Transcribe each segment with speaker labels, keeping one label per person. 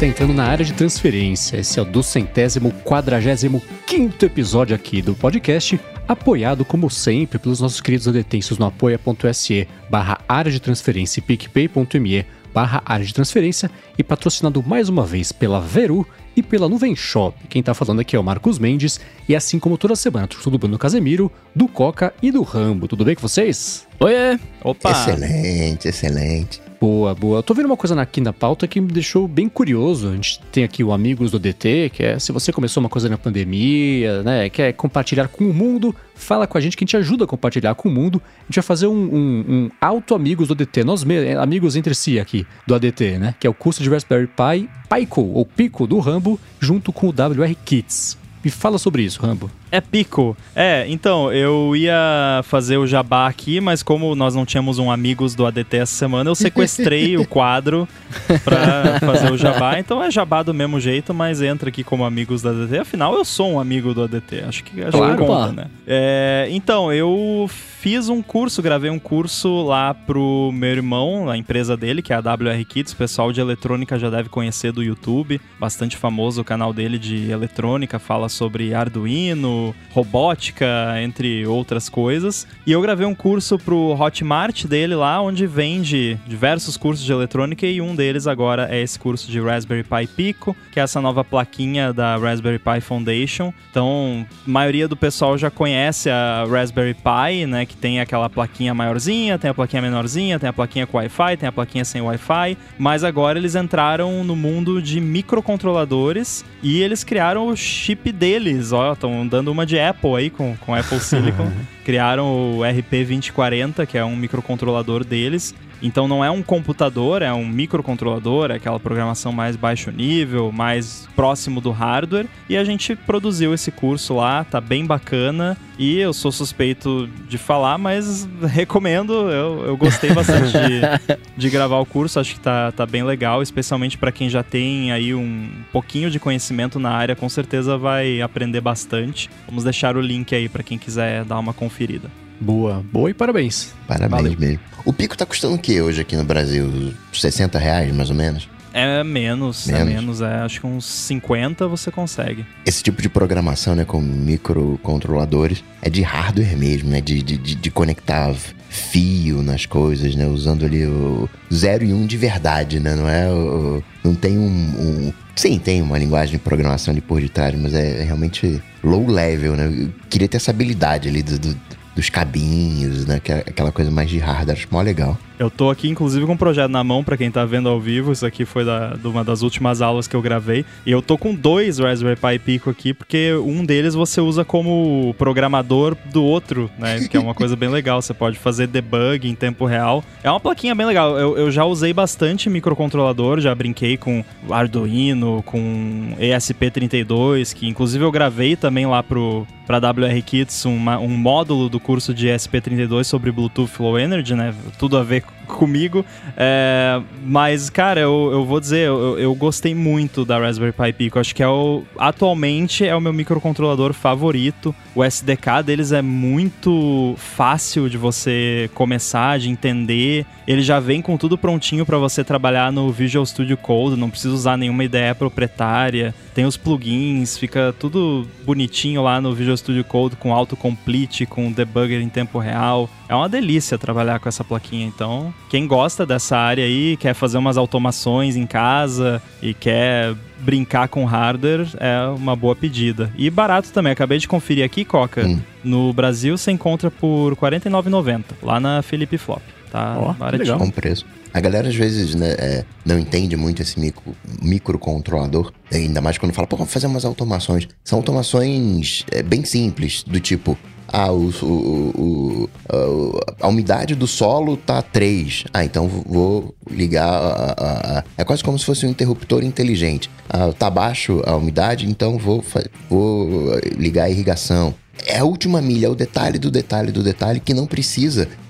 Speaker 1: está entrando na área de transferência. Esse é o do centésimo quadragésimo quinto episódio aqui do podcast, apoiado como sempre pelos nossos queridos adetensos no apoia.se barra área de transferência e picpay.me barra área de transferência e patrocinado mais uma vez pela Veru e pela Nuvem Shop. Quem tá falando aqui é o Marcos Mendes e assim como toda semana, tudo do Bruno Casemiro, do Coca e do Rambo. Tudo bem com vocês?
Speaker 2: Oiê! Opa!
Speaker 3: Excelente, excelente.
Speaker 1: Boa, boa. Eu tô vendo uma coisa aqui na pauta que me deixou bem curioso. A gente tem aqui o Amigos do DT, que é se você começou uma coisa na pandemia, né, quer compartilhar com o mundo, fala com a gente que a gente ajuda a compartilhar com o mundo. A gente vai fazer um, um, um auto-amigos do DT, nós mesmos, amigos entre si aqui, do ADT, né, que é o curso de Raspberry Pi Pico, ou Pico, do Rambo, junto com o WR Kits. Me fala sobre isso, Rambo.
Speaker 2: É pico. É, então, eu ia fazer o jabá aqui, mas como nós não tínhamos um amigos do ADT essa semana, eu sequestrei o quadro pra fazer o jabá. Então é jabá do mesmo jeito, mas entra aqui como amigos do ADT. Afinal, eu sou um amigo do ADT. Acho que, acho claro, que conta, né? É, então, eu fiz um curso, gravei um curso lá pro meu irmão, a empresa dele, que é a WR Kits. O pessoal de eletrônica já deve conhecer do YouTube. Bastante famoso o canal dele de eletrônica, fala sobre Arduino, robótica, entre outras coisas. E eu gravei um curso pro Hotmart dele lá, onde vende diversos cursos de eletrônica e um deles agora é esse curso de Raspberry Pi Pico, que é essa nova plaquinha da Raspberry Pi Foundation. Então, a maioria do pessoal já conhece a Raspberry Pi, né, que tem aquela plaquinha maiorzinha, tem a plaquinha menorzinha, tem a plaquinha com Wi-Fi, tem a plaquinha sem Wi-Fi, mas agora eles entraram no mundo de microcontroladores e eles criaram o chip deles, ó, estão dando uma de Apple aí com, com Apple Silicon. Criaram o RP2040, que é um microcontrolador deles. Então não é um computador, é um microcontrolador, é aquela programação mais baixo nível, mais próximo do hardware. E a gente produziu esse curso lá, tá bem bacana. E eu sou suspeito de falar, mas recomendo. Eu, eu gostei bastante de, de gravar o curso, acho que tá, tá bem legal, especialmente para quem já tem aí um pouquinho de conhecimento na área, com certeza vai aprender bastante. Vamos deixar o link aí para quem quiser dar uma conferida.
Speaker 1: Boa, boa e parabéns.
Speaker 3: Parabéns Valeu. mesmo. O pico tá custando o que hoje aqui no Brasil? 60 reais, mais ou menos?
Speaker 2: É menos, é menos, é menos, é. Acho que uns 50 você consegue.
Speaker 3: Esse tipo de programação, né, com microcontroladores, é de hardware mesmo, né? De, de, de conectar fio nas coisas, né? Usando ali o 0 e 1 um de verdade, né? Não é o, Não tem um, um, Sim, tem uma linguagem de programação ali por detrás, mas é realmente low level, né? Eu queria ter essa habilidade ali do, do dos cabinhos, né? É aquela coisa mais de hardware, acho mó legal.
Speaker 2: Eu tô aqui, inclusive, com um projeto na mão para quem tá vendo ao vivo. Isso aqui foi da, de uma das últimas aulas que eu gravei. E eu tô com dois Raspberry Pi Pico aqui, porque um deles você usa como programador do outro, né? Que é uma coisa bem legal. Você pode fazer debug em tempo real. É uma plaquinha bem legal. Eu, eu já usei bastante microcontrolador, já brinquei com Arduino, com ESP32, que inclusive eu gravei também lá pro, pra WR Kits uma, um módulo do curso de ESP32 sobre Bluetooth Low Energy, né? Tudo a ver comigo. É, mas, cara, eu, eu vou dizer, eu, eu, gostei muito da Raspberry Pi Pico. Acho que é o, atualmente é o meu microcontrolador favorito. O SDK deles é muito fácil de você começar, de entender. Ele já vem com tudo prontinho para você trabalhar no Visual Studio Code, não precisa usar nenhuma ideia proprietária. Tem os plugins, fica tudo bonitinho lá no Visual Studio Code com autocomplete, com debugger em tempo real. É uma delícia trabalhar com essa plaquinha, então quem gosta dessa área aí, quer fazer umas automações em casa e quer brincar com hardware, é uma boa pedida. E barato também, acabei de conferir aqui, Coca. Hum. No Brasil você encontra por R$ 49,90, lá na Felipe Flop. Tá oh, baratinho.
Speaker 3: Bom preço. A galera às vezes né, é, não entende muito esse micro, microcontrolador, ainda mais quando fala, pô, vamos fazer umas automações. São automações é, bem simples, do tipo, ah, o, o, o, a umidade do solo tá 3. Ah, então vou ligar. A, a, a, é quase como se fosse um interruptor inteligente. Ah, tá baixo a umidade, então vou, vou ligar a irrigação. É a última milha, é o detalhe do detalhe do detalhe que não precisa é,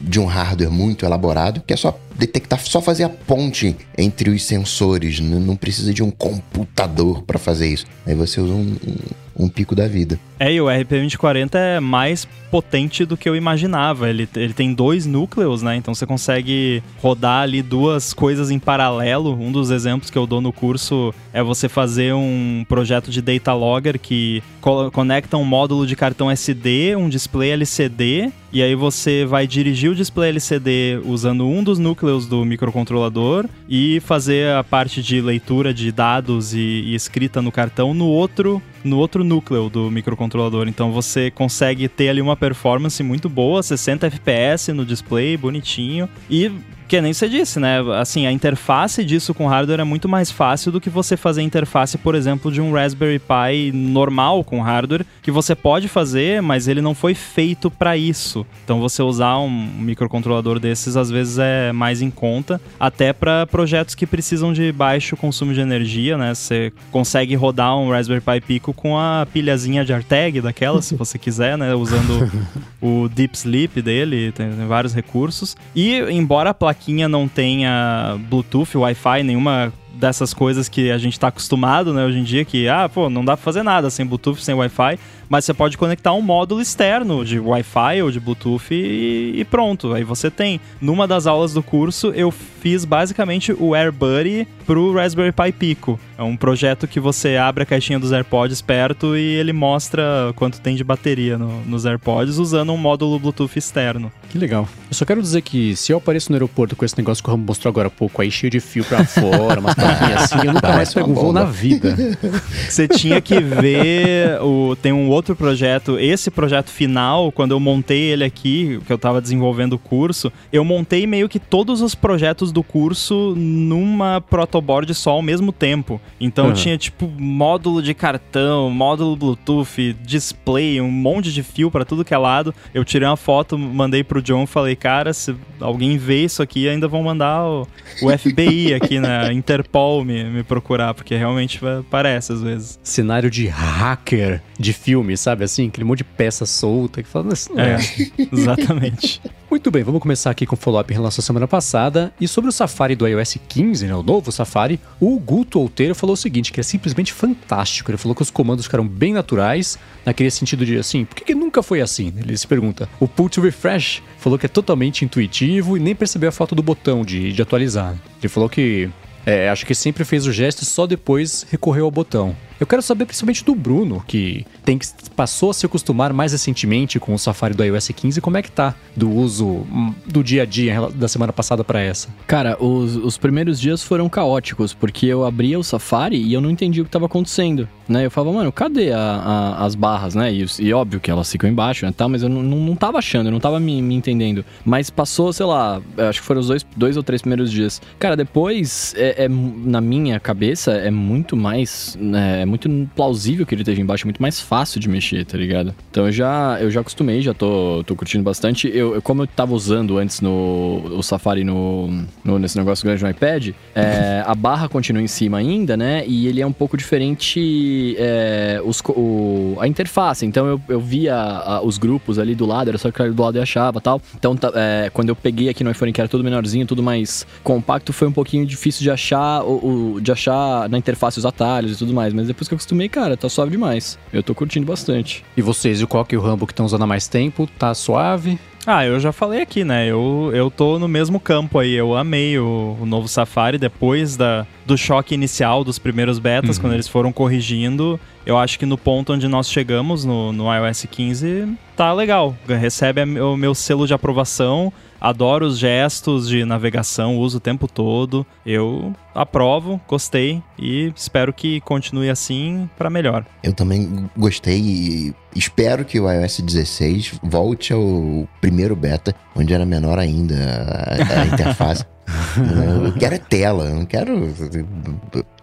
Speaker 3: de um hardware muito elaborado, que é só detectar, só fazer a ponte entre os sensores, não precisa de um computador para fazer isso. Aí você usa um, um pico da vida.
Speaker 2: É, e o RP2040 é mais potente do que eu imaginava. Ele, ele tem dois núcleos, né? Então você consegue rodar ali duas coisas em paralelo. Um dos exemplos que eu dou no curso é você fazer um projeto de data logger que co conecta um módulo de cartão SD, um display LCD, e aí você vai dirigir o display LCD usando um dos núcleos do microcontrolador e fazer a parte de leitura de dados e, e escrita no cartão no outro no outro núcleo do microcontrolador. Então você consegue ter ali uma performance muito boa, 60 FPS no display, bonitinho. E que nem você disse, né? Assim, a interface disso com hardware é muito mais fácil do que você fazer a interface, por exemplo, de um Raspberry Pi normal com hardware, que você pode fazer, mas ele não foi feito para isso. Então você usar um microcontrolador desses às vezes é mais em conta, até para projetos que precisam de baixo consumo de energia, né? Você consegue rodar um Raspberry Pi Pico com a pilhazinha de Arteg daquela, se você quiser, né? Usando o Deep Sleep dele, tem vários recursos. E embora a plaquinha não tenha Bluetooth, Wi-Fi, nenhuma dessas coisas que a gente está acostumado, né, hoje em dia, que, ah, pô, não dá pra fazer nada sem Bluetooth, sem Wi-Fi, mas você pode conectar um módulo externo de Wi-Fi ou de Bluetooth e, e, pronto. Aí você tem. Numa das aulas do curso, eu fiz basicamente o AirBuddy pro Raspberry Pi Pico. É um projeto que você abre a caixinha dos AirPods perto e ele mostra quanto tem de bateria no, nos AirPods usando um módulo Bluetooth externo.
Speaker 1: Que legal. Eu só quero dizer que se eu apareço no aeroporto com esse negócio que o Rambo mostrou agora há pouco, aí cheio de fio pra fora, umas plaquinhas assim, eu nunca mais pego um voo na vida.
Speaker 2: Você tinha que ver o tem um outro projeto, esse projeto final, quando eu montei ele aqui, que eu tava desenvolvendo o curso, eu montei meio que todos os projetos do curso numa protoboard só ao mesmo tempo. Então uhum. tinha tipo módulo de cartão, módulo Bluetooth, display, um monte de fio para tudo que é lado. Eu tirei uma foto, mandei pro John, falei, cara, se alguém vê isso aqui, ainda vão mandar o, o FBI aqui na Interpol me, me procurar, porque realmente parece às vezes.
Speaker 1: Cenário de hacker de filme, sabe assim? Aquele monte de peça solta que fala assim.
Speaker 2: É, exatamente.
Speaker 1: Muito bem, vamos começar aqui com o follow-up em relação à semana passada. E sobre o Safari do iOS 15, né, o novo Safari, o Guto Outeiro falou o seguinte, que é simplesmente fantástico. Ele falou que os comandos ficaram bem naturais, naquele sentido de assim, por que, que nunca foi assim? Ele se pergunta. O Pull to Refresh falou que é totalmente intuitivo e nem percebeu a falta do botão de, de atualizar. Ele falou que é, acho que sempre fez o gesto e só depois recorreu ao botão. Eu quero saber principalmente do Bruno, que tem que passou a se acostumar mais recentemente com o Safari do iOS 15, como é que tá do uso hum, do dia a dia da semana passada para essa?
Speaker 4: Cara, os, os primeiros dias foram caóticos, porque eu abria o Safari e eu não entendi o que estava acontecendo, né? Eu falava, mano, cadê a, a, as barras, né? E, e, óbvio que elas ficam embaixo, né? Tá, mas eu não, não, não tava achando, eu não tava me, me entendendo. Mas passou, sei lá, acho que foram os dois, dois ou três primeiros dias. Cara, depois, é, é na minha cabeça, é muito mais... Né, é muito plausível que ele esteja embaixo, é muito mais fácil de mexer, tá ligado? Então eu já, eu já acostumei, já tô, tô curtindo bastante. Eu, eu como eu tava usando antes no o Safari no, no nesse negócio grande no iPad, é, a barra continua em cima ainda, né? E ele é um pouco diferente é, os, o, a interface. Então eu, eu via a, os grupos ali do lado, era só que do lado e achava tal. Então tá, é, quando eu peguei aqui no iPhone que era tudo menorzinho, tudo mais compacto, foi um pouquinho difícil de achar o, o de achar na interface os atalhos e tudo mais. Mas depois que eu acostumei, cara, tá suave demais. Eu tô curtindo bastante.
Speaker 1: E vocês, o Coque e o Rambo que estão usando há mais tempo, tá suave?
Speaker 2: Ah, eu já falei aqui, né? Eu, eu tô no mesmo campo aí. Eu amei o, o novo Safari depois da, do choque inicial dos primeiros betas, uhum. quando eles foram corrigindo. Eu acho que no ponto onde nós chegamos no, no iOS 15 tá legal. Recebe o meu selo de aprovação. Adoro os gestos de navegação, uso o tempo todo. Eu aprovo, gostei e espero que continue assim para melhor.
Speaker 3: Eu também gostei e espero que o iOS 16 volte ao primeiro beta, onde era menor ainda a, a interface. Eu quero é tela, eu não quero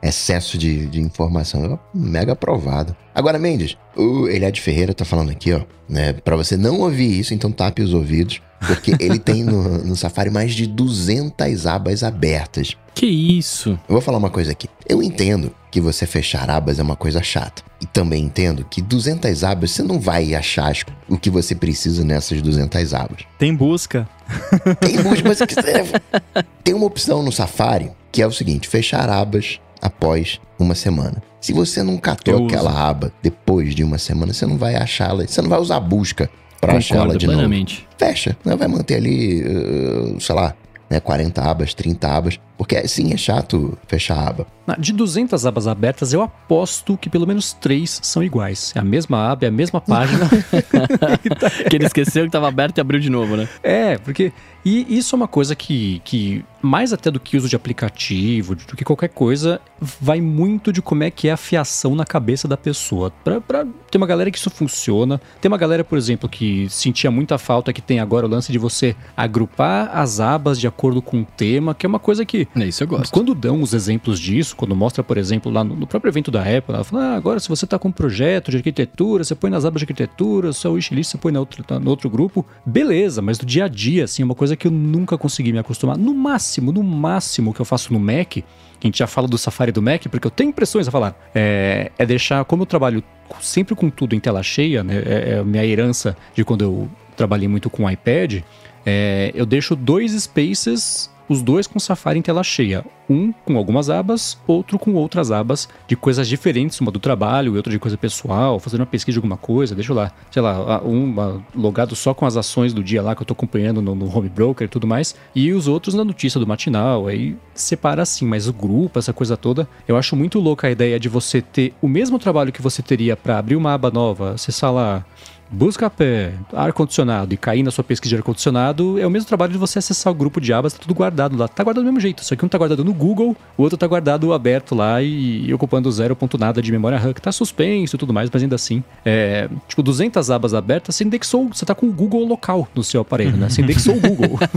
Speaker 3: excesso de, de informação. Mega aprovado. Agora, Mendes, o Eliade Ferreira tá falando aqui, ó, né? Pra você não ouvir isso, então tape os ouvidos, porque ele tem no, no Safari mais de 200 abas abertas.
Speaker 4: Que isso?
Speaker 3: Eu vou falar uma coisa aqui. Eu entendo que você fechar abas é uma coisa chata. E também entendo que 200 abas você não vai achar o que você precisa nessas 200 abas.
Speaker 2: Tem busca.
Speaker 3: Tem busca, mas tem uma opção no Safari que é o seguinte: fechar abas após uma semana. Se você não catou
Speaker 2: Eu
Speaker 3: aquela aba depois de uma semana, você não vai achá-la, você não vai usar a busca ela
Speaker 4: Concordo
Speaker 3: de novo.
Speaker 4: plenamente.
Speaker 3: Fecha, né? vai manter ali, uh, sei lá, né, 40 abas, 30 abas, porque sim, é chato fechar a aba.
Speaker 1: De 200 abas abertas, eu aposto que pelo menos três são iguais. É a mesma aba, é a mesma página.
Speaker 4: Que ele esqueceu que tava aberto e abriu de novo, né?
Speaker 1: É, porque. E isso é uma coisa que, que, mais até do que uso de aplicativo, do que qualquer coisa, vai muito de como é que é a fiação na cabeça da pessoa. Pra, pra, tem uma galera que isso funciona. Tem uma galera, por exemplo, que sentia muita falta, que tem agora o lance de você agrupar as abas de acordo com o tema, que é uma coisa que
Speaker 4: É isso eu gosto.
Speaker 1: quando dão os exemplos disso, quando mostra, por exemplo, lá no, próprio evento da Apple, ela fala, ah, agora se você está com um projeto de arquitetura, você põe nas abas de arquitetura, seu wishlist você põe na no outro grupo, beleza, mas do dia a dia, assim, é uma coisa que eu nunca consegui me acostumar. No máximo, no máximo que eu faço no Mac, a gente já fala do Safari do Mac, porque eu tenho impressões a falar, é, é deixar, como eu trabalho sempre com tudo em tela cheia, né, é, é minha herança de quando eu trabalhei muito com iPad, é, eu deixo dois spaces, os dois com Safari em tela cheia. Um com algumas abas, outro com outras abas de coisas diferentes, uma do trabalho e outra de coisa pessoal, fazendo uma pesquisa de alguma coisa, deixa lá, sei lá, um logado só com as ações do dia lá que eu tô acompanhando no, no home broker e tudo mais, e os outros na notícia do matinal, aí separa assim, mas o grupo, essa coisa toda, eu acho muito louca a ideia de você ter o mesmo trabalho que você teria para abrir uma aba nova, acessar lá Busca pé, ar-condicionado e cair na sua pesquisa de ar-condicionado é o mesmo trabalho de você acessar o grupo de abas, tá tudo guardado lá. Tá guardado do mesmo jeito, só que um tá guardado no Google, o outro tá guardado aberto lá e, e ocupando zero ponto nada de memória RAM, que tá suspenso e tudo mais, mas ainda assim, é, tipo, 200 abas abertas, você indexou, você tá com o Google local no seu aparelho, né? Você indexou o Google.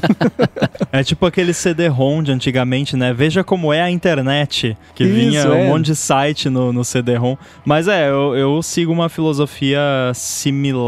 Speaker 2: É tipo aquele CD-ROM de antigamente, né? Veja como é a internet, que
Speaker 1: Isso,
Speaker 2: vinha
Speaker 1: é.
Speaker 2: um monte de site no, no CD-ROM. Mas é, eu, eu sigo uma filosofia similar.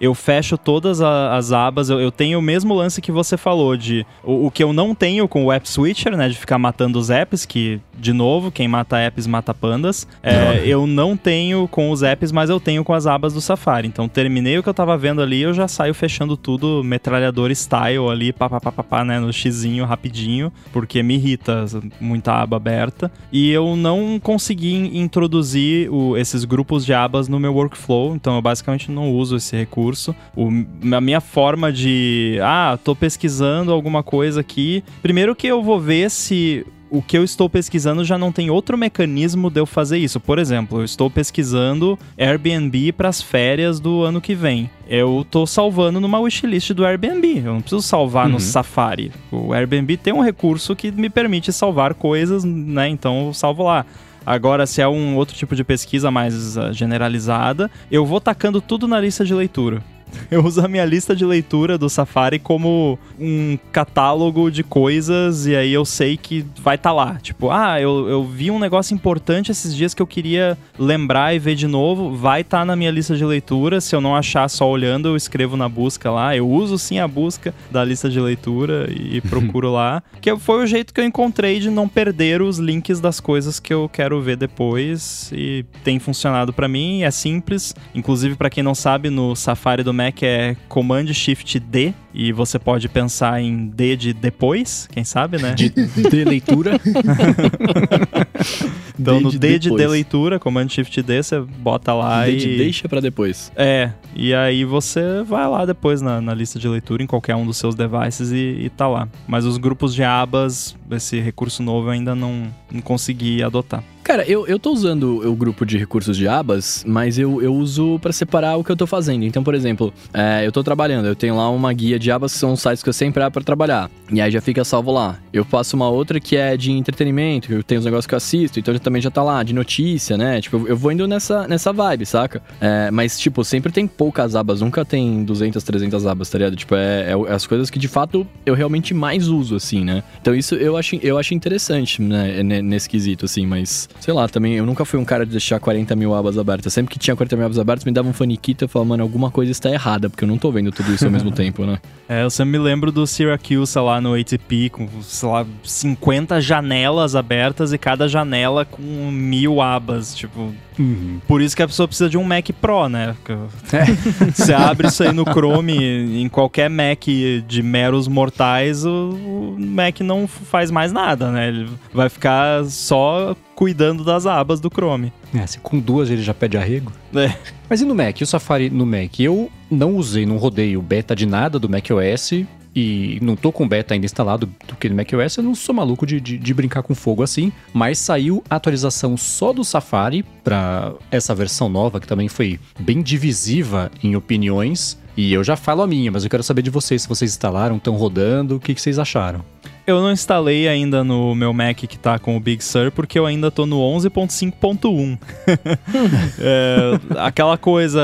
Speaker 2: Eu fecho todas a- as abas. Eu, eu tenho o mesmo lance que você falou, de o, o que eu não tenho com o App Switcher, né? De ficar matando os apps, que, de novo, quem mata apps mata pandas. É, eu não tenho com os apps, mas eu tenho com as abas do Safari. Então terminei o que eu tava vendo ali, eu já saio fechando tudo, metralhador style ali, pá, pá, pá, pá, pá, né, no xizinho, rapidinho, porque me irrita muita aba aberta. E eu não consegui in- introduzir o- esses grupos de abas no meu workflow, então eu basicamente não uso esse recurso. O- a minha forma de, ah, tô pesquisando alguma coisa aqui, primeiro que eu vou ver se o que eu estou pesquisando já não tem outro mecanismo de eu fazer isso. Por exemplo, eu estou pesquisando Airbnb para as férias do ano que vem. Eu estou salvando numa wishlist do Airbnb. Eu não preciso salvar no
Speaker 1: Uhum.
Speaker 2: Safari. O Airbnb tem um recurso que me permite salvar coisas, né? Então eu salvo lá. Agora, se é um outro tipo de pesquisa mais ah, generalizada, eu vou tacando tudo na lista de leitura. Eu uso a minha lista de leitura do Safari como um catálogo de coisas e aí eu sei que vai estar lá. Tipo, ah, eu, eu vi um negócio importante esses dias que eu queria lembrar e ver de novo. Vai estar na minha lista de leitura. Se eu não achar só olhando, eu escrevo na busca lá. Eu uso sim a busca da lista de leitura e procuro lá. Que foi o jeito que eu encontrei de não perder os links das coisas que eu quero ver depois. E tem funcionado pra mim. É simples. Inclusive, pra quem não sabe, no Safari do Mac é Command Shift D. E você pode pensar em D de depois, quem sabe, né?
Speaker 1: de, de leitura.
Speaker 2: então, no
Speaker 4: de
Speaker 2: D de,
Speaker 4: depois.
Speaker 2: D leitura, Command Shift D, você bota lá
Speaker 4: D
Speaker 2: e.
Speaker 4: de deixa pra depois.
Speaker 2: É, e aí você vai lá depois na, na lista de leitura em qualquer um dos seus devices e, e tá lá. Mas os grupos de abas, esse recurso novo ainda não, consegui adotar.
Speaker 4: Cara, eu, eu tô usando o grupo de recursos de abas, mas eu, eu uso pra separar o que eu tô fazendo. Então, por exemplo, é, eu tô trabalhando, eu tenho lá uma guia de abas que são sites que eu sempre abro pra trabalhar. E aí já fica salvo lá. Eu passo uma outra que é de entretenimento, eu tenho os negócios que eu assisto, então também já tá lá, de notícia, né? Tipo, eu- vou indo nessa, nessa vibe, saca? É, mas, tipo, sempre tem poucas abas, nunca tem 200, 300 abas, tá ligado? Tipo, é, é as coisas que de fato eu realmente mais uso, assim, né? Então isso eu acho, eu acho interessante, né, nesse quesito, assim, mas sei lá, também eu nunca fui um cara de deixar 40 mil abas abertas. Sempre que tinha 40 mil abas abertas, me dava um faniquito e eu falava, mano, alguma coisa está errada, porque eu não tô vendo tudo isso ao mesmo tempo, né?
Speaker 2: É, eu sempre me lembro do Syracuse lá no ATP, com, sei lá, 50 janelas abertas e cada janela com mil abas, tipo...
Speaker 1: Uhum.
Speaker 2: Por isso que a pessoa precisa de um Mac Pro, né? Porque Você abre isso aí no Chrome, em qualquer Mac de meros mortais, o Mac não faz mais nada, né? Ele vai ficar só cuidando das abas do Chrome.
Speaker 1: É, se com duas ele já pede arrego.
Speaker 2: É.
Speaker 1: Mas e no Mac? E o Safari no Mac? Eu não usei, não rodei o beta de nada do macOS e não tô com beta ainda instalado do que no macOS, eu não sou maluco de, de, de, brincar com fogo assim, mas saiu a atualização só do Safari para essa versão nova, que também foi bem divisiva em opiniões. E eu já falo a minha, mas eu quero saber de vocês se vocês instalaram, estão rodando, o que, que vocês acharam.
Speaker 2: Eu não instalei ainda no meu Mac que tá com o Big Sur, porque eu ainda tô no 11.5.1. é, aquela coisa.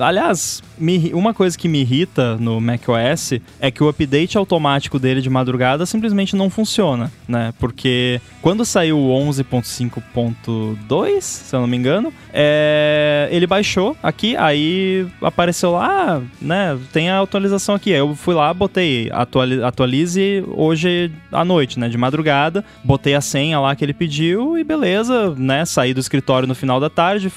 Speaker 2: Aliás, me, uma coisa que me irrita no macOS é que o update automático dele de madrugada simplesmente não funciona, né? Porque quando saiu o 11.5.2, se eu não me engano, é, ele baixou aqui, aí apareceu lá, né? Tem a atualização aqui. Eu fui lá, botei atualize, atualize hoje à noite, né? De madrugada. Botei a senha lá que ele pediu e beleza, né? Saí do escritório no final da tarde,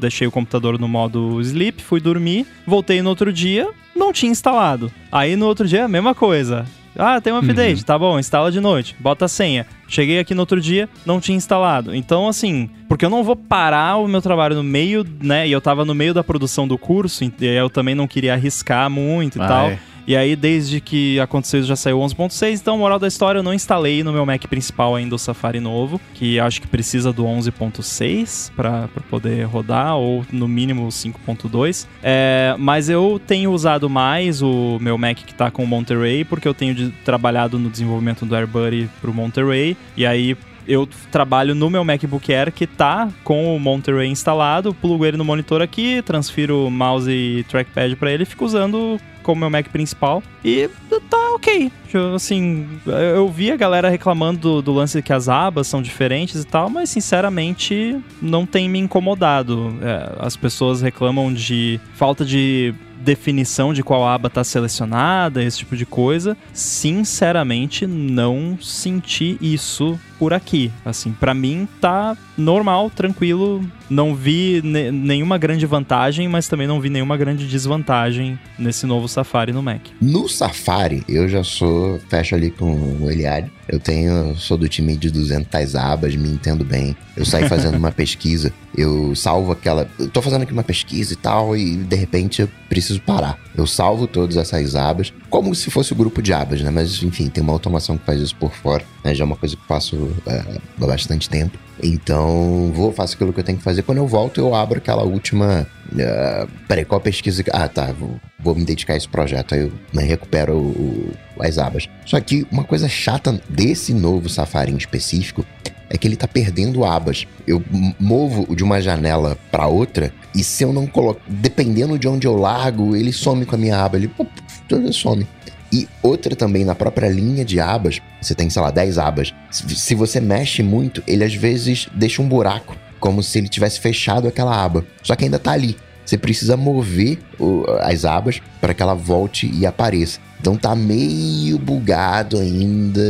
Speaker 2: deixei o computador no modo sleep, fui dormir, voltei no outro dia, não tinha instalado. Aí no outro dia, mesma coisa. Ah, tem um uhum. update, uhum. tá bom, instala de noite, bota a senha. Cheguei aqui no outro dia, não tinha instalado. Então, assim, porque eu não vou parar o meu trabalho no meio, né? E eu tava no meio da produção do curso, e eu também não queria arriscar muito e tal. E aí, desde que aconteceu isso, já saiu 11.6. Então, moral da história, eu não instalei no meu Mac principal ainda o Safari novo, que acho que precisa do 11.6 para poder rodar, ou no mínimo 5.2. É, mas eu tenho usado mais o meu Mac que está com o Monterey, porque eu tenho de, trabalhado no desenvolvimento do AirBuddy pro Monterey. E aí, eu trabalho no meu MacBook Air que tá com o Monterey instalado, plugo ele no monitor aqui, transfiro mouse e trackpad para ele e fico usando como meu Mac principal. E tá ok. Assim, eu vi a galera reclamando do, do, lance que as abas são diferentes e tal, mas sinceramente não tem me incomodado. É, as pessoas reclamam de falta de definição de qual aba está selecionada, esse tipo de coisa. Sinceramente, não senti isso por aqui. Assim, para mim tá normal, tranquilo. Não vi nenhuma grande vantagem, mas também não vi nenhuma grande desvantagem nesse novo Safari no Mac.
Speaker 3: No Safari, eu já sou, fecho ali com o Eliade. Eu tenho, sou do time de 200 abas, me entendo bem. Eu saio fazendo uma pesquisa, eu salvo aquela. Eu tô fazendo aqui uma pesquisa e tal, e de repente eu preciso parar. Eu salvo todas essas abas, como se fosse o um grupo de abas, né? Mas enfim, tem uma automação que faz isso por fora, né? Já é uma coisa que faço é, há bastante tempo. Então, vou, faço aquilo que eu tenho que fazer. Quando eu volto, eu abro aquela última. Uh, peraí, qual pesquisa? Ah, tá, vou, vou me dedicar a esse projeto. Aí eu né, recupero o, as abas. Só que uma coisa chata desse novo Safari em específico é que ele tá perdendo abas. Eu movo de uma janela para outra e se eu não coloco, dependendo de onde eu largo, ele some com a minha aba, ele pô, some. E outra também, na própria linha de abas, você tem, sei lá, 10 abas. Se você mexe muito, ele às vezes deixa um buraco, como se ele tivesse fechado aquela aba. Só que ainda tá ali. Você precisa mover as abas para que ela volte e apareça. Então tá meio bugado ainda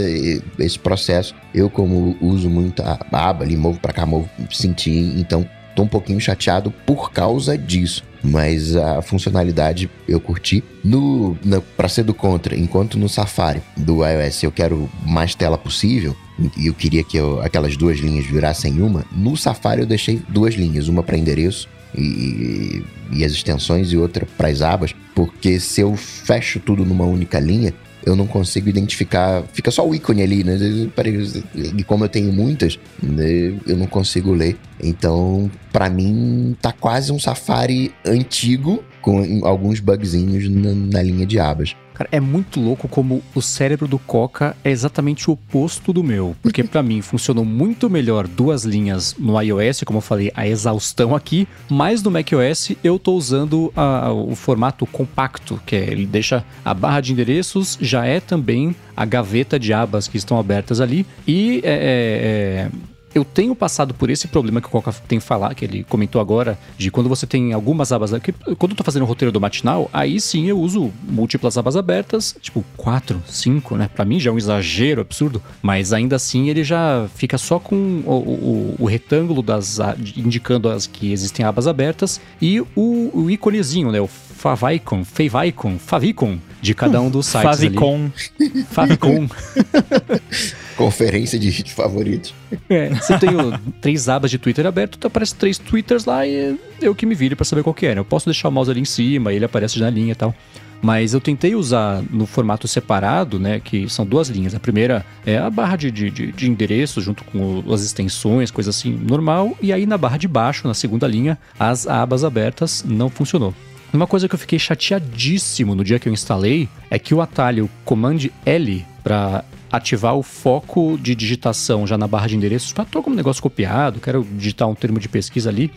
Speaker 3: esse processo. Eu, como uso muito a aba ali, movo para cá, movo, senti, então tô um pouquinho chateado por causa disso mas a funcionalidade eu curti. No, para ser do contra, enquanto no Safari do iOS eu quero mais tela possível e eu queria que eu, aquelas duas linhas virassem uma, no Safari eu deixei duas linhas, uma para endereço e, e, as extensões e outra para as abas, porque se eu fecho tudo numa única linha, eu não consigo identificar. Fica só o ícone ali, né? E como eu tenho muitas, né, eu não consigo ler. Então, para mim, tá quase um Safari antigo, com alguns bugzinhos na, na linha de abas.
Speaker 1: Cara, é muito louco como o cérebro do Coca é exatamente o oposto do meu. Porque para mim funcionou muito melhor duas linhas no iOS, como eu falei, a exaustão aqui. Mas no macOS eu tô usando a, o formato compacto, que é, ele deixa a barra de endereços, já é também a gaveta de abas que estão abertas ali. E é, é, é eu tenho passado por esse problema que o Coca tem falar, que ele comentou agora, de quando você tem algumas abas. Que, quando eu tô fazendo o roteiro do matinal, aí sim eu uso múltiplas abas abertas, tipo quatro, cinco, né? Pra mim já é um exagero absurdo, mas ainda assim ele já fica só com o, o, o retângulo das indicando as que existem abas abertas e o, o íconezinho, né? O favicon, favicon, favicon de cada um dos sites
Speaker 2: Favicon.
Speaker 1: ali. Favicon.
Speaker 3: Conferência de hits favoritos.
Speaker 1: É, se eu tenho três abas de Twitter aberto, então aparece três Twitters lá e eu que me vire para saber qual que é. Né? Eu posso deixar o mouse ali em cima, ele aparece na linha e tal. Mas eu tentei usar no formato separado, né? Que são duas linhas. A primeira é a barra de, de, de endereço junto com as extensões, coisa assim, normal. E aí na barra de baixo, na segunda linha, as abas abertas não funcionou. Uma coisa que eu fiquei chateadíssimo no dia que eu instalei é que o atalho Command L para ativar o foco de digitação já na barra de endereços, tô com um negócio copiado, quero digitar um termo de pesquisa ali,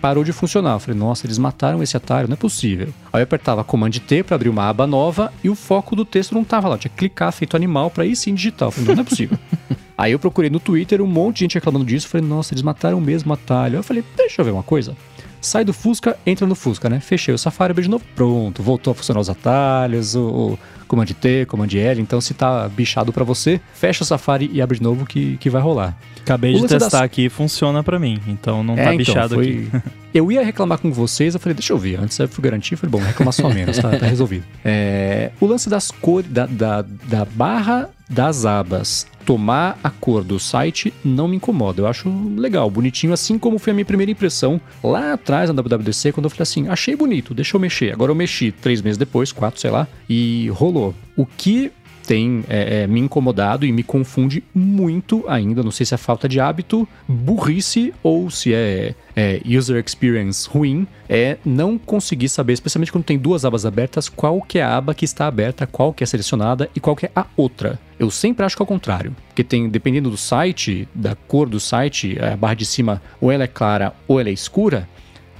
Speaker 1: parou de funcionar. Eu falei, nossa, eles mataram esse atalho, não é possível. Aí eu apertava Command T para abrir uma aba nova e o foco do texto não tava lá, tinha que clicar feito animal para ir sim digitar. Eu falei, não, não é possível. Aí eu procurei no Twitter um monte de gente reclamando disso, eu falei, nossa, eles mataram o mesmo atalho. Eu falei, deixa eu ver uma coisa sai do Fusca, entra no Fusca, né? Fechei o Safari, abri de novo, pronto, voltou a funcionar os atalhos, o, o Command T, Command L, então se tá bichado para você, fecha o Safari e abre de novo que, que vai rolar.
Speaker 2: Acabei de testar aqui funciona para mim, então não é, tá então, bichado foi... aqui.
Speaker 1: eu ia reclamar com vocês, eu falei, deixa eu ver, antes eu fui garantir, falei, bom, reclamar só menos, tá, tá resolvido. É, o lance das cores, da, da, da barra das abas tomar a cor do site não me incomoda. Eu acho legal, bonitinho, assim como foi a minha primeira impressão lá atrás na WWDC, quando eu falei assim: achei bonito, deixa eu mexer. Agora eu mexi três meses depois, quatro, sei lá, e rolou. O que tem é, é, me incomodado e me confunde muito ainda. Não sei se é falta de hábito, burrice ou se é, é, user experience ruim, é não conseguir saber, especialmente quando tem duas abas abertas, qual que é a aba que está aberta, qual que é selecionada e qual que é a outra. Eu sempre acho que é o contrário, porque tem, dependendo do site, da cor do site, a barra de cima ou ela é clara ou ela é escura,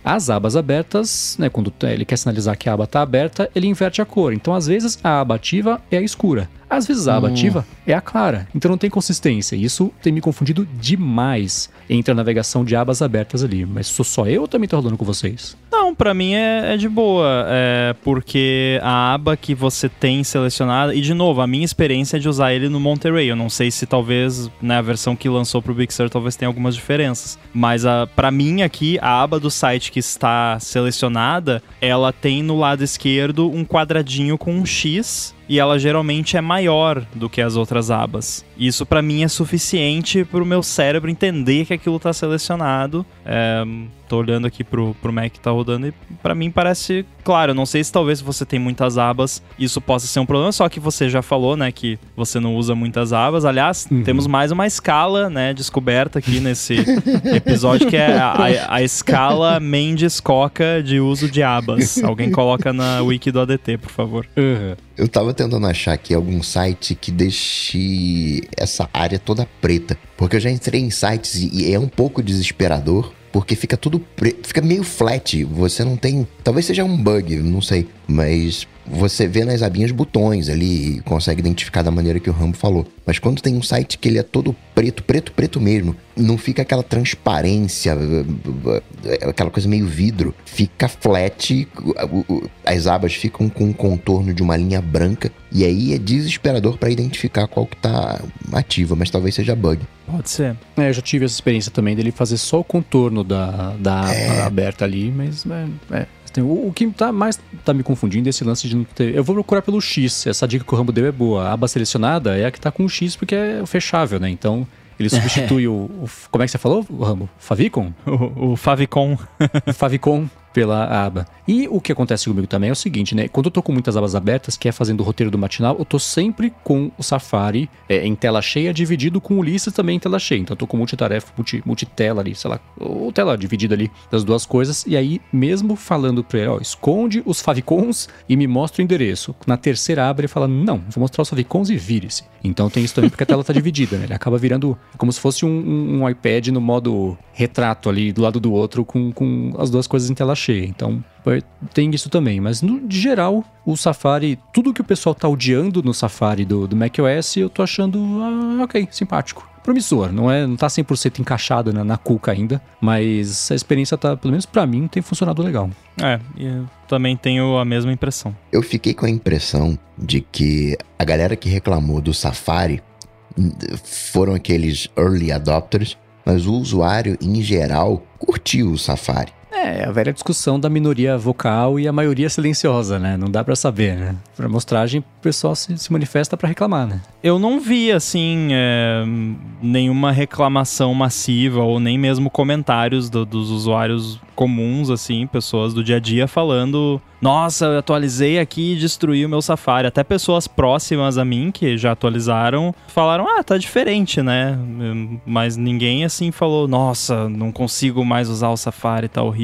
Speaker 1: as abas abertas, né, quando ele quer sinalizar que a aba está aberta, ele inverte a cor. Então, às vezes, a aba ativa é a escura. Às vezes a aba hum. ativa é a clara, então não tem consistência. Isso tem me confundido demais entre a navegação de abas abertas ali. Mas sou só eu ou também tô rodando com vocês?
Speaker 2: Não, para mim é, é, de boa, é porque a aba que você tem selecionada, e de novo, a minha experiência é de usar ele no Monterey. Eu não sei se talvez, né, a versão que lançou pro Big Sur talvez tenha algumas diferenças. Mas para mim aqui, a aba do site que está selecionada, ela tem no lado esquerdo um quadradinho com um X e ela geralmente é maior do que as outras abas. Isso para mim é suficiente para o meu cérebro entender que aquilo está selecionado. É, tô olhando aqui pro, pro Mac que tá rodando e para mim parece claro. Não sei se talvez você tem muitas abas isso possa ser um problema, só que você já falou, né, que você não usa muitas abas. Aliás, uhum. temos mais uma escala, né, descoberta aqui nesse episódio que é a, a, a escala Mendes Coca de uso de abas. Alguém coloca na wiki do ADT, por favor.
Speaker 3: Uhum. Eu tava tentando achar aqui algum site que deixe essa área toda preta. Porque eu já entrei em sites e é um pouco desesperador. Porque fica tudo preto, fica meio flat. Você não tem. Talvez seja um bug, não sei. Mas você vê nas abinhas botões ali e consegue identificar da maneira que o Rambo falou. Mas quando tem um site que ele é todo preto, preto, preto mesmo, não fica aquela transparência, aquela coisa meio vidro, fica flat, as abas ficam com o contorno de uma linha branca e aí é desesperador para identificar qual que tá ativa, mas talvez seja bug.
Speaker 2: Pode ser.
Speaker 1: É, eu já tive essa experiência também dele fazer só o contorno da, da é... aberta ali, mas é, é o, o, que tá mais tá me confundindo é esse lance de não ter. Eu vou procurar pelo X. Essa dica que o Rambo deu é boa. A aba selecionada é a que tá com o X porque é fechável, né? Então ele substitui o, o, Como é que você falou, Rambo? Favicon?
Speaker 2: O, o Favicon.
Speaker 1: Favicon pela aba. E o que acontece comigo também é o seguinte, né? Quando eu tô com muitas abas abertas, que é fazendo o roteiro do matinal, eu tô sempre com o Safari é, em tela cheia, dividido com o Ulisses também em tela cheia. Então eu tô com multitarefa, multi, multitela ali, sei lá, ou tela dividida ali das duas coisas. E aí, mesmo falando pra ele, ó, esconde os favicons e me mostra o endereço. Na terceira aba ele fala, não, vou mostrar os favicons e vire-se. Então tem isso também porque a tela tá dividida, né? Ele acaba virando como se fosse um, um, um iPad no modo retrato ali, do lado do outro, com, com as duas coisas em tela cheia. Então tem isso também. Mas no de geral, o Safari, tudo que o pessoal tá odiando no Safari do, do macOS, eu tô achando ah, ok, simpático. Promissor, não é, não tá 100% encaixado na, na cuca ainda, mas a experiência tá, pelo menos para mim, tem funcionado legal.
Speaker 2: É, eu também tenho a mesma impressão.
Speaker 3: Eu fiquei com a impressão de que a galera que reclamou do Safari foram aqueles early adopters, mas o usuário em geral curtiu o Safari.
Speaker 1: É, a velha discussão da minoria vocal e a maioria silenciosa, né? Não dá pra saber, né? Pra mostragem, o pessoal se, se manifesta pra reclamar, né?
Speaker 2: Eu não vi, assim, é, nenhuma reclamação massiva ou nem mesmo comentários do- dos usuários comuns, assim, pessoas do dia a dia falando: Nossa, eu atualizei aqui e destruí o meu Safari. Até pessoas próximas a mim, que já atualizaram, falaram: Ah, tá diferente, né? Mas ninguém, assim, falou: Nossa, não consigo mais usar o Safari, tá horrível.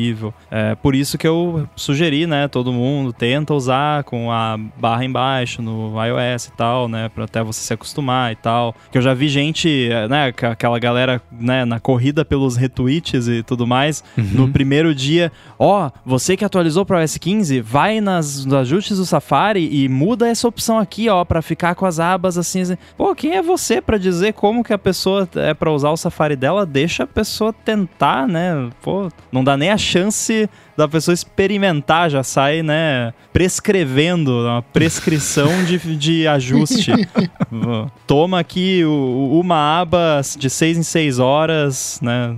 Speaker 2: É por isso que eu sugeri, né? Todo mundo tenta usar com a barra embaixo no iOS e tal, né? Pra até você se acostumar e tal. Que eu já vi gente, né? ca- Aquela galera, né? Na corrida pelos retweets e tudo mais. No primeiro dia, ó, você que atualizou para iOS 15, vai nas, nos ajustes do Safari e muda essa opção aqui, ó, pra ficar com as abas assim. assim. Pô, quem é você pra dizer como que a pessoa é pra usar o Safari dela? Deixa a pessoa tentar, né? Pô, não dá nem a chance da pessoa experimentar, já sai, né, prescrevendo, uma prescrição de, de ajuste. Toma aqui o- uma aba de 6 em 6 horas, né,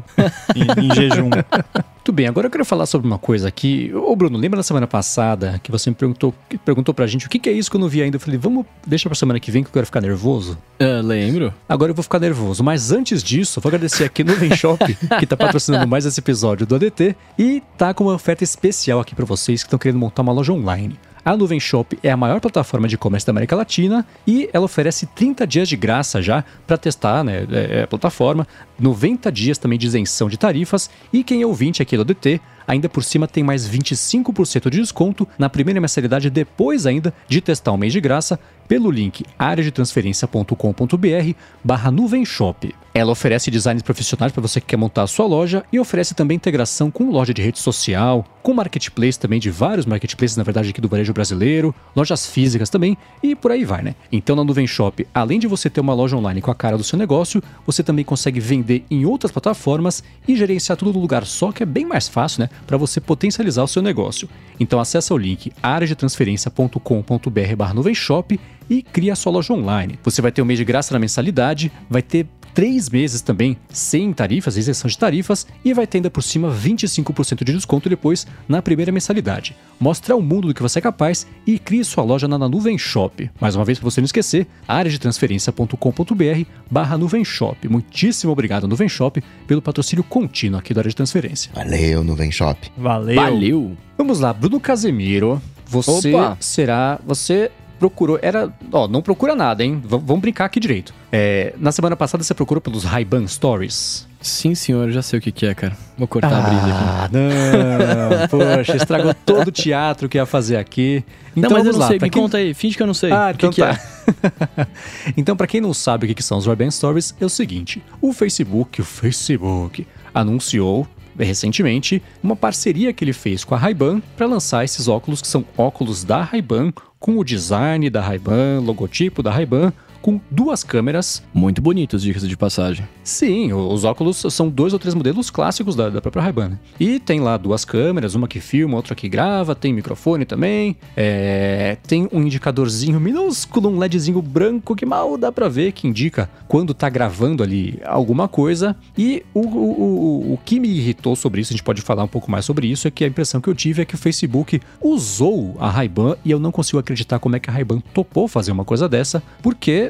Speaker 2: em, em jejum.
Speaker 1: Muito bem, agora eu quero falar sobre uma coisa aqui. Ô Bruno, lembra na semana passada que você me perguntou, perguntou pra gente o que, que é isso que eu não vi ainda? Eu falei, vamos, deixa pra semana que vem que eu quero ficar nervoso.
Speaker 4: Ah, lembro.
Speaker 1: Agora eu vou ficar nervoso. Mas antes disso, vou agradecer aqui no Shop, que tá patrocinando mais esse episódio do ADT e tá com uma oferta especial aqui pra vocês que estão querendo montar uma loja online. A Nuvem Shop é a maior plataforma de e-commerce da América Latina e ela oferece 30 dias de graça já para testar né, é, a plataforma, 90 dias também de isenção de tarifas e quem é ouvinte aqui do ADT ainda por cima tem mais 25% de desconto na primeira mensalidade depois ainda de testar um mês de graça pelo link areadetransferencia.com.br barra nuvem shop. Ela oferece designs profissionais para você que quer montar a sua loja e oferece também integração com loja de rede social, com marketplace também de vários marketplaces, na verdade, aqui do varejo brasileiro, lojas físicas também e por aí vai, né? Então na Nuvem Shop, além de você ter uma loja online com a cara do seu negócio, você também consegue vender em outras plataformas e gerenciar tudo num lugar só, que é bem mais fácil, né? Para você potencializar o seu negócio. Então acessa o link areadetransferencia.com.br barra Nuvem Shop e cria a sua loja online. Você vai ter um mês de graça na mensalidade, vai ter três meses também sem tarifas, isenção de tarifas, e vai ter ainda por cima 25% de desconto depois na primeira mensalidade. Mostre ao mundo do que você é capaz e crie sua loja na Nuvem Shop. Mais uma vez, para você não esquecer, areadetransferencia.com.br barra Nuvem Shop. Muitíssimo obrigado, Nuvem Shop, pelo patrocínio contínuo aqui da área de transferência.
Speaker 3: Valeu, Nuvem Shop.
Speaker 2: Valeu.
Speaker 4: Valeu.
Speaker 1: Vamos lá, Bruno Casemiro, você
Speaker 4: Opa.
Speaker 1: será. Você procurou. Era. Ó, não procura nada, hein? V- vamos brincar aqui direito. É, na semana passada você procurou pelos Ray-Ban Stories.
Speaker 4: Sim, senhor, eu já sei o que, que é, cara. Vou cortar a brisa aqui.
Speaker 1: Ah, não. Poxa, estragou todo o teatro que ia fazer aqui. Então
Speaker 4: não, mas eu não
Speaker 1: lá.
Speaker 4: sei, me
Speaker 1: quem-
Speaker 4: conta aí, finge que eu não sei.
Speaker 1: Ah,
Speaker 4: o que,
Speaker 1: então
Speaker 4: que
Speaker 1: tá.
Speaker 4: é?
Speaker 1: então, pra quem não sabe o que que são os Ray-Ban Stories, é o seguinte: o Facebook, o Facebook, anunciou recentemente uma parceria que ele fez com a Ray-Ban para lançar esses óculos que são óculos da Ray-Ban com o design da Ray-Ban, logotipo da Ray-Ban, com duas câmeras.
Speaker 4: Muito bonitos, dicas de passagem.
Speaker 1: Sim, os óculos são dois ou três modelos clássicos da, da própria Ray-Ban. né? E tem lá duas câmeras, uma que filma, outra que grava, tem microfone também, é, tem um indicadorzinho minúsculo, um LEDzinho branco que mal dá pra ver, que indica quando tá gravando ali alguma coisa. E o, o, o, o que me irritou sobre isso, a gente pode falar um pouco mais sobre isso, é que a impressão que eu tive é que o Facebook usou a Ray-Ban e eu não consigo acreditar como é que a Ray-Ban topou fazer uma coisa dessa, porque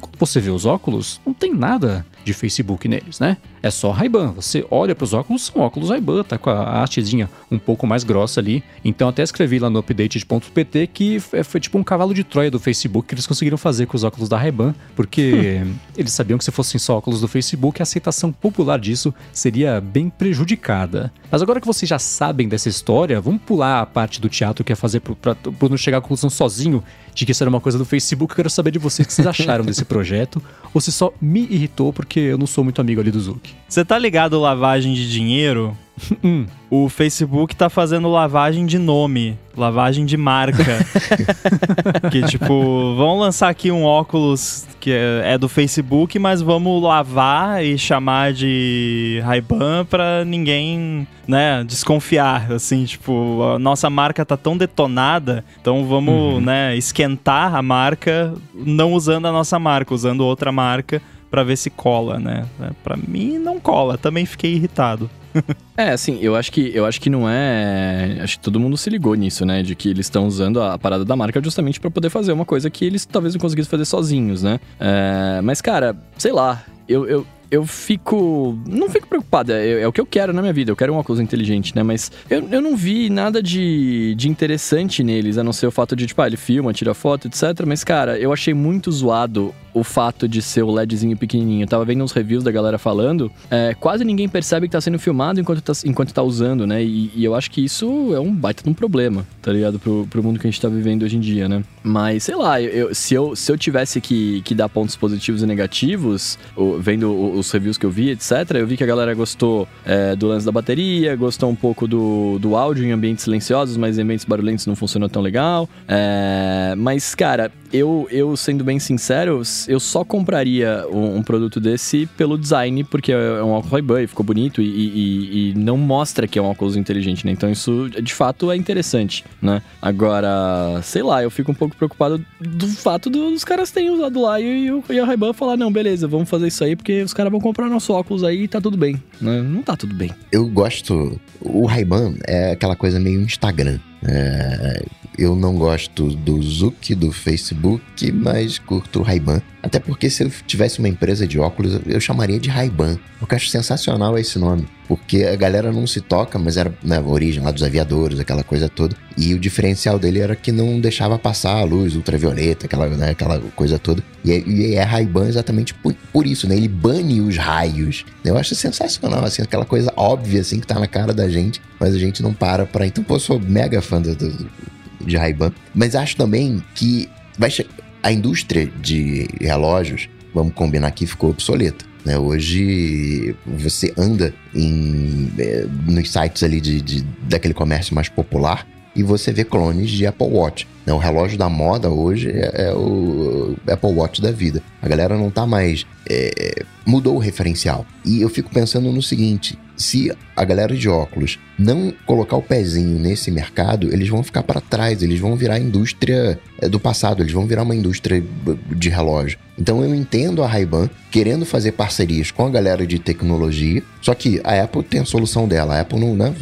Speaker 1: quando você vê os óculos, não tem nada de Facebook neles, né? É só Ray-Ban. Você olha para os óculos, são óculos Ray-Ban, tá com a hastezinha um pouco mais grossa ali. Então até escrevi lá no update.pt que foi tipo um cavalo de Troia do Facebook que eles conseguiram fazer com os óculos da Ray-Ban, porque eles sabiam que se fossem só óculos do Facebook, a aceitação popular disso seria bem prejudicada. Mas agora que vocês já sabem dessa história, vamos pular a parte do teatro que é fazer pro não chegar à conclusão sozinho de que isso era uma coisa do Facebook. Eu quero saber de vocês o que vocês acharam desse projeto, ou se só me irritou porque eu não sou muito amigo ali do Zuki.
Speaker 2: Você tá ligado lavagem de dinheiro?
Speaker 1: Hum.
Speaker 2: O Facebook tá fazendo lavagem de nome, lavagem de marca. que tipo, vamos lançar aqui um óculos que é, é do Facebook, mas vamos lavar e chamar de Ray-Ban pra ninguém, né, desconfiar, assim, tipo, a nossa marca tá tão detonada, então vamos, né, esquentar a marca não usando a nossa marca, usando outra marca pra ver se cola, né? Pra mim não cola, também fiquei irritado.
Speaker 4: É, assim, eu acho que eu acho que não é. Acho que todo mundo se ligou nisso, né? De que eles estão usando a parada da marca justamente para poder fazer uma coisa que eles talvez não conseguissem fazer sozinhos, né? É, mas, cara, sei lá, eu, eu, eu fico. Não fico preocupado, é, é, o que eu quero na minha vida. Eu quero um óculos inteligente, né? Mas eu, eu não vi nada de, de interessante neles, a não ser o fato de, tipo, ah, ele filma, tira foto, etc. Mas, cara, eu achei muito zoado o fato de ser o LEDzinho pequenininho. Eu tava vendo uns reviews da galera falando, é, quase ninguém percebe que tá sendo filmado enquanto tá, enquanto tá usando, né? E, e, eu acho que isso é um baita de um problema, tá ligado? Pro, pro mundo que a gente tá vivendo hoje em dia, né? Mas, sei lá, eu, se, eu, se eu tivesse que, que dar pontos positivos e negativos, vendo os reviews que eu vi, etc., eu vi que a galera gostou é, do lance da bateria, gostou um pouco do, do áudio em ambientes silenciosos, mas em ambientes barulhentos não funcionou tão legal. É, mas, cara, eu, eu sendo bem sincero, eu só compraria um, um, produto desse pelo design, porque é um óculos e ficou bonito e, e, e, não mostra que é um óculos inteligente, né? Então isso, de fato, é interessante, né? Agora, sei lá, eu fico um pouco preocupado do fato dos caras terem usado lá e, e a Ray-Ban falar, não, beleza, vamos fazer isso aí, porque os caras vão comprar nosso óculos aí e tá tudo bem, né? Não tá tudo bem.
Speaker 3: Eu gosto... O Ray-Ban é aquela coisa meio Instagram. É, eu não gosto do Zuki, do Facebook, mas curto o Ray-Ban. Até porque se eu tivesse uma empresa de óculos, eu chamaria de Ray-Ban. Eu acho sensacional esse nome. Porque a galera não se toca, mas era né, origem lá dos aviadores, aquela coisa toda. E o diferencial dele era que não deixava passar a luz ultravioleta, aquela, né, aquela coisa toda. E, é, e é Ray-Ban exatamente por, por, isso, né? Ele bane os raios. Eu acho sensacional, assim, aquela coisa óbvia, assim, que tá na cara da gente, mas a gente não para pra... Então, pô, eu sou mega fã do, do de Ray-Ban. Mas acho também que vai a indústria de relógios, vamos combinar aqui, ficou obsoleta. Né? Hoje você anda em, é, nos sites ali de, de, daquele comércio mais popular e você vê clones de Apple Watch. Né? O relógio da moda hoje é, é, o Apple Watch da vida. A galera não tá mais. É, mudou o referencial. E eu fico pensando no seguinte: se a galera de óculos não colocar o pezinho nesse mercado, eles vão ficar para trás, eles vão virar a indústria é, do passado, eles vão virar uma indústria de relógio. Então eu entendo a Ray-Ban querendo fazer parcerias com a galera de tecnologia, só que a Apple tem a solução dela, a Apple não né,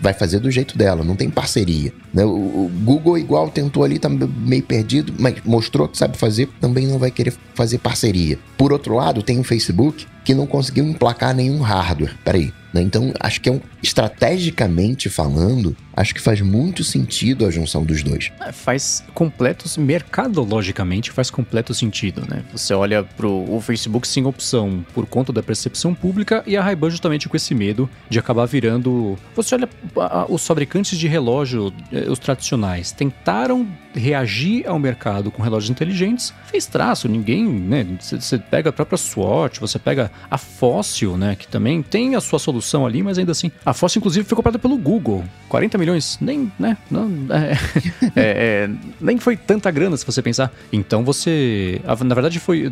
Speaker 3: vai fazer do jeito dela, não tem parceria. Né? O Google igual tentou ali, tá meio perdido, mas mostrou que sabe fazer, também não vai querer fazer parceria. Por outro lado, tem o Facebook que não conseguiu emplacar nenhum hardware. Peraí. Né? Então, acho que é um, estrategicamente falando, acho que faz muito sentido a junção dos dois.
Speaker 1: É, faz completo, mercadologicamente faz completo sentido, né? Você olha pro o Facebook sem opção por conta da percepção pública e a Ray-Ban justamente com esse medo de acabar virando... Você olha os fabricantes de relógio, eh, os tradicionais, tentaram reagir ao mercado com relógios inteligentes, fez traço, ninguém, né? Você pega a própria Swatch, você pega a Fossil, né? Que também tem a sua solução ali, mas ainda assim. A Fossil, inclusive, foi comprada pelo Google. 40 milhões, nem, né? Não, é, é, é, nem foi tanta grana, se você pensar. Então você. Na verdade, foi.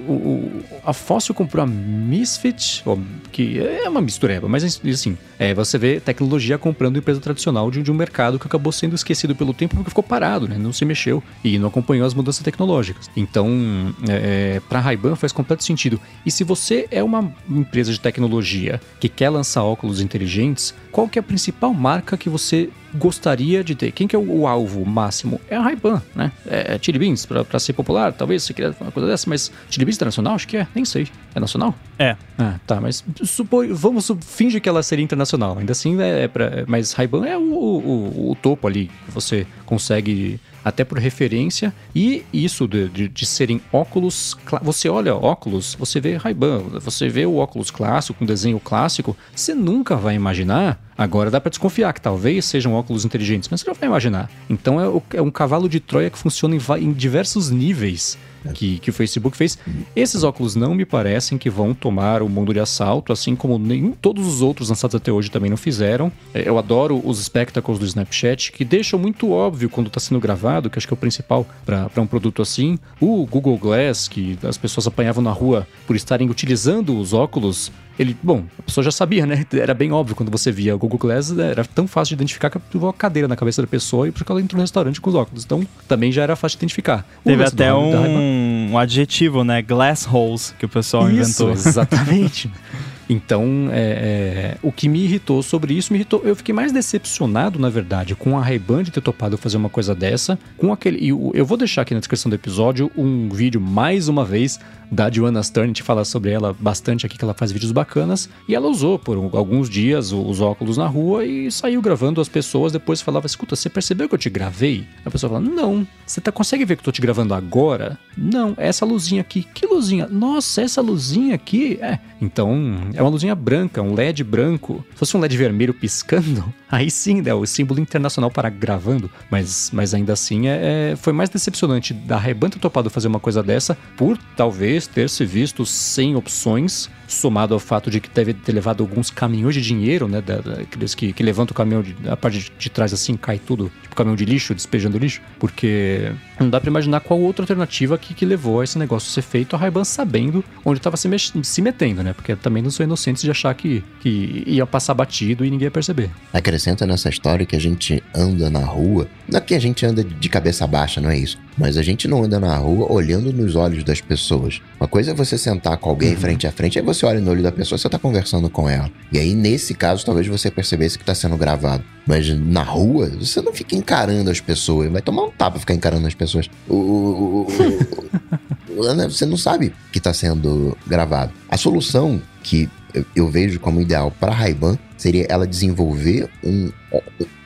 Speaker 1: O, a Fossil comprou a Misfit, que é uma mistureba, mas assim, é, você vê tecnologia comprando empresa tradicional de, de um mercado que acabou sendo esquecido pelo tempo porque ficou parado, né? Não se mexeu e não acompanhou as mudanças tecnológicas. Então, é, é para Ray-Ban faz completo sentido. E se você é uma empresa de tecnologia que quer lançar óculos inteligentes, qual que é a principal marca que você gostaria de ter? Quem que é o, o alvo máximo? É a Ray-Ban, né? É, é Chili Beans, pra, ser popular, talvez você queira uma coisa dessa, mas Chili Beans internacional? Acho que é, nem sei. É nacional?
Speaker 2: É.
Speaker 1: Ah, tá, mas supor, vamos fingir que ela seria internacional. Ainda assim, é, é pra, mas Ray-Ban é o, o, o topo ali, que você consegue até por referência, e isso de, de, de serem óculos. Você olha óculos, você vê Ray-Ban, você vê o óculos clássico, com desenho clássico, você nunca vai imaginar. Agora dá para desconfiar que talvez sejam óculos inteligentes, mas você não vai imaginar. Então é, é um cavalo de Troia que funciona em, em diversos níveis que, que o Facebook fez. Esses óculos não me parecem que vão tomar o mundo de assalto, assim como nem todos os outros lançados até hoje também não fizeram. É, eu adoro os spectacles do Snapchat, que deixam muito óbvio quando está sendo gravado, que acho que é o principal para um produto assim. O Google Glass, que as pessoas apanhavam na rua por estarem utilizando os óculos ele, bom, a pessoa já sabia, né? Era bem óbvio quando você via o Google Glass, era tão fácil de identificar que levou a cadeira na cabeça da pessoa e porque ela entrou no restaurante com os óculos. Então, também já era fácil de identificar.
Speaker 2: Teve até um, um adjetivo, né? Glass holes, que o pessoal Isso,
Speaker 1: inventou. Exatamente. Então, é, é, o que me irritou sobre isso, me irritou. Eu fiquei mais decepcionado, na verdade, com a Ray-Ban de ter topado fazer uma coisa dessa. Com aquele. Eu vou deixar aqui na descrição do episódio um vídeo, mais uma vez, da Joanna Stern, a gente fala sobre ela bastante aqui, que ela faz vídeos bacanas, e ela usou por alguns dias os óculos na rua e saiu gravando as pessoas, depois falava, escuta, você percebeu que eu te gravei? A pessoa fala, não, você tá, consegue ver que eu tô te gravando agora? Não, é essa luzinha aqui. Que luzinha? Nossa, essa luzinha aqui? É, então, é uma luzinha branca, um LED branco. Se fosse um LED vermelho piscando, aí sim, é o símbolo internacional para gravando, mas, mas ainda assim é, é foi mais decepcionante da Reban ter topado fazer uma coisa dessa por talvez talvez ter se visto sem opções, somado ao fato de que deve ter levado alguns caminhões de dinheiro, né? Aqueles que, que levantam o caminhão, de, a parte de, de, trás assim, cai tudo, tipo caminhão de lixo, despejando lixo, porque não dá para imaginar qual outra alternativa que, que levou a esse negócio ser feito, a Ray-Ban sabendo onde estava se, se metendo, né? Porque também não sou inocente de achar que, que ia passar batido e ninguém ia perceber.
Speaker 3: Acrescenta nessa história que a gente anda na rua, não é que a gente anda de cabeça baixa, não é isso, mas a gente não anda na rua olhando nos olhos das pessoas. Uma coisa é você sentar com alguém uhum. frente a frente, aí você olha no olho da pessoa, você tá conversando com ela. E aí, nesse caso, talvez você percebesse que tá sendo gravado. Mas na rua, você não fica encarando as pessoas. Vai tomar um tapa ficar encarando as pessoas. O, o, o, né, você não sabe que tá sendo gravado. A solução que eu vejo como ideal para a Ray-Ban seria ela desenvolver um,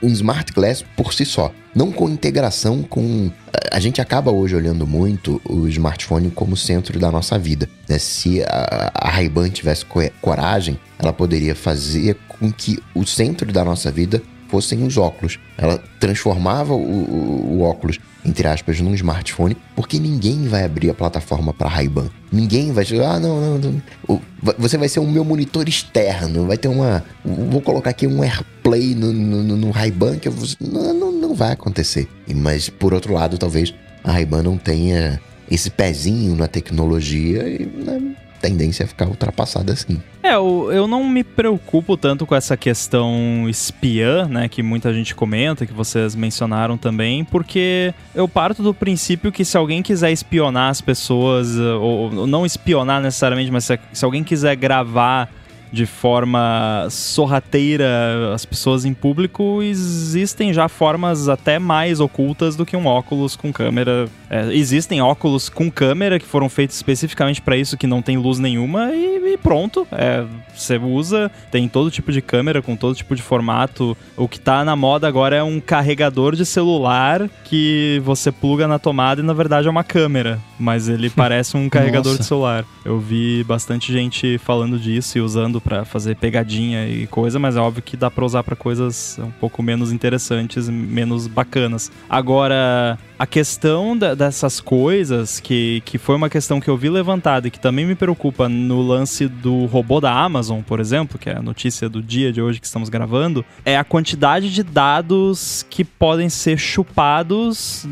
Speaker 3: um smart glass por si só, não com integração com a gente acaba hoje olhando muito o smartphone como centro da nossa vida. Né? Se a, a Ray-Ban tivesse coragem, ela poderia fazer com que o centro da nossa vida fossem os óculos. Ela transformava o, o, o óculos entre aspas, num smartphone, porque ninguém vai abrir a plataforma para Ray-Ban. Ninguém vai dizer, ah, não, não, não, Você vai ser o meu monitor externo, vai ter uma. Vou colocar aqui um AirPlay no, no, no Ray-Ban que eu. Não, não, não vai acontecer. Mas, por outro lado, talvez a Ray-Ban não tenha esse pezinho na tecnologia e. Né, tendência a ficar ultrapassada assim.
Speaker 2: É, eu, eu não me preocupo tanto com essa questão espiã, né, que muita gente comenta, que vocês mencionaram também, porque eu parto do princípio que se alguém quiser espionar as pessoas, ou, ou não espionar necessariamente, mas se, se alguém quiser gravar de forma sorrateira as pessoas em público, existem já formas até mais ocultas do que um óculos com câmera. É, existem óculos com câmera que foram feitos especificamente para isso, que não tem luz nenhuma, e, e pronto. É, você usa, tem todo tipo de câmera, com todo tipo de formato. O que tá na moda agora é um carregador de celular que você pluga na tomada e na verdade é uma câmera, mas ele parece um carregador Nossa. de celular. Eu vi bastante gente falando disso e usando para fazer pegadinha e coisa, mas é óbvio que dá para usar para coisas um pouco menos interessantes, menos bacanas. Agora, a questão da, dessas coisas, que, que foi uma questão que eu vi levantada e que também me preocupa no lance do robô da Amazon, por exemplo, que é a notícia do dia de hoje que estamos gravando, é a quantidade de dados que podem ser chupados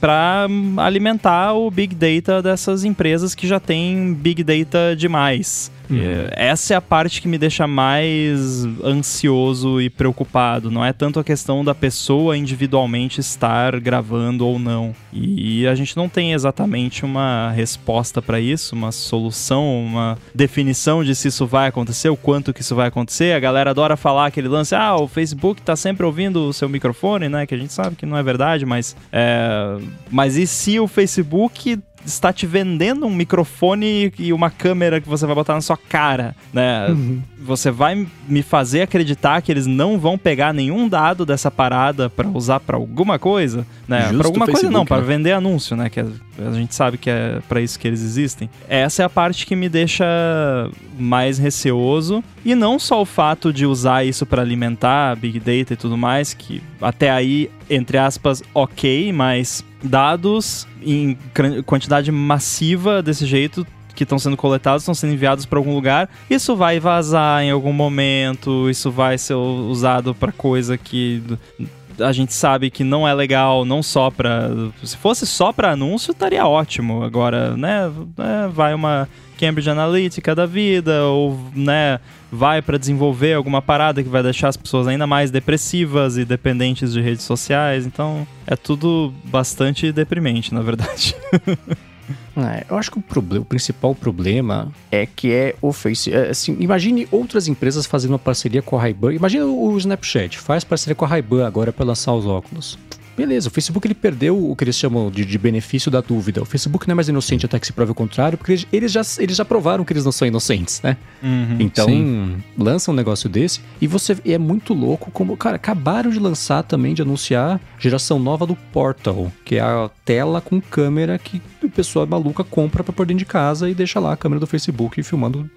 Speaker 2: para alimentar o Big Data dessas empresas que já têm Big Data demais. Uhum. É, essa é a parte que me deixa mais ansioso e preocupado. Não é tanto a questão da pessoa individualmente estar gravando ou não. E a gente não tem exatamente uma resposta para isso, uma solução, uma definição de se isso vai acontecer, o quanto que isso vai acontecer. A galera adora falar aquele lance, ah, o Facebook tá sempre ouvindo o seu microfone, né? Que a gente sabe que não é verdade, mas é... mas e se o Facebook está te vendendo um microfone e uma câmera que você vai botar na sua cara, né? Uhum. Você vai me fazer acreditar que eles não vão pegar nenhum dado dessa parada para usar para alguma coisa, né? Para alguma coisa não, para né? vender anúncio, né? Que a gente sabe que é para isso que eles existem. Essa é a parte que me deixa mais receoso e não só o fato de usar isso para alimentar big data e tudo mais, que até aí entre aspas ok, mas dados em quantidade massiva desse jeito que estão sendo coletados, estão sendo enviados para algum lugar, isso vai vazar em algum momento, isso vai ser usado para coisa que a gente sabe que não é legal, não só para se fosse só para anúncio estaria ótimo. Agora, né, é, vai uma Cambridge Analytica da vida ou, né, vai para desenvolver alguma parada que vai deixar as pessoas ainda mais depressivas e dependentes de redes sociais. Então, é tudo bastante deprimente, na verdade.
Speaker 1: É, eu acho que o, problema, o principal problema é que é o Face. é, assim, imagine outras empresas fazendo uma parceria com a Ray-Ban. Imagine o Snapchat faz parceria com a Ray-Ban agora para lançar os óculos. Beleza, o Facebook ele perdeu o que eles chamam de, de benefício da dúvida. O Facebook não é mais inocente até que se prove o contrário, porque eles, eles já, eles já provaram que eles não são inocentes, né? Então,
Speaker 4: Sim.
Speaker 1: lança um negócio desse e você e é muito louco como, cara, acabaram de lançar também de anunciar geração nova do Portal, que é a tela com câmera que a pessoa maluca compra pra pôr dentro de casa e deixa lá a câmera do Facebook filmando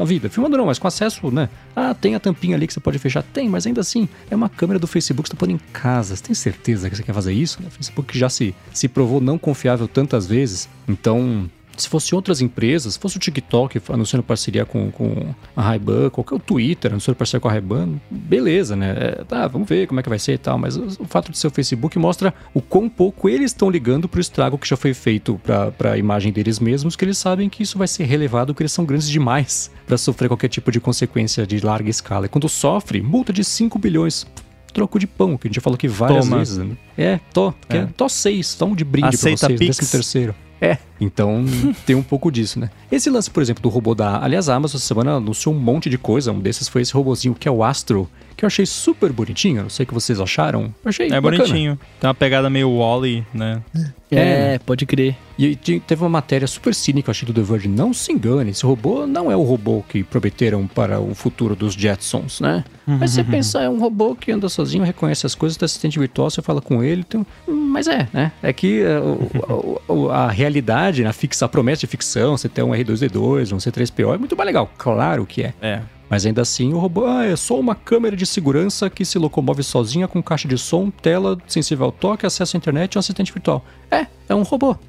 Speaker 1: a vida. Filmando não, mas com acesso, né? Ah, tem a tampinha ali que você pode fechar? Tem, mas ainda assim, é uma câmera do Facebook que você tá pondo em casa. Você tem certeza que você quer fazer isso? O Facebook já se, se provou não confiável tantas vezes. Então, se fosse outras empresas, se fosse o TikTok anunciando parceria com, com a Ray-Ban, qualquer o Twitter anunciando parceria com a Ray-Ban, beleza, né? É, tá, vamos ver como é que vai ser e tal, mas o, fato de ser o Facebook mostra o quão pouco eles estão ligando pro estrago que já foi feito pra, pra imagem deles mesmos, que eles sabem que isso vai ser relevado, que eles são grandes demais pra sofrer qualquer tipo de consequência de larga escala. E quando sofre, multa de 5 bilhões. Troco de pão, que a gente já falou aqui várias
Speaker 2: Toma.
Speaker 1: vezes. Né? É, tô,
Speaker 2: É.
Speaker 1: é. tô seis, toma de brinde
Speaker 2: Aceita
Speaker 1: pra vocês,
Speaker 2: Pix?
Speaker 1: décimo terceiro. É, então tem um pouco disso, né? Esse lance, por exemplo, do robô da. Aliás, a Amazon essa semana anunciou um monte de coisa. Um desses foi esse robozinho que é o Astro, que eu achei super bonitinho. Não sei o que vocês acharam. Eu achei
Speaker 2: É
Speaker 1: bacana.
Speaker 2: bonitinho. Tem uma pegada meio Wally, né?
Speaker 4: É, pode crer.
Speaker 1: E teve uma matéria super cínica, eu achei, do The Verge. Não se engane, esse robô não é o robô que prometeram para o futuro dos Jetsons, né? Mas você pensa, é um robô que anda sozinho, reconhece as coisas, tem assistente virtual, você fala com ele. Então... Mas é, né? É que é, o- o- o- a realidade, a, fixa, a promessa de ficção, você ter um R2D2, um C3PO, é muito mais legal. Claro que é.
Speaker 2: É.
Speaker 1: Mas ainda assim, o robô ah, é só uma câmera de segurança que se locomove sozinha com caixa de som, tela sensível ao toque, acesso à internet e um assistente virtual. É, é um robô.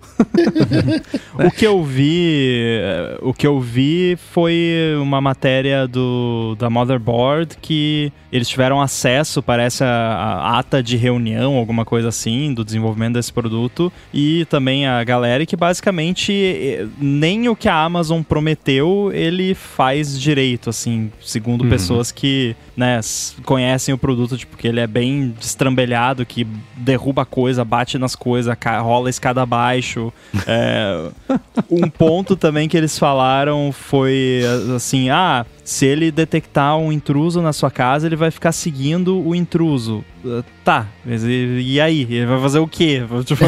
Speaker 2: O que eu vi, eh, o que eu vi foi uma matéria do da Motherboard que eles tiveram acesso, parece a, a ata de reunião, alguma coisa assim, do desenvolvimento desse produto e também a galera que basicamente eh, nem o que a Amazon prometeu ele faz direito, assim, segundo
Speaker 1: Uhum.
Speaker 2: pessoas que né, conhecem o produto, tipo que ele é bem destrambelhado, que derruba coisa, bate nas coisas, rola escada abaixo. É, um ponto também que eles falaram foi assim: ah, se ele detectar um intruso na sua casa, ele vai ficar seguindo o intruso. Uh, Tá, mas e, e aí? Ele vai fazer o quê? Tipo,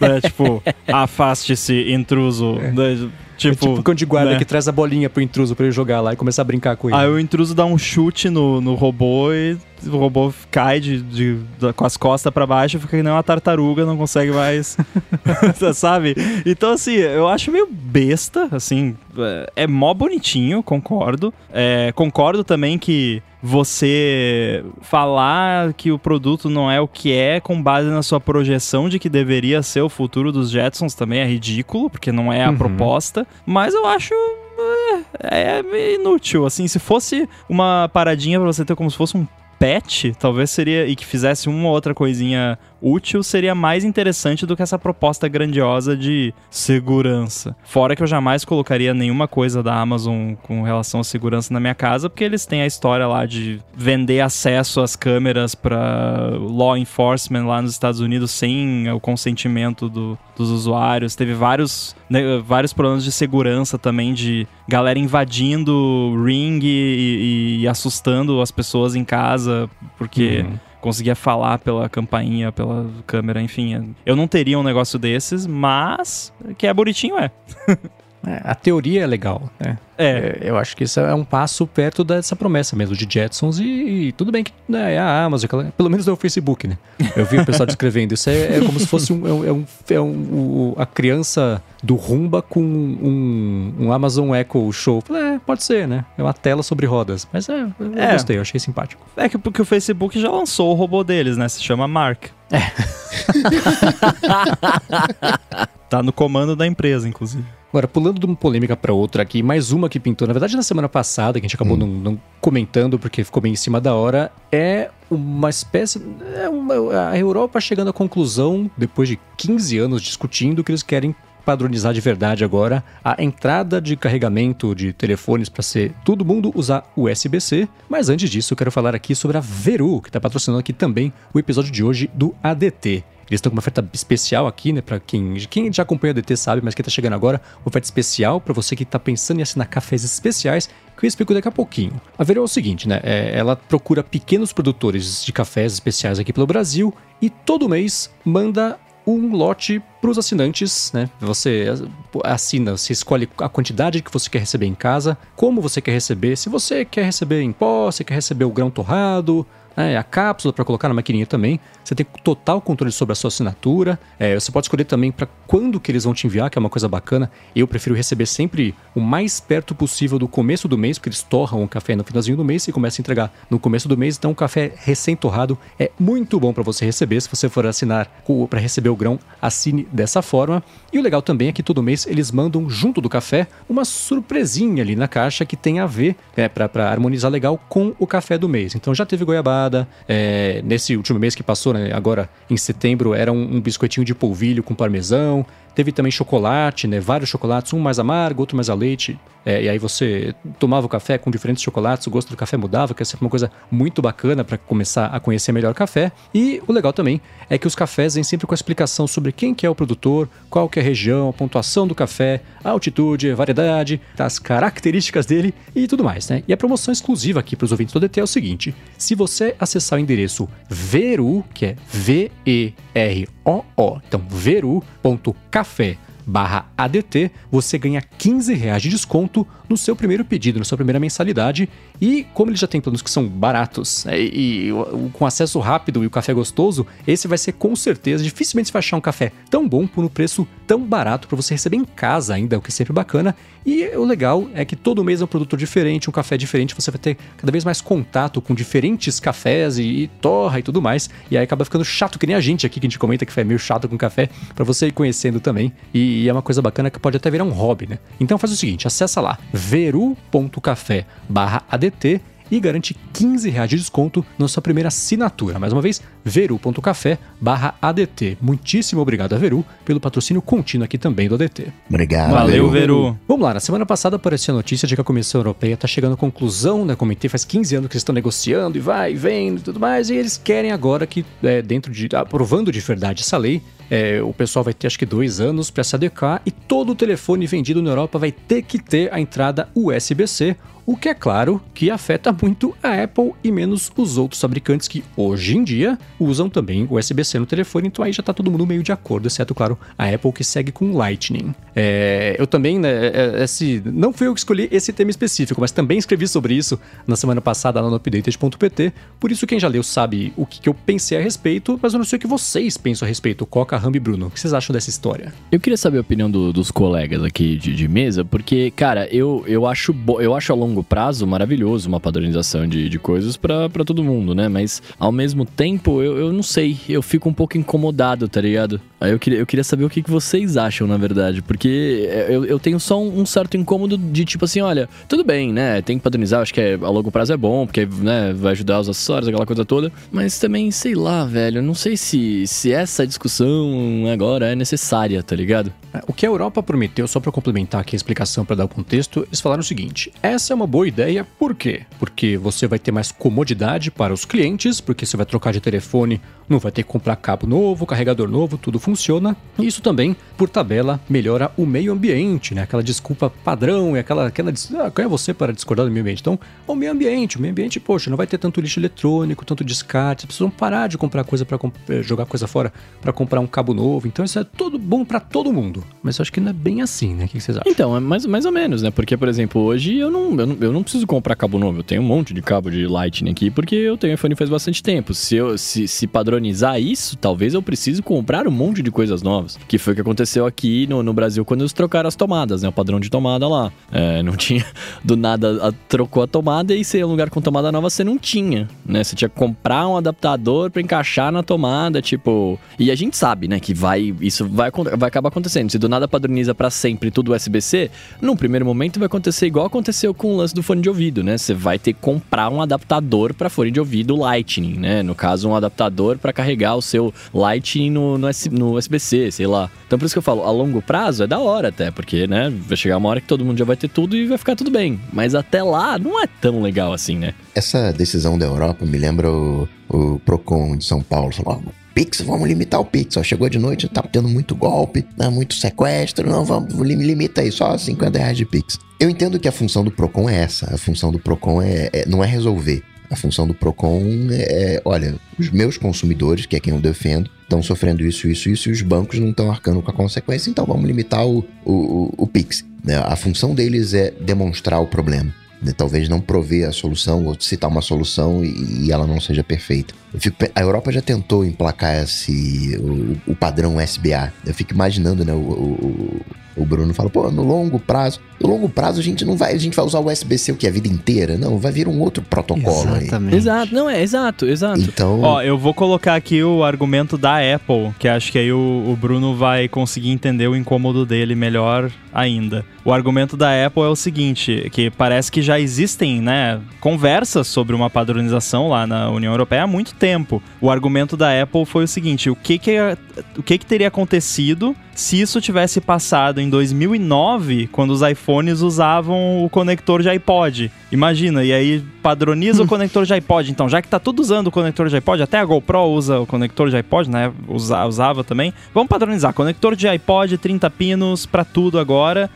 Speaker 2: né, tipo afaste-se, intruso. né,
Speaker 1: Tipo,
Speaker 2: Tipo,
Speaker 1: é tipo o cão de guarda
Speaker 2: né?
Speaker 1: que traz a bolinha pro intruso pra ele jogar lá e começar a brincar com ele.
Speaker 2: Aí o intruso dá um chute no, no robô e o robô cai de, de- da- com as costas pra baixo, fica que nem uma tartaruga, não consegue mais. sabe? Então, assim, eu acho meio besta, assim. é- É mó bonitinho, concordo. É, concordo também que você falar que o produto não é o que é com base na sua projeção de que deveria ser o futuro dos Jetsons também é ridículo, porque não é a
Speaker 1: Uhum.
Speaker 2: proposta. Mas eu acho é, é meio inútil, assim, se fosse uma paradinha pra você ter como se fosse um pet, talvez seria, e que fizesse uma ou outra coisinha útil, seria mais interessante do que essa proposta grandiosa de segurança. Fora que eu jamais colocaria nenhuma coisa da Amazon com relação à segurança na minha casa, porque eles têm a história lá de vender acesso às câmeras para law enforcement lá nos Estados Unidos sem o consentimento do- dos usuários. Teve vários, né, vários problemas de segurança também, de galera invadindo ring e, e- e assustando as pessoas em casa, porque
Speaker 1: Uhum.
Speaker 2: Conseguia falar pela campainha, pela câmera, enfim. Eu não teria um negócio desses, mas que é bonitinho, é.
Speaker 1: É, a teoria é legal, né?
Speaker 2: É.
Speaker 1: É, eu acho que isso é um passo perto dessa promessa mesmo de Jetsons e, e tudo bem que né, é a Amazon, aquela- pelo menos é o Facebook, né? Eu vi o pessoal descrevendo isso, é, é como se fosse um, é um, é um- é a criança do Rumba com um, um Amazon Echo Show. É, pode ser, né? É uma tela sobre rodas, mas é, eu
Speaker 2: É.
Speaker 1: gostei, eu achei simpático.
Speaker 2: É que porque o Facebook já lançou o robô deles, né? Se chama Mark. tá no comando da empresa, inclusive.
Speaker 1: Agora, pulando de uma polêmica para outra aqui, mais uma que pintou, na verdade, na semana passada, que a gente acabou não, não comentando porque ficou bem em cima da hora, é uma espécie. É uma- a Europa chegando à conclusão, depois de 15 anos discutindo, que eles querem padronizar de verdade agora a entrada de carregamento de telefones para ser todo mundo usar USB-C. Mas antes disso, eu quero falar aqui sobre a Veru, que está patrocinando aqui também o episódio de hoje do ADT. Eles estão com uma oferta especial aqui, né? Pra quem, quem já acompanha o DT sabe, mas quem tá chegando agora, oferta especial para você que tá pensando em assinar cafés especiais, que eu explico daqui a pouquinho. A Verô é o seguinte, né? É, ela procura pequenos produtores de cafés especiais aqui pelo Brasil e todo mês manda um lote para os assinantes, né? Você assina, você escolhe a quantidade que você quer receber em casa, como você quer receber, se você quer receber em pó, se quer receber o grão torrado, né, a cápsula para colocar na maquininha também. Você tem total controle sobre a sua assinatura. É, você pode escolher também para quando que eles vão te enviar, que é uma coisa bacana. Eu prefiro receber sempre o mais perto possível do começo do mês, porque eles torram o café no finalzinho do mês e começam a entregar no começo do mês. Então, o café recém-torrado é muito bom para você receber. Se você for assinar para receber o grão, assine dessa forma. E o legal também é que todo mês eles mandam junto do café uma surpresinha ali na caixa que tem a ver, né, para harmonizar legal com o café do mês. Então, já teve goiabada. É, nesse último mês que passou, né, agora em setembro, era um, um biscoitinho de polvilho com parmesão. Teve também chocolate, né? Vários chocolates, um mais amargo, outro mais a leite. É, e aí você tomava o café com diferentes chocolates, o gosto do café mudava, que é sempre uma coisa muito bacana para começar a conhecer melhor o café. E o legal também é que os cafés vêm sempre com a explicação sobre quem que é o produtor, qual que é a região, a pontuação do café, a altitude, a variedade, as características dele e tudo mais, né? E a promoção exclusiva aqui para os ouvintes do DT é o seguinte: se você acessar o endereço veru, que é V-E-R-O-O, então veru.café barra ADT, você ganha 15 reais de desconto no seu primeiro pedido, na sua primeira mensalidade. E como ele já tem planos que são baratos né, e, e, com acesso rápido e o café gostoso, esse vai ser com certeza, dificilmente você vai achar um café tão bom por um preço tão barato para você receber em casa ainda, o que é sempre bacana. E o legal é que todo mês é um produto diferente, um café diferente, você vai ter cada vez mais contato com diferentes cafés e, e torra e tudo mais. E aí acaba ficando chato que nem a gente aqui que a gente comenta que é meio chato com café, para você ir conhecendo também. E, e é uma coisa bacana que pode até virar um hobby, né? Então faz o seguinte, acessa lá veru.café ADT e garante 15 reais de desconto na sua primeira assinatura. Mais uma vez, veru.café ADT. Muitíssimo obrigado a Veru pelo patrocínio contínuo aqui também do ADT.
Speaker 3: Obrigado.
Speaker 2: Valeu, Veru.
Speaker 1: Vamos lá, na semana passada apareceu a notícia de que a Comissão Europeia está chegando à conclusão, né? Comentei faz 15 anos que eles estão negociando e vai, vem e tudo mais, e eles querem agora que, é, dentro de. aprovando de verdade essa lei, é, o pessoal vai ter acho que dois anos para se adequar e todo o telefone vendido na Europa vai ter que ter a entrada USB-C, o que é claro que afeta muito a Apple e menos os outros fabricantes que hoje em dia usam também o USB-C no telefone, então aí já tá todo mundo meio de acordo, exceto, claro, a Apple que segue com Lightning. É, eu também, né, é, é, esse, não fui eu que escolhi esse tema específico, mas também escrevi sobre isso na semana passada lá no updated.pt, por isso quem já leu sabe o que, que eu pensei a respeito, mas eu não sei o que vocês pensam a respeito, Coca, Rambi e Bruno. O que vocês acham dessa história?
Speaker 4: Eu queria saber a opinião do, dos colegas aqui de, de, mesa, porque, cara, eu, eu, acho eu acho a longo prazo maravilhoso uma padronização de, de coisas para todo mundo, né? Mas, ao mesmo tempo, eu, eu não sei, eu fico um pouco incomodado, tá ligado? Aí eu queria, eu queria saber o que, que vocês acham, na verdade, porque eu, eu tenho só um, um certo incômodo de tipo assim, olha, tudo bem, né? Tem que padronizar, acho que é, a longo prazo é bom, porque né, vai ajudar os acessórios, aquela coisa toda. Mas também, sei lá, velho, não sei se, se essa discussão agora é necessária, tá ligado?
Speaker 1: É, o que a Europa prometeu, só para complementar aqui a explicação para dar o contexto, eles falaram o seguinte: essa é uma boa ideia, por quê? Porque você vai ter mais comodidade para os clientes, porque você vai trocar de telefone, não vai ter que comprar cabo novo, carregador novo, tudo funciona. Isso também, por tabela, melhora o meio ambiente, né? Aquela desculpa padrão e aquela, aquela ah, quem é você para discordar do meio ambiente? Então, o meio ambiente, o meio ambiente, poxa, não vai ter tanto lixo eletrônico, tanto descarte, precisam parar de comprar coisa para eh, jogar coisa fora para comprar um cabo novo. Então, isso é tudo bom para todo mundo. Mas eu acho que não é bem assim, né? O que vocês acham?
Speaker 4: Então, é mais, mais ou menos, né? Porque, por exemplo, hoje eu não, eu não, eu não preciso comprar cabo novo. Eu tenho um monte de cabo de Lightning aqui porque eu tenho iPhone faz bastante tempo. Se, eu, se, se padronizar isso, talvez eu precise comprar um monte de coisas novas. Que foi o que aconteceu aqui no, no Brasil quando eles trocaram as tomadas, né? O padrão de tomada lá. É, não tinha. Do nada a, trocou a tomada e se é um lugar com tomada nova você não tinha, né? Você tinha que comprar um adaptador para encaixar na tomada, tipo. E a gente sabe, né, que vai. Isso vai, vai acabar acontecendo. Se do nada padroniza para sempre tudo USB-C, num primeiro momento vai acontecer igual aconteceu com o lance do fone de ouvido, né? Você vai ter que comprar um adaptador para fone de ouvido Lightning, né? No caso, um adaptador para carregar o seu Lightning no, no, no USB-C, sei lá. Então por isso que eu falo, a longo prazo é da hora até, porque, né, vai chegar uma hora que todo mundo já vai ter tudo e vai ficar tudo bem. Mas até lá não é tão legal assim, né?
Speaker 3: Essa decisão da Europa me lembra o, o Procon de São Paulo. Pix, vamos limitar o Pix. Ó, chegou de noite, tá tendo muito golpe, né, muito sequestro, não, vamos, limita aí, só 50 reais de Pix. Eu entendo que a função do PROCON é essa. A função do PROCON é, é não é resolver. A função do PROCON é, olha, os meus consumidores, que é quem eu defendo, estão sofrendo isso, isso, isso, e os bancos não estão arcando com a consequência, então vamos limitar o, o, o PIX. Né? A função deles é demonstrar o problema. Né? Talvez não prover a solução ou citar uma solução e, ela não seja perfeita. Fico, a Europa já tentou emplacar esse, o, o, padrão SBA. Eu fico imaginando, né? O, o, o Bruno fala, pô, no longo prazo. No longo prazo a gente não vai, a gente vai usar o USB-C o que a vida inteira, não, vai vir um outro protocolo
Speaker 4: Exatamente. Aí. Exato, não é, exato, exato.
Speaker 2: Então, ó, eu vou colocar aqui o argumento da Apple, que acho que aí o, o Bruno vai conseguir entender o incômodo dele melhor ainda. O argumento da Apple é o seguinte, que parece que já existem, né, conversas sobre uma padronização lá na União Europeia há muito tempo. O argumento da Apple foi o seguinte, o que que, o que, que teria acontecido se isso tivesse passado em 2009, quando os iPhones usavam o conector de iPod. Imagina, e aí padroniza o conector de iPod. Então, já que tá tudo usando o conector de iPod, até a GoPro usa o conector de iPod, né? Usa, usava também. Vamos padronizar. Conector de iPod, 30 pinos para tudo agora.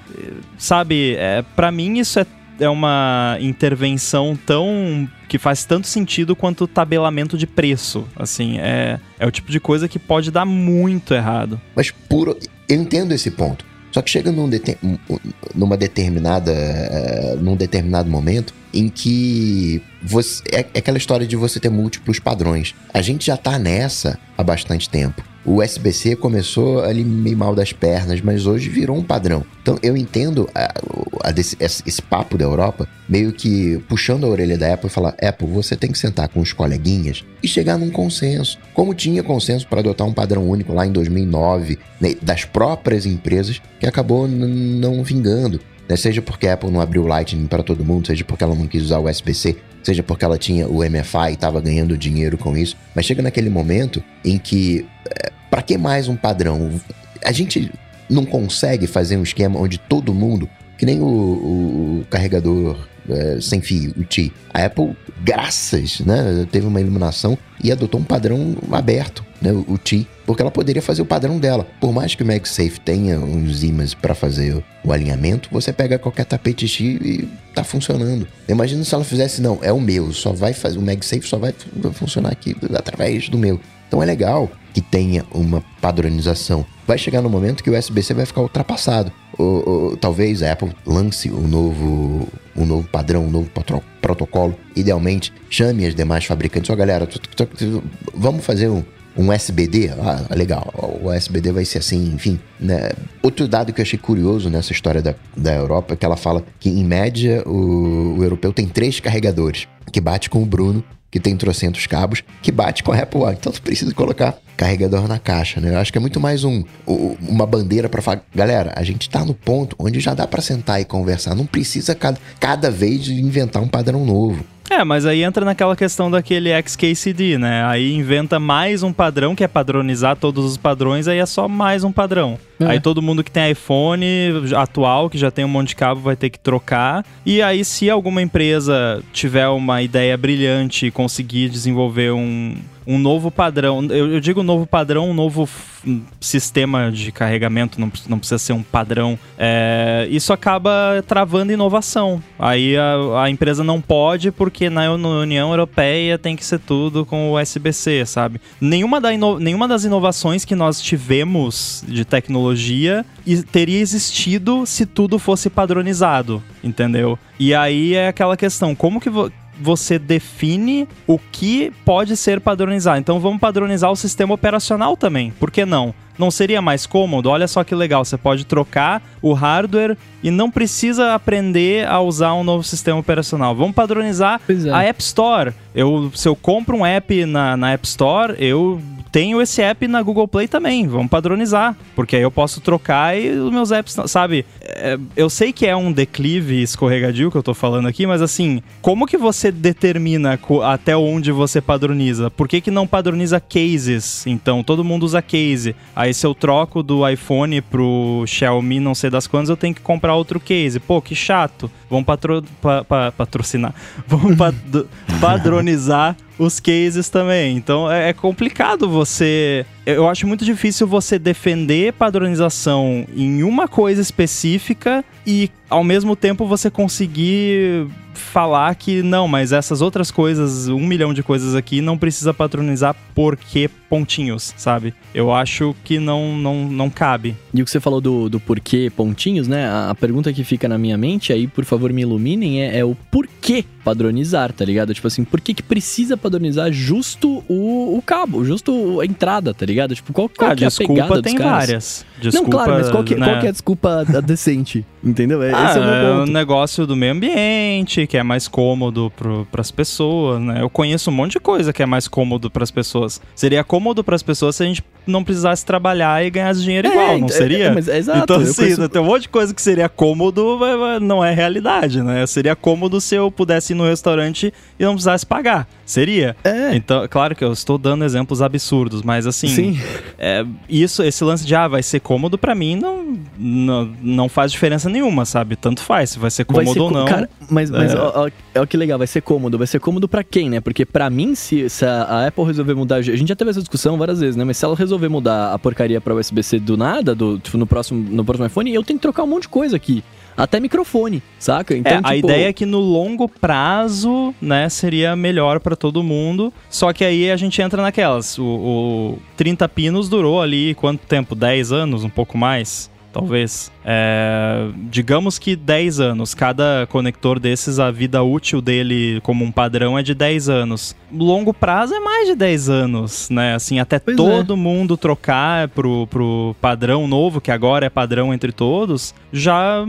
Speaker 2: Sabe, é, para mim isso é é uma intervenção tão que faz tanto sentido quanto o tabelamento de preço. Assim, é, é o tipo de coisa que pode dar muito errado.
Speaker 3: Mas puro, eu entendo esse ponto. Só que chega num numa determinada, uh, num determinado momento em que você, é, é aquela história de você ter múltiplos padrões. A gente já tá nessa há bastante tempo. O SBC começou ali meio mal das pernas, mas hoje virou um padrão. Então eu entendo a, a desse, esse papo da Europa meio que puxando a orelha da Apple e falar: Apple, você tem que sentar com os coleguinhas e chegar num consenso. Como tinha consenso para adotar um padrão único lá em 2009, né, das próprias empresas, que acabou não vingando. Né? Seja porque a Apple não abriu o Lightning para todo mundo, seja porque ela não quis usar o USB-C, seja porque ela tinha o MFI e estava ganhando dinheiro com isso. Mas chega naquele momento em que é, para que mais um padrão? A gente não consegue fazer um esquema onde todo mundo, que nem o, o carregador é, sem fio, o T. A Apple, graças, né, teve uma iluminação e adotou um padrão aberto, né, o T, porque ela poderia fazer o padrão dela. Por mais que o MagSafe tenha uns ímãs para fazer o alinhamento, você pega qualquer tapete X e tá funcionando. Imagina se ela fizesse, não, é o meu, só vai fazer, o MagSafe só vai funcionar aqui através do meu. Então é legal que tenha uma padronização. Vai chegar no momento que o USB-C vai ficar ultrapassado. Ou, ou, talvez a Apple lance um novo, um novo padrão, um novo protocolo. Idealmente, chame as demais fabricantes. Ó, oh, galera, vamos fazer um, um SBD, ah, legal, o SBD vai ser assim, enfim. Né? Outro dado que eu achei curioso nessa história da, da Europa é que ela fala que, em média, o, o europeu tem três carregadores, que bate com o Bruno que tem trocentos cabos, que bate com a Apple Watch. Então tu precisa colocar carregador na caixa, né? Eu acho que é muito mais um, uma bandeira para falar, galera, a gente tá no ponto onde já dá para sentar e conversar, não precisa cada, cada vez inventar um padrão novo.
Speaker 2: É, mas aí entra naquela questão daquele XKCD, né? Aí inventa mais um padrão, que é padronizar todos os padrões, aí é só mais um padrão. É. Aí todo mundo que tem iPhone atual, que já tem um monte de cabo, vai ter que trocar. E aí, se alguma empresa tiver uma ideia brilhante e conseguir desenvolver um, um novo padrão. Eu, eu, digo novo padrão, um novo sistema de carregamento, não, não precisa ser um padrão. É, isso acaba travando inovação. Aí a, a, empresa não pode, porque na União Europeia tem que ser tudo com o USB-C, sabe? Nenhuma, da nenhuma das inovações que nós tivemos de tecnologia teria existido se tudo fosse padronizado, entendeu? E aí é aquela questão, como que você define o que pode ser padronizado. Então vamos padronizar o sistema operacional também. Por que não? Não seria mais cômodo? Olha só que legal, você pode trocar o hardware e não precisa aprender a usar um novo sistema operacional. Vamos padronizar é. a App Store. Eu, se eu compro um app na, na App Store, eu tenho esse app na Google Play também. Vamos padronizar. Porque aí eu posso trocar e os meus apps, sabe? É, eu sei que é um declive escorregadio que eu tô falando aqui, mas assim, como que você determina até onde você padroniza? Por que, que não padroniza cases? Então, todo mundo usa case. Aí se eu troco do iPhone pro Xiaomi, não sei das quantas, eu tenho que comprar outro case. Pô, que chato. Vamos patro, pa, pa, patrocinar. Vamos padronizar os cases também. Então é, é complicado você. Eu acho muito difícil você defender padronização em uma coisa específica e ao mesmo tempo você conseguir falar que não, mas essas outras coisas, um milhão de coisas aqui, não precisa patronizar porque pontinhos, sabe? Eu acho que não, não, não cabe.
Speaker 4: E o que você falou do, do porquê pontinhos, né? A, a pergunta que fica na minha mente, aí por favor me iluminem, é, é o porquê padronizar, tá ligado? Tipo assim, por que, que precisa padronizar justo o, o cabo, justo a entrada, tá ligado? Tipo, qual, qual
Speaker 2: ah,
Speaker 4: que é a pegada
Speaker 2: tem várias. Desculpa,
Speaker 4: não, claro, mas qual que,
Speaker 2: né?
Speaker 4: qual que é a desculpa decente? Entendeu? É,
Speaker 2: Ah,
Speaker 4: Esse é o meu
Speaker 2: é um
Speaker 4: ponto.
Speaker 2: negócio do meio ambiente, que é mais cômodo para as pessoas, né? Eu conheço um monte de coisa que é mais cômodo para as pessoas. Seria cômodo para as pessoas se a gente não precisasse trabalhar e ganhasse dinheiro igual, não
Speaker 4: é,
Speaker 2: seria?
Speaker 4: é, mas é exato,
Speaker 2: então, assim,
Speaker 4: conheço-
Speaker 2: tem um monte de coisa que seria cômodo, não é realidade, né? Seria cômodo se eu pudesse ir no restaurante e não precisasse pagar. Seria?
Speaker 4: É.
Speaker 2: Então, claro que eu estou dando exemplos absurdos, mas assim,
Speaker 4: Sim.
Speaker 2: é, isso, esse lance de ah, vai ser cômodo pra mim não, não, não faz diferença nenhuma, sabe? Tanto faz, se vai ser
Speaker 4: Vai
Speaker 2: cômodo
Speaker 4: ser
Speaker 2: ou não.
Speaker 4: Cara, mas, mas
Speaker 2: É.
Speaker 4: ó, ó, é o que legal, vai ser cômodo. Vai ser cômodo pra quem, né? Porque pra mim, se, se a, a Apple resolver mudar. A gente já teve essa discussão várias vezes, né? Mas se ela resolver mudar a porcaria pra USB-C do nada, do, tipo, no, próximo, no próximo iPhone, eu tenho que trocar um monte de coisa aqui. Até microfone, saca? Então,
Speaker 2: é, a
Speaker 4: tipo,
Speaker 2: ideia é que no longo prazo, né, seria melhor pra todo mundo. Só que aí a gente entra naquelas. O, o 30 pinos durou ali quanto tempo? 10 anos, um pouco mais, talvez. É, digamos que 10 anos. Cada conector desses, a vida útil dele como um padrão é de 10 anos. Longo prazo é mais de 10 anos, né? Assim, até
Speaker 4: Pois é.
Speaker 2: todo mundo trocar pro, pro padrão novo, que agora é padrão entre todos, já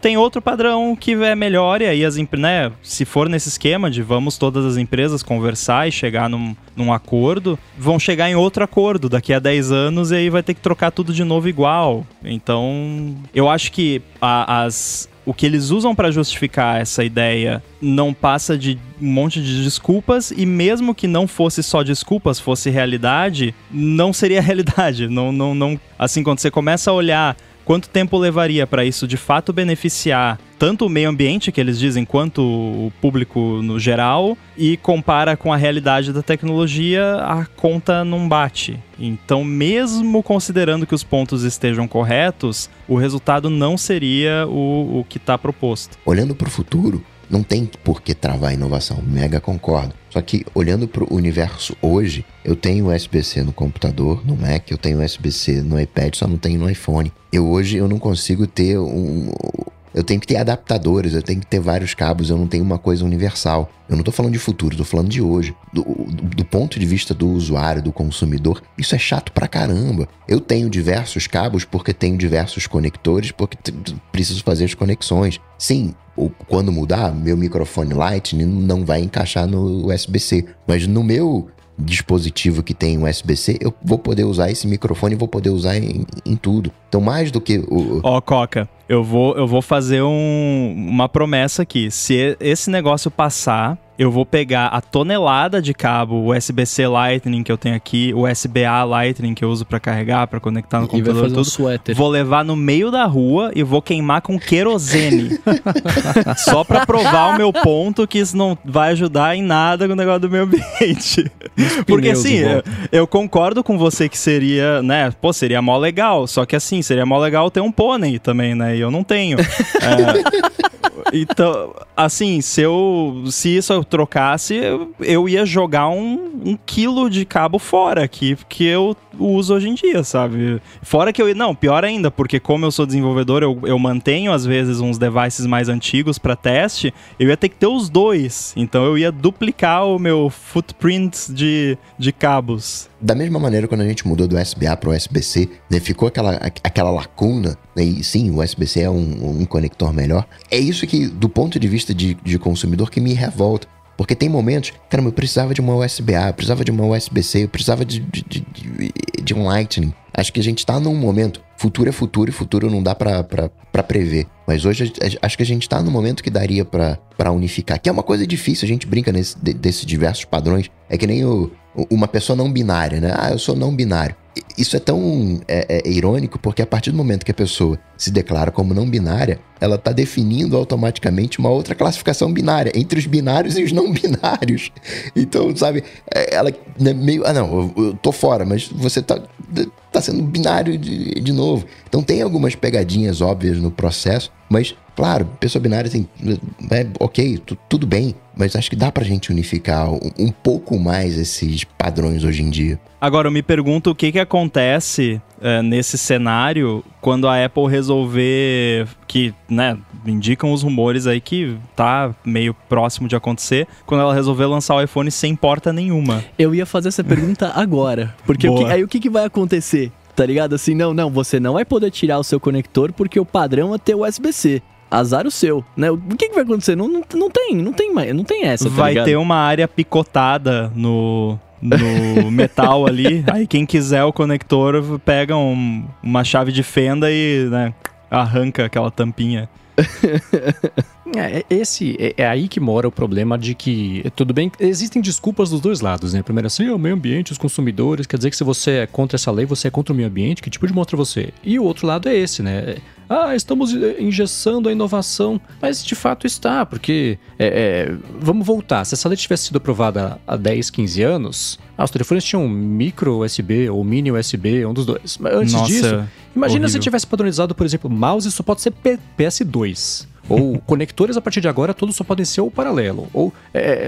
Speaker 2: tem outro padrão que é melhor. E aí, as, né, se for nesse esquema de vamos todas as empresas conversar e chegar num, num acordo, vão chegar em outro acordo daqui a 10 anos e aí vai ter que trocar tudo de novo igual. Então, eu acho que a- as. O que eles usam para justificar essa ideia não passa de um monte de desculpas e mesmo que não fosse só desculpas, fosse realidade, não seria realidade. Não, não, não. Assim, quando você começa a olhar quanto tempo levaria para isso de fato beneficiar tanto o meio ambiente, que eles dizem, quanto o público no geral, e compara com a realidade da tecnologia, a conta não bate. Então, mesmo considerando que os pontos estejam corretos, o resultado não seria o, o que está proposto.
Speaker 3: Olhando para o futuro, não tem por que travar a inovação, mega concordo. Só que olhando para o universo hoje, eu tenho USB-C no computador, no Mac, eu tenho USB-C no iPad, só não tenho no iPhone. Eu hoje eu não consigo ter um eu tenho que ter adaptadores, eu tenho que ter vários cabos, eu não tenho uma coisa universal. Eu não tô falando de futuro, tô falando de hoje. Do, do, do ponto de vista do usuário, do consumidor, isso é chato pra caramba. Eu tenho diversos cabos porque tenho diversos conectores, porque preciso fazer as conexões. Sim, quando mudar, meu microfone Lightning não vai encaixar no USB-C, mas no meu dispositivo que tem USB-C, eu vou poder usar esse microfone e vou poder usar em, em tudo. Então, mais do que o,
Speaker 2: Ó, Coca, eu vou, eu vou fazer um- uma promessa aqui. Se esse negócio passar, eu vou pegar a tonelada de cabo USB-C Lightning que eu tenho aqui, o USB-A Lightning que eu uso pra carregar, pra conectar no
Speaker 4: E
Speaker 2: computador e
Speaker 4: fazer um
Speaker 2: tudo.
Speaker 4: suéter.
Speaker 2: Vou levar no meio da rua e vou queimar com querosene. Só pra provar o meu ponto que isso não vai ajudar em nada com o negócio do meio ambiente. Porque assim, eu, eu concordo com você que seria, né? Pô, seria mó legal. Só que assim, seria mó legal ter um pônei também, né? E eu não tenho. É, então, assim, se eu se isso eu trocasse, eu, ia jogar um, um quilo de cabo fora aqui, que eu uso hoje em dia, sabe? Fora que eu. Não, pior ainda, porque como eu sou desenvolvedor, eu, eu mantenho às vezes uns devices mais antigos para teste, eu ia ter que ter os dois. Então eu ia duplicar o meu footprint de, de cabos.
Speaker 3: Da mesma maneira, quando a gente mudou do USB-A para o USB-C, né, ficou aquela, aquela lacuna, né, e sim, o USB-C é um, um conector melhor. É isso que, do ponto de vista de, de consumidor, que me revolta. Porque tem momentos, caramba, eu precisava de uma USB-A, eu precisava de uma USB-C, eu precisava de, de, de, de- um Lightning. Acho que a gente tá num momento, futuro é futuro e futuro não dá pra prever. Mas hoje acho que a gente tá num momento que daria pra unificar, que é uma coisa difícil, a gente brinca nesse, de- desses diversos padrões. É que nem o, uma pessoa não binária, né? Ah, eu sou não binário. Isso é tão é, é, irônico porque a partir do momento que a pessoa se declara como não binária, ela está definindo automaticamente uma outra classificação binária entre os binários e os não binários. Então, sabe, é, ela é meio. Ah, não, eu, eu tô fora, mas você tá, tá sendo binário de, de novo. Então, tem algumas pegadinhas óbvias no processo, mas Claro, pessoa binária tem. É, ok, tudo bem, mas acho que dá pra gente unificar um, um, pouco mais esses padrões hoje em dia.
Speaker 2: Agora, eu me pergunto o que, que acontece é, nesse cenário quando a Apple resolver. que, né, indicam os rumores aí que tá meio próximo de acontecer, quando ela resolver lançar o iPhone sem porta nenhuma.
Speaker 4: Eu ia fazer essa pergunta agora. Porque o que, aí o que, que vai acontecer? Tá ligado? Assim, não, não, você não vai poder tirar o seu conector porque o padrão é ter USB-C azar o seu, né? O que, que vai acontecer? Não, não, não tem, não tem mais, não tem essa. Tá
Speaker 2: vai
Speaker 4: ligado?
Speaker 2: ter uma área picotada no no metal ali. Aí quem quiser o conector pega um, uma chave de fenda e né, arranca aquela tampinha.
Speaker 1: É, é, esse é, é, aí que mora o problema de que tudo bem, existem desculpas dos dois lados, né? Primeiro assim, é o meio ambiente, os consumidores, quer dizer que se você é contra essa lei, você é contra o meio ambiente, que tipo de mostra você? E o outro lado é esse, né? Ah, estamos engessando a inovação, mas de fato está, porque é, é, vamos voltar. Se essa lei tivesse sido aprovada há 10, 15 anos, ah, os telefones tinham micro USB ou mini USB, um dos dois. Mas antes Nossa, disso, imagina horrível. se tivesse padronizado, por exemplo, mouse só pode ser PS2. Ou conectores a partir de agora todos só podem ser o paralelo. Ou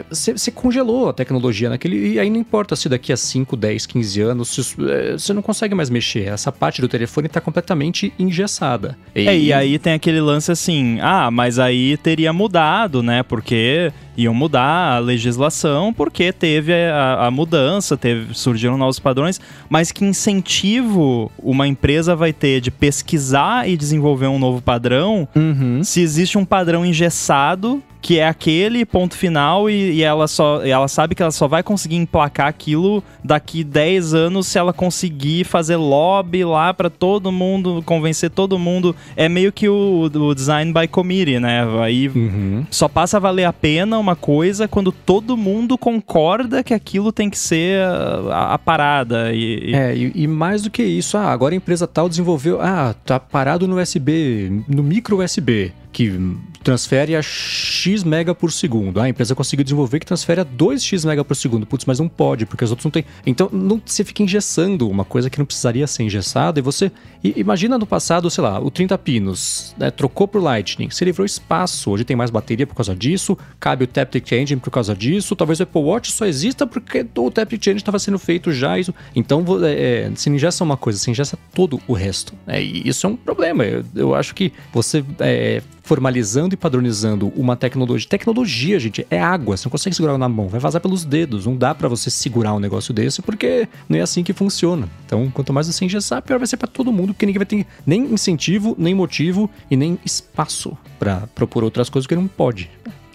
Speaker 1: você é, congelou a tecnologia naquele. E aí não importa se daqui a 5, 10, 15 anos você é, não consegue mais mexer. Essa parte do telefone está completamente engessada.
Speaker 2: E... É, e aí tem aquele lance assim: ah, mas aí teria mudado, né? Porque iam mudar a legislação porque teve a, a, mudança, teve, surgiram novos padrões, mas que incentivo uma empresa vai ter de pesquisar e desenvolver um novo padrão uhum. se existe um padrão engessado que é aquele ponto final e, e, ela só ela sabe que ela só vai conseguir emplacar aquilo daqui 10 anos se ela conseguir fazer lobby lá para todo mundo, convencer todo mundo. É meio que o, o design by committee, né? Aí uhum. só passa a valer a pena uma coisa quando todo mundo concorda que aquilo tem que ser a, a parada.
Speaker 1: E, e... É, e, e, mais do que isso, ah, agora a empresa tal desenvolveu, ah, tá parado no USB, no micro USB que transfere a X mega por segundo. A empresa conseguiu desenvolver que transfere a 2X mega por segundo. Putz, mas não pode, porque os outros não têm. Então, não, você fica engessando uma coisa que não precisaria ser engessada. E você. E, imagina no passado, sei lá, o 30 pinos, né, trocou por Lightning, se livrou espaço. Hoje tem mais bateria por causa disso, cabe o Taptic Engine por causa disso. Talvez o Apple Watch só exista porque o Taptic Engine estava sendo feito já. Isso. Então, é, é, se ingessa uma coisa, se ingessa todo o resto. É, e isso é um problema. Eu, eu acho que você é, formalizando e padronizando uma tecnologia. Tecnologia, gente, é água. Você não consegue segurar na mão, vai vazar pelos dedos. Não dá para você segurar um negócio desse porque não é assim que funciona. Então, quanto mais você engessar, pior vai ser para todo mundo, porque ninguém vai ter nem incentivo, nem motivo e nem espaço para propor outras coisas que não pode.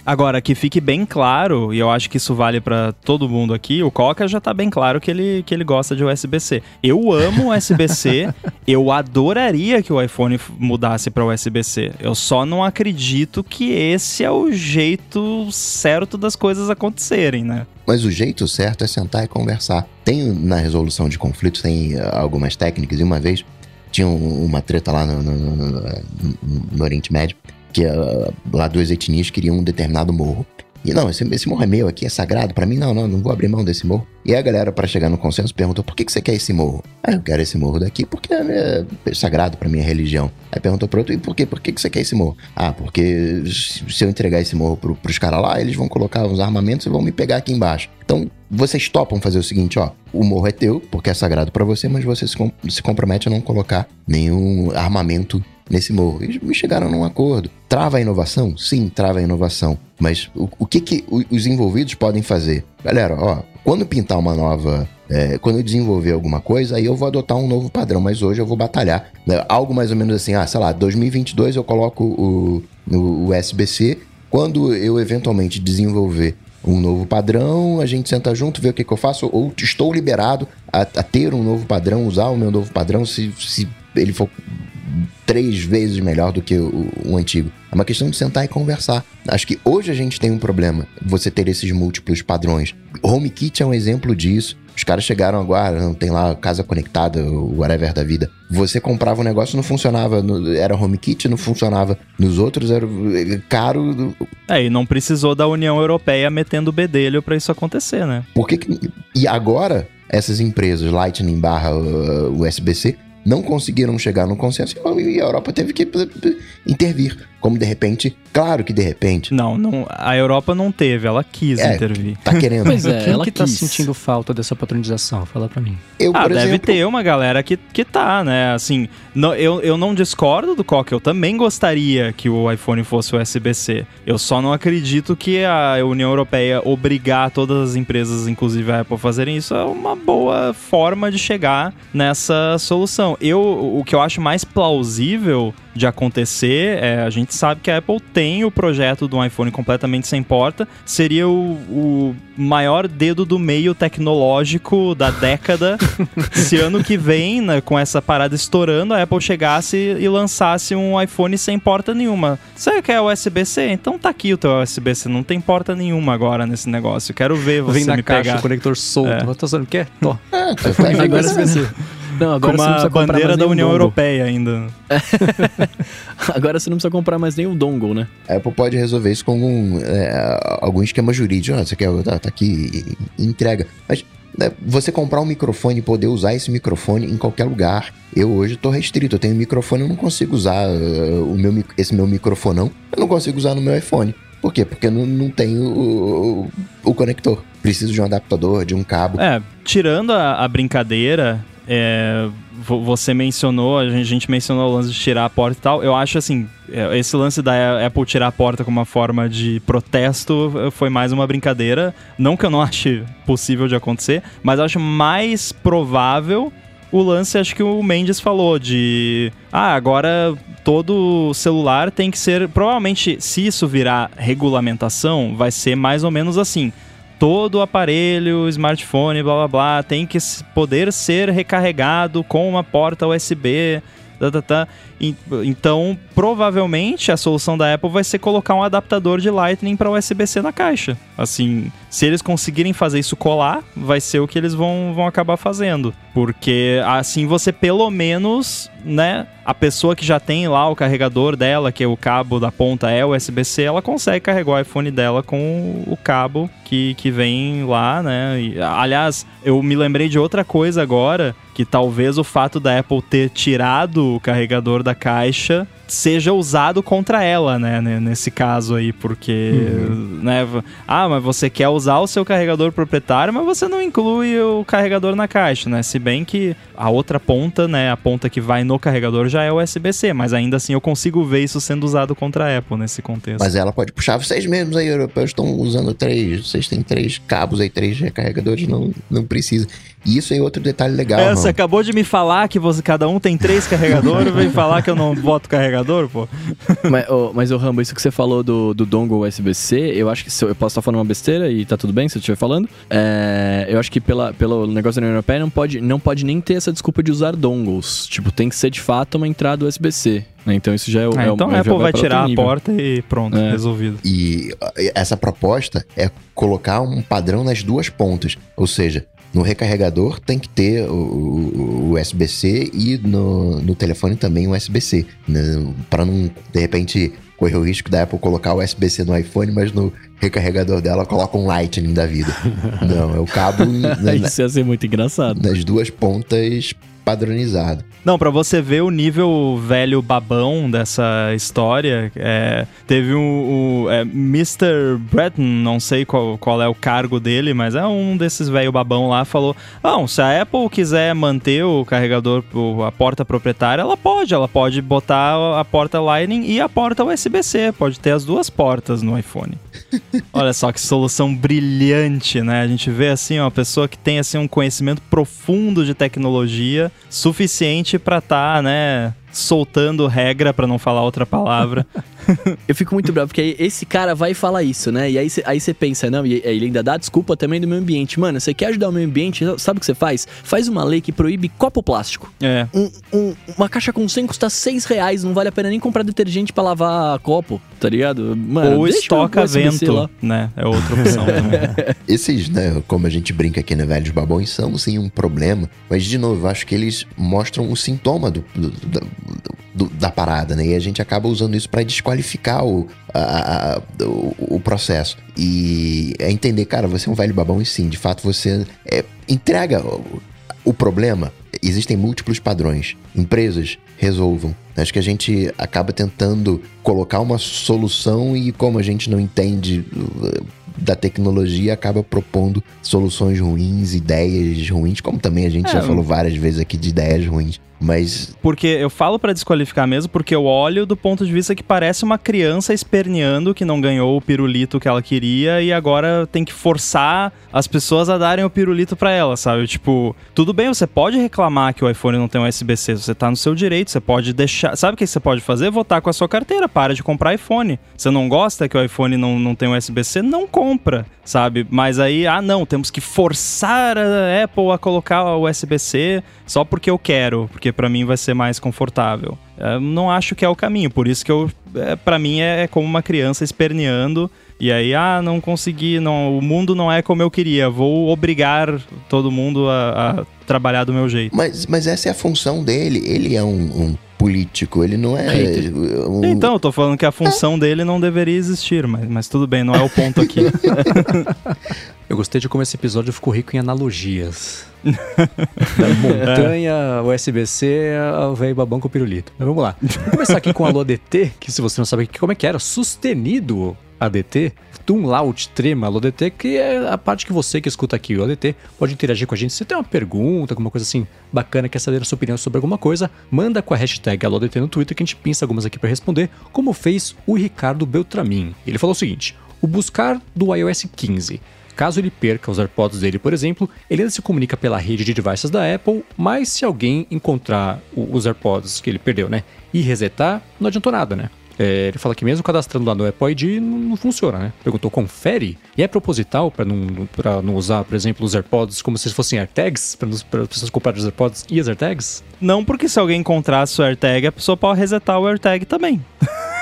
Speaker 2: Agora, que fique bem claro, e eu acho que isso vale para todo mundo aqui, o Coca já tá bem claro que ele, que ele gosta de USB-C. Eu amo USB-C, eu adoraria que o iPhone mudasse para USB-C. Eu só não acredito que esse é o jeito certo das coisas acontecerem, né?
Speaker 3: Mas o jeito certo é sentar e conversar. Tem na resolução de conflitos, tem eh, algumas técnicas, e uma vez tinha uma treta lá no, no, no, no Oriente Médio que uh, lá duas etnias queriam um determinado morro. E não, esse, esse morro é meu aqui, é sagrado para mim. Não, não, não vou abrir mão desse morro. E a galera, para chegar no consenso, perguntou: por que, que você quer esse morro? Ah, eu quero esse morro daqui porque é, é sagrado para minha religião. Aí perguntou pro outro: e por quê? Por que, que você quer esse morro? Ah, porque se eu entregar esse morro pro, pros caras lá, eles vão colocar os armamentos e vão me pegar aqui embaixo. Então, vocês topam fazer o seguinte: ó, o morro é teu, porque é sagrado para você, mas você se, com se compromete a não colocar nenhum armamento nesse morro. E chegaram num acordo. Trava a inovação? Sim, trava a inovação. Mas o, o que, que os envolvidos podem fazer? Galera, ó, quando pintar uma nova. É, quando eu desenvolver alguma coisa, aí eu vou adotar um novo padrão, mas hoje eu vou batalhar. Né? Algo mais ou menos assim, ah, sei lá, 2022 eu coloco o, o USB-C. Quando eu eventualmente desenvolver um novo padrão, a gente senta junto, vê o que, que eu faço, ou estou liberado a, a, ter um novo padrão, usar o meu novo padrão, se, se ele for três vezes melhor do que o, o antigo. É uma questão de sentar e conversar. Acho que hoje a gente tem um problema, você ter esses múltiplos padrões. HomeKit é um exemplo disso. Os caras chegaram agora, não tem lá casa conectada, o whatever da vida. Você comprava um negócio, não funcionava, no, era HomeKit, não funcionava. Nos outros era eh, caro.
Speaker 2: É, e não precisou da União Europeia metendo o bedelho para isso acontecer, né?
Speaker 3: Por que, que E agora, essas empresas, Lightning barra uh, USB-C, não conseguiram chegar no consenso e a Europa teve que intervir. Como de repente, claro que de repente.
Speaker 2: Não, não a Europa não teve, ela quis é, intervir.
Speaker 3: Tá querendo.
Speaker 1: pois é, Quem ela que tá quis. tá sentindo falta dessa patronização? Fala pra mim.
Speaker 2: Eu, ah, deve exemplo... ter uma galera que, que tá, né? Assim, não, eu, eu não discordo do Coque, eu também gostaria que o iPhone fosse USB-C. Eu só não acredito que a União Europeia obrigar todas as empresas, inclusive a Apple, a fazerem isso é uma boa forma de chegar nessa solução. Eu, o que eu acho mais plausível de acontecer, é, a gente sabe que a Apple tem o projeto do iPhone completamente sem porta, seria o, o maior dedo do meio tecnológico da década. se ano que vem, né, com essa parada estourando, a Apple chegasse e lançasse um iPhone sem porta nenhuma. Você quer USB-C? Então tá aqui o teu USB-C, não tem porta nenhuma agora nesse negócio. Quero ver você
Speaker 1: Vem na
Speaker 2: me
Speaker 1: caixa,
Speaker 2: pegar.
Speaker 1: o conector solto. É. Tô quer? Tô.
Speaker 3: É, tá
Speaker 1: agora USB-C.
Speaker 2: Não, agora Com uma bandeira da União Europeia ainda.
Speaker 4: agora você não precisa comprar mais nenhum dongle, né?
Speaker 3: A Apple pode resolver isso com algum, é, algum esquema jurídico. Ah, você quer, tá, tá aqui, entrega. Mas né, você comprar um microfone e poder usar esse microfone em qualquer lugar. Eu hoje estou restrito, eu tenho um microfone, eu não consigo usar uh, o meu, esse meu microfonão, eu não consigo usar no meu iPhone. Por quê? Porque não, não tenho o, o, o conector. Preciso de um adaptador, de um cabo.
Speaker 2: É, tirando a, a brincadeira, é, você mencionou, a gente mencionou o lance de tirar a porta e tal. Eu acho assim, é, esse lance da Apple tirar a porta como uma forma de protesto foi mais uma brincadeira. Não que eu não ache possível de acontecer, mas acho mais provável o lance, acho que o Mendes falou, de. Ah, agora todo celular tem que ser. Provavelmente, se isso virar regulamentação, vai ser mais ou menos assim todo aparelho, smartphone, blá blá blá, tem que poder ser recarregado com uma porta USB. Tá, tá, tá. Então, provavelmente a solução da Apple vai ser colocar um adaptador de Lightning para USB-C na caixa. Assim, se eles conseguirem fazer isso colar, vai ser o que eles vão, vão acabar fazendo. Porque assim você pelo menos, né, a pessoa que já tem lá o carregador dela, que é o cabo da ponta é USB-C, ela consegue carregar o iPhone dela com o cabo que, que vem lá, né? E, aliás, eu me lembrei de outra coisa agora, que talvez o fato da Apple ter tirado o carregador da caixa seja usado contra ela, né, nesse caso aí, porque, uhum. né, ah, mas você quer usar o seu carregador proprietário, mas você não inclui o carregador na caixa, né, se bem que a outra ponta, né, a ponta que vai no carregador já é USB-C, mas ainda assim eu consigo ver isso sendo usado contra a Apple nesse contexto.
Speaker 3: Mas ela pode puxar, vocês mesmos aí, europeus, estão usando três, vocês têm três cabos aí, três recarregadores, não, não precisa. E isso é outro detalhe legal,
Speaker 2: é, Você acabou de me falar que você, cada um tem três carregadores, vem falar que eu não boto carregador, pô.
Speaker 4: mas, oh, mas oh, Rambo, isso que você falou do, do dongle USB-C, eu acho que se eu, eu posso estar falando uma besteira e tá tudo bem se eu estiver falando. É, eu acho que pela, pelo negócio da União Europeia não pode, não pode nem ter essa desculpa de usar dongles. Tipo, tem que ser de fato uma entrada USB-C. Né? Então isso já é o.
Speaker 2: É,
Speaker 4: é
Speaker 2: então a Apple vai, vai tirar a porta e pronto, é. resolvido.
Speaker 3: E essa proposta é colocar um padrão nas duas pontas. Ou seja, no recarregador tem que ter o, USB-C e no, no telefone também o USB-C. Né? Para não, de repente, correr o risco da Apple colocar o USB-C no iPhone, mas no recarregador dela coloca um Lightning da vida. Não, é o cabo.
Speaker 4: Isso ia ser muito engraçado.
Speaker 3: Nas duas pontas padronizado.
Speaker 2: Não, para você ver o nível velho babão dessa história, é, teve um, o é, Mr. Breton, não sei qual, qual é o cargo dele, mas é um desses velho babão lá, falou: Não, se a Apple quiser manter o carregador, a porta proprietária, ela pode, ela pode botar a porta Lightning e a porta USB-C, pode ter as duas portas no iPhone. Olha só que solução brilhante, né? A gente vê assim, uma pessoa que tem assim um conhecimento profundo de tecnologia, suficiente para estar, tá, né, soltando regra para não falar outra palavra.
Speaker 4: eu fico muito bravo, porque esse cara vai falar isso, né? E aí você aí pensa, não, e ele ainda dá desculpa também do meio ambiente. Mano, você quer ajudar o meio ambiente, sabe o que você faz? Faz uma lei que proíbe copo plástico.
Speaker 2: É.
Speaker 4: Um, um, uma caixa com 100 custa 6 reais, não vale a pena nem comprar detergente para lavar copo, tá ligado?
Speaker 2: Mano, Ou estoca vento, lá. né? É outra opção também.
Speaker 3: Esses, né, como a gente brinca aqui, né, velhos babões, são sim um problema, mas de novo, eu acho que eles mostram o sintoma do, do, do, do da parada, né? E a gente acaba usando isso para desqualificar o, a, a, o, o, processo. E é entender, cara, você é um velho babão e sim, de fato você é, entrega o, o problema. Existem múltiplos padrões. Empresas resolvam. Acho que a gente acaba tentando colocar uma solução e como a gente não entende da tecnologia acaba propondo soluções ruins, ideias ruins, como também a gente é, já falou várias vezes aqui de ideias ruins. Mas.
Speaker 2: Porque eu falo para desqualificar mesmo, porque eu olho do ponto de vista que parece uma criança esperneando que não ganhou o pirulito que ela queria e agora tem que forçar as pessoas a darem o pirulito para ela, sabe? Tipo, tudo bem, você pode reclamar que o iPhone não tem USB-C, você tá no seu direito, você pode deixar. Sabe o que você pode fazer? Votar com a sua carteira, para de comprar iPhone. Você não gosta que o iPhone não, não tem USB-C? Não compra, sabe? Mas aí, ah, não, temos que forçar a Apple a colocar o USB-C só porque eu quero, porque para mim vai ser mais confortável. Eu não acho que é o caminho, por isso que eu, é, para mim é, é como uma criança esperneando e aí, ah, não consegui, não, o mundo não é como eu queria, vou obrigar todo mundo a, a trabalhar do meu jeito.
Speaker 3: Mas, mas essa é a função dele, ele é um, um político, ele não é.
Speaker 2: Um... Então, eu tô falando que a função é. dele não deveria existir, mas, mas tudo bem, não é o ponto aqui.
Speaker 1: eu gostei de como esse episódio ficou rico em analogias. Da montanha, o SBC, o velho babão com o pirulito. Mas vamos lá. Vamos começar aqui com Alô ADT, que se você não sabe como é que era, sustenido ADT, Laut Trema, ADT, que é a parte que você que escuta aqui o ADT pode interagir com a gente. Se tem uma pergunta, alguma coisa assim bacana, quer saber a sua opinião sobre alguma coisa, manda com a hashtag AloDT no Twitter que a gente pinça algumas aqui para responder, como fez o Ricardo Beltramin. Ele falou o seguinte: o buscar do iOS 15 Caso ele perca os AirPods dele, por exemplo, ele ainda se comunica pela rede de devices da Apple, mas se alguém encontrar os AirPods que ele perdeu, né, e resetar, não adiantou nada, né? É, ele fala que mesmo cadastrando lá no Apple ID não, não funciona, né? Perguntou, confere? E é proposital para não, pra não usar, por exemplo, os AirPods como se fossem AirTags? Para as pessoas comprarem os AirPods e as AirTags?
Speaker 2: Não, porque se alguém encontrasse o AirTag, a pessoa pode resetar o AirTag também.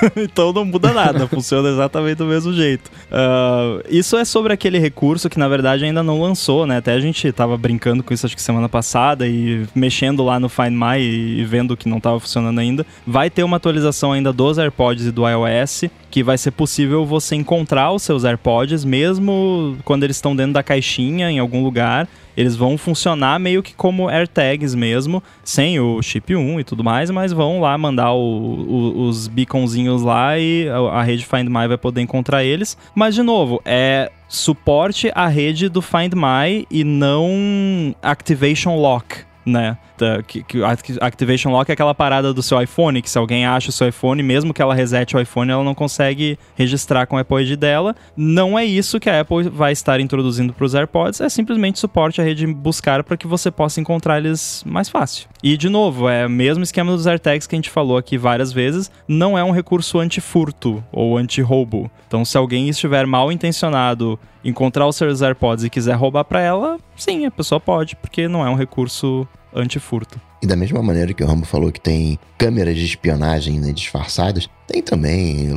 Speaker 2: então não muda nada, funciona exatamente do mesmo jeito. Uh, isso é sobre aquele recurso que na verdade ainda não lançou, né? Até a gente tava brincando com isso acho que semana passada e mexendo lá no Find My e vendo que não tava funcionando ainda. Vai ter uma atualização ainda dos AirPods e do iOS que vai ser possível você encontrar os seus AirPods mesmo quando eles estão dentro da caixinha em algum lugar eles vão funcionar meio que como AirTags mesmo, sem o chip 1 e tudo mais, mas vão lá mandar o, o, os beaconzinhos lá e a, a rede Find My vai poder encontrar eles. Mas, de novo, é suporte à rede do Find My e não Activation Lock né? Que, que Activation Lock é aquela parada do seu iPhone, que se alguém acha o seu iPhone, mesmo que ela resete o iPhone, ela não consegue registrar com o Apple ID dela. Não é isso que a Apple vai estar introduzindo para os AirPods, é simplesmente suporte à rede buscar para que você possa encontrar eles mais fácil. E, de novo, é o mesmo esquema dos AirTags que a gente falou aqui várias vezes, não é um recurso anti-furto ou anti-roubo. Então, se alguém estiver mal intencionado encontrar os seus AirPods e quiser roubar para ela, sim, a pessoa pode, porque não é um recurso anti-furto.
Speaker 3: E da mesma maneira que o Rambo falou que tem câmeras de espionagem né, disfarçadas, tem também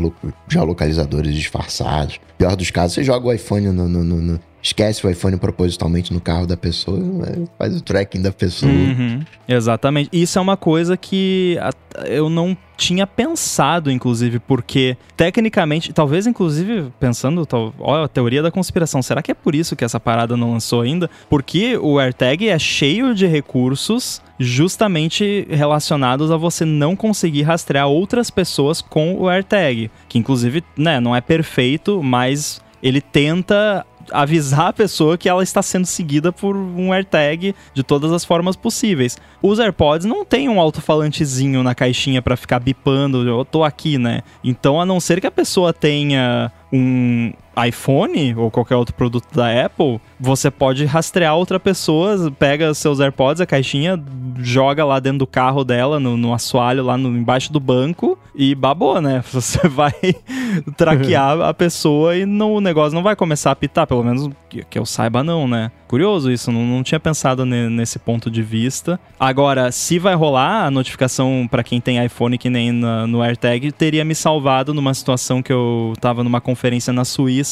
Speaker 3: já localizadores disfarçados. Pior dos casos, você joga o iPhone no, no, no esquece o iPhone propositalmente no carro da pessoa, né, faz o tracking da pessoa.
Speaker 2: Uhum, exatamente. Isso é uma coisa que eu não tinha pensado, inclusive, porque tecnicamente, talvez inclusive pensando, olha a teoria da conspiração, será que é por isso que essa parada não lançou ainda? Porque o AirTag é cheio de recursos justamente relacionados a você não conseguir rastrear outras pessoas com o AirTag, que inclusive, né, não é perfeito, mas ele tenta avisar a pessoa que ela está sendo seguida por um AirTag de todas as formas possíveis. Os AirPods não têm um alto-falantezinho na caixinha para ficar bipando, eu tô aqui, né? Então, a não ser que a pessoa tenha um iPhone ou qualquer outro produto da Apple, você pode rastrear outra pessoa, pega seus AirPods, a caixinha, joga lá dentro do carro dela, no, no assoalho, lá no, embaixo do banco e babou, né? Você vai traquear a pessoa e não, o negócio não vai começar a apitar, pelo menos que, que eu saiba não, né? Curioso isso, não, não tinha pensado ne, nesse ponto de vista. Agora, se vai rolar a notificação para quem tem iPhone que nem na, no AirTag, teria me salvado numa situação que eu tava numa conferência na Suíça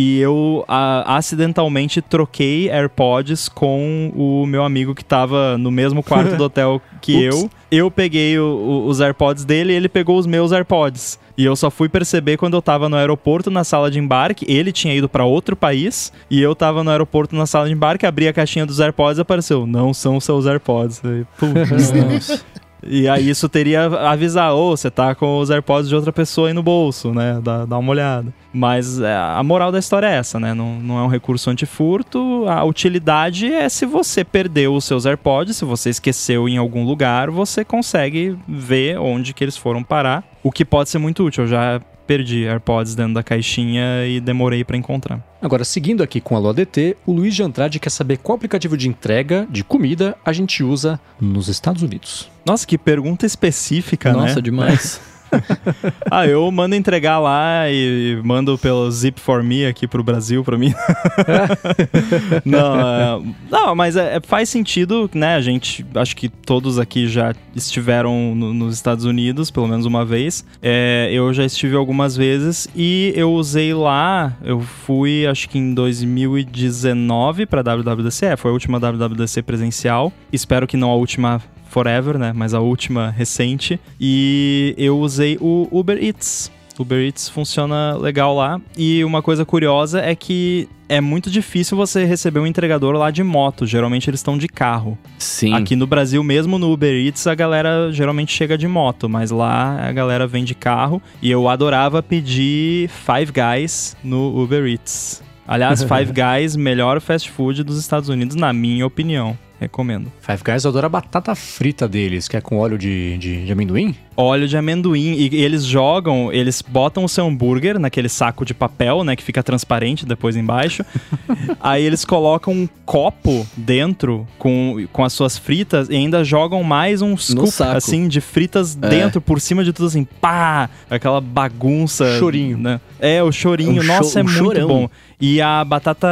Speaker 2: e eu a, acidentalmente troquei AirPods com o meu amigo que tava no mesmo quarto do hotel que eu. Eu peguei o, o, os AirPods dele e ele pegou os meus AirPods. E eu só fui perceber quando eu tava no aeroporto na sala de embarque. Ele tinha ido para outro país e eu tava no aeroporto na sala de embarque, abri a caixinha dos AirPods e apareceu: "Não são seus AirPods". Nossa. E aí isso teria avisar, ou oh, você tá com os AirPods de outra pessoa aí no bolso, né? Dá, dá uma olhada. Mas é, a moral da história é essa, né? Não, não é um recurso antifurto. A utilidade é se você perdeu os seus AirPods, se você esqueceu em algum lugar, você consegue ver onde que eles foram parar. O que pode ser muito útil. Eu já perdi AirPods dentro da caixinha e demorei para encontrar.
Speaker 1: Agora, seguindo aqui com a LoADT, o Luiz de Andrade quer saber qual aplicativo de entrega de comida a gente usa nos Estados Unidos.
Speaker 2: Nossa, que pergunta específica,
Speaker 4: Nossa,
Speaker 2: né?
Speaker 4: Nossa, demais.
Speaker 2: ah, eu mando entregar lá e mando pelo Zip for Me aqui pro Brasil, pra mim. não, é, não, mas é, é, faz sentido, né? A gente, acho que todos aqui já estiveram no, nos Estados Unidos, pelo menos uma vez. É, eu já estive algumas vezes e eu usei lá, eu fui acho que em 2019 pra WWDC, é, foi a última WWDC presencial. Espero que não a última Forever, né? Mas a última recente. E eu usei o Uber Eats. Uber Eats funciona legal lá. E uma coisa curiosa é que é muito difícil você receber um entregador lá de moto. Geralmente eles estão de carro.
Speaker 4: Sim.
Speaker 2: Aqui no Brasil, mesmo no Uber Eats, a galera geralmente chega de moto, mas lá a galera vem de carro. E eu adorava pedir Five Guys no Uber Eats. Aliás, Five Guys, melhor fast food dos Estados Unidos, na minha opinião. Recomendo.
Speaker 1: Five Guys adora a batata frita deles, que é com óleo de, de, de, amendoim?
Speaker 2: Óleo de amendoim. E eles jogam, eles botam o seu hambúrguer naquele saco de papel, né? Que fica transparente depois embaixo. Aí eles colocam um copo dentro com, com as suas fritas e ainda jogam mais um scoop, assim, de fritas é. dentro, por cima de tudo assim. Pá! Aquela bagunça.
Speaker 1: Chorinho.
Speaker 2: Né? É, o chorinho. É um Nossa, é um muito chorão. bom. E a batata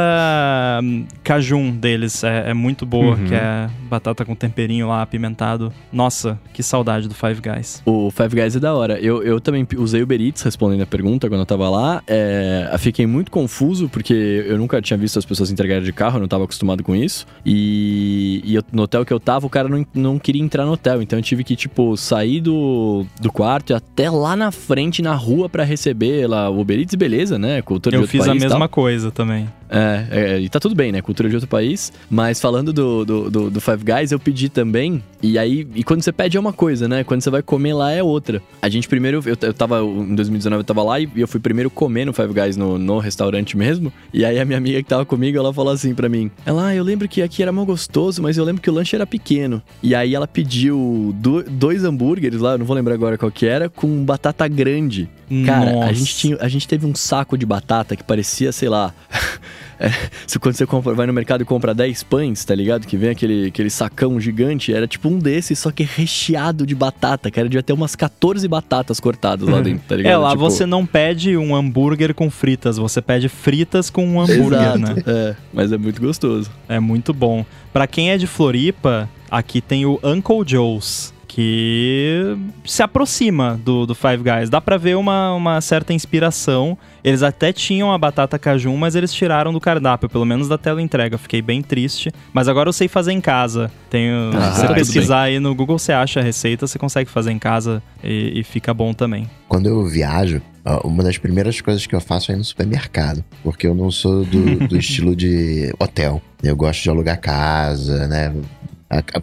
Speaker 2: hum, cajun deles é, é muito boa, uhum. que é batata com temperinho lá, apimentado. Nossa, que saudade do Five Guys.
Speaker 4: O Five Guys é da hora. Eu, eu também usei o Uber Eats respondendo a pergunta quando eu tava lá. É, fiquei muito confuso, porque eu nunca tinha visto as pessoas entregarem de carro, eu não tava acostumado com isso. E, e eu, no hotel que eu tava, o cara não, não queria entrar no hotel. Então eu tive que, tipo, sair do, do quarto e até lá na frente, na rua, para receber lá o Uber Eats, beleza, né?
Speaker 2: Cultura eu de outro fiz a mesma coisa também.
Speaker 4: É, é, e tá tudo bem, né? Cultura de outro país. Mas falando do, do, do, do, Five Guys, eu pedi também. E aí, e quando você pede é uma coisa, né? Quando você vai comer lá é outra. A gente primeiro, eu, eu tava, em 2019 eu tava lá e eu fui primeiro comer no Five Guys no, no restaurante mesmo. E aí a minha amiga que tava comigo, ela falou assim pra mim: Ela, ah, eu lembro que aqui era mal gostoso, mas eu lembro que o lanche era pequeno. E aí ela pediu do, dois hambúrgueres lá, eu não vou lembrar agora qual que era, com batata grande. Cara, a gente, tinha, a gente teve um saco de batata que parecia, sei lá. É, se quando você compra, vai no mercado e compra 10 pães, tá ligado? Que vem aquele, aquele sacão gigante, era tipo um desses, só que recheado de batata, que era devia ter umas 14 batatas cortadas lá dentro, tá ligado?
Speaker 2: É, lá
Speaker 4: tipo...
Speaker 2: você não pede um hambúrguer com fritas, você pede fritas com um hambúrguer,
Speaker 4: Exato,
Speaker 2: né?
Speaker 4: É, mas é muito gostoso.
Speaker 2: É muito bom. Para quem é de Floripa, aqui tem o Uncle Joe's que se aproxima do, do Five Guys. Dá pra ver uma, uma certa inspiração. Eles até tinham a batata cajun, mas eles tiraram do cardápio, pelo menos da tela entrega. Fiquei bem triste. Mas agora eu sei fazer em casa. Tenho, ah, se você pesquisar aí no Google, você acha a receita, você consegue fazer em casa e, e fica bom também.
Speaker 3: Quando eu viajo, uma das primeiras coisas que eu faço é ir no supermercado, porque eu não sou do, do estilo de hotel. Eu gosto de alugar casa, né?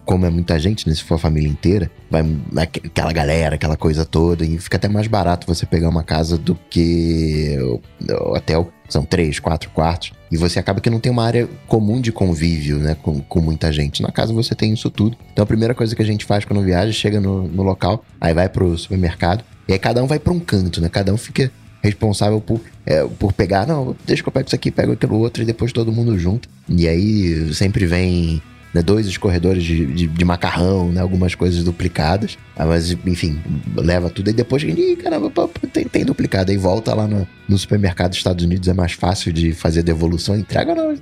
Speaker 3: Como é muita gente, né? Se for a família inteira, vai aquela galera, aquela coisa toda, e fica até mais barato você pegar uma casa do que o hotel. São três, quatro quartos. E você acaba que não tem uma área comum de convívio, né? Com, com muita gente. Na casa você tem isso tudo. Então a primeira coisa que a gente faz quando viaja, chega no, no local, aí vai pro supermercado. E aí cada um vai para um canto, né? Cada um fica responsável por, é, por pegar, não, deixa que eu pego isso aqui, pego aquilo outro e depois todo mundo junto. E aí sempre vem né, dois escorredores de, de, de, macarrão, né, algumas coisas duplicadas. Ah, mas, enfim, leva tudo. E depois, ih, caramba, tem, tem duplicado. Aí volta lá no, no supermercado dos Estados Unidos, é mais fácil de fazer devolução. Entrega, não,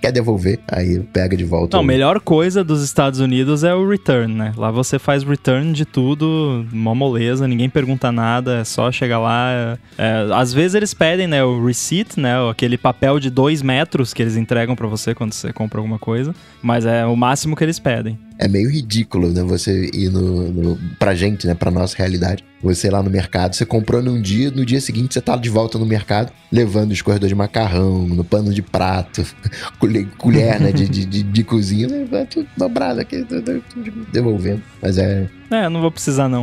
Speaker 3: quer devolver, aí pega de volta.
Speaker 2: Não, a melhor coisa dos Estados Unidos é o return, né? Lá você faz return de tudo, mó moleza, ninguém pergunta nada, é só chegar lá. É, é às vezes eles pedem, né, o receipt, né, aquele papel de dois metros que eles entregam para você quando você compra alguma coisa. Mas é o máximo que eles pedem.
Speaker 3: É meio ridículo, né? Você ir no, no, pra gente, né? Pra nossa realidade. Você ir lá no mercado, você comprou num dia, no dia seguinte você tá de volta no mercado, levando o escorredor de macarrão, no pano de prato, colher, né? De, de, de, de cozinha, né? Tudo dobrado aqui, devolvendo. Mas é.
Speaker 2: É, não vou precisar não.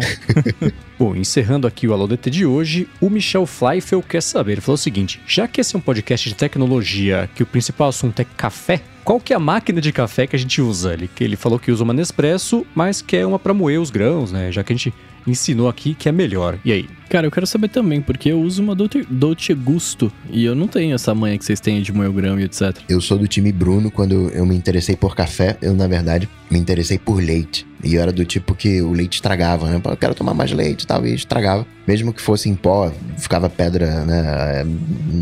Speaker 1: Bom, encerrando aqui o Alô DT de hoje, o Michel Fleifel quer saber, ele falou o seguinte, já que esse é um podcast de tecnologia, que o principal assunto é café, qual que é a máquina de café que a gente usa? Ele, ele falou que usa uma Nespresso, mas quer uma para moer os grãos, né? Já que a gente ensinou aqui que é melhor. E aí?
Speaker 4: Cara, eu quero saber também, porque eu uso uma Dolce, Dolce Gusto e eu não tenho essa manha que vocês têm de moer grão e etc.
Speaker 3: Eu sou do time Bruno, quando eu me interessei por café, eu na verdade me interessei por leite. E eu era do tipo que o leite estragava, né? Eu quero tomar mais leite e tal, e estragava. Mesmo que fosse em pó, ficava pedra, né?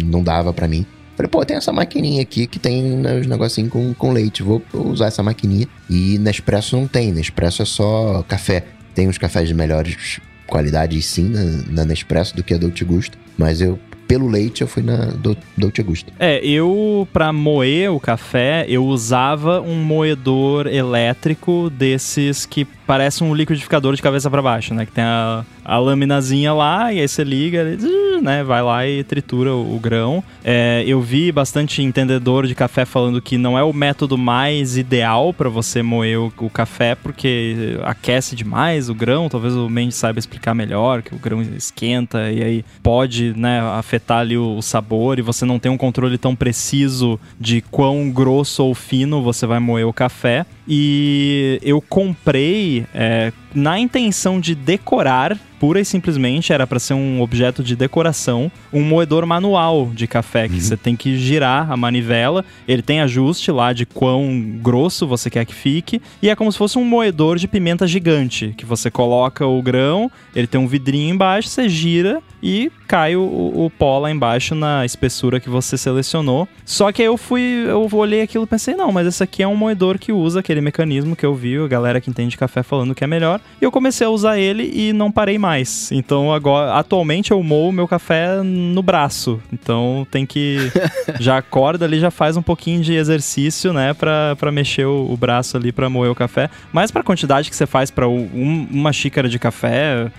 Speaker 3: Não dava para mim. Falei, pô, tem essa maquininha aqui que tem né, os negocinhos com, com leite. Vou usar essa maquininha. E Nespresso não tem. Nespresso é só café. Tem uns cafés de melhores qualidades, sim, na, na Nespresso do que a Dolce Gusto. Mas eu pelo leite eu fui na Dolce Gusto.
Speaker 2: É, eu para moer o café, eu usava um moedor elétrico desses que parece um liquidificador de cabeça para baixo, né? Que tem a, a laminazinha lá e aí você liga, né? Vai lá e tritura o, o grão. É, eu vi bastante entendedor de café falando que não é o método mais ideal para você moer o, o, café porque aquece demais o grão. Talvez o Mendes saiba explicar melhor que o grão esquenta e aí pode, né, afetar ali o, o sabor e você não tem um controle tão preciso de quão grosso ou fino você vai moer o café. E eu comprei é, na intenção de decorar pura e simplesmente era para ser um objeto de decoração, um moedor manual de café que uhum. você tem que girar a manivela, ele tem ajuste lá de quão grosso você quer que fique, e é como se fosse um moedor de pimenta gigante, que você coloca o grão, ele tem um vidrinho embaixo, você gira e cai o, o pó lá embaixo na espessura que você selecionou. Só que aí eu fui, eu olhei aquilo e pensei, não, mas esse aqui é um moedor que usa aquele mecanismo que eu vi, a galera que entende café falando que é melhor. E eu comecei a usar ele e não parei mais. Então agora, atualmente eu moo meu café no braço. Então tem que já acorda ali, já faz um pouquinho de exercício, né, pra, pra mexer o, o braço ali pra moer o café. Mas pra quantidade que você faz pra um, uma xícara de café,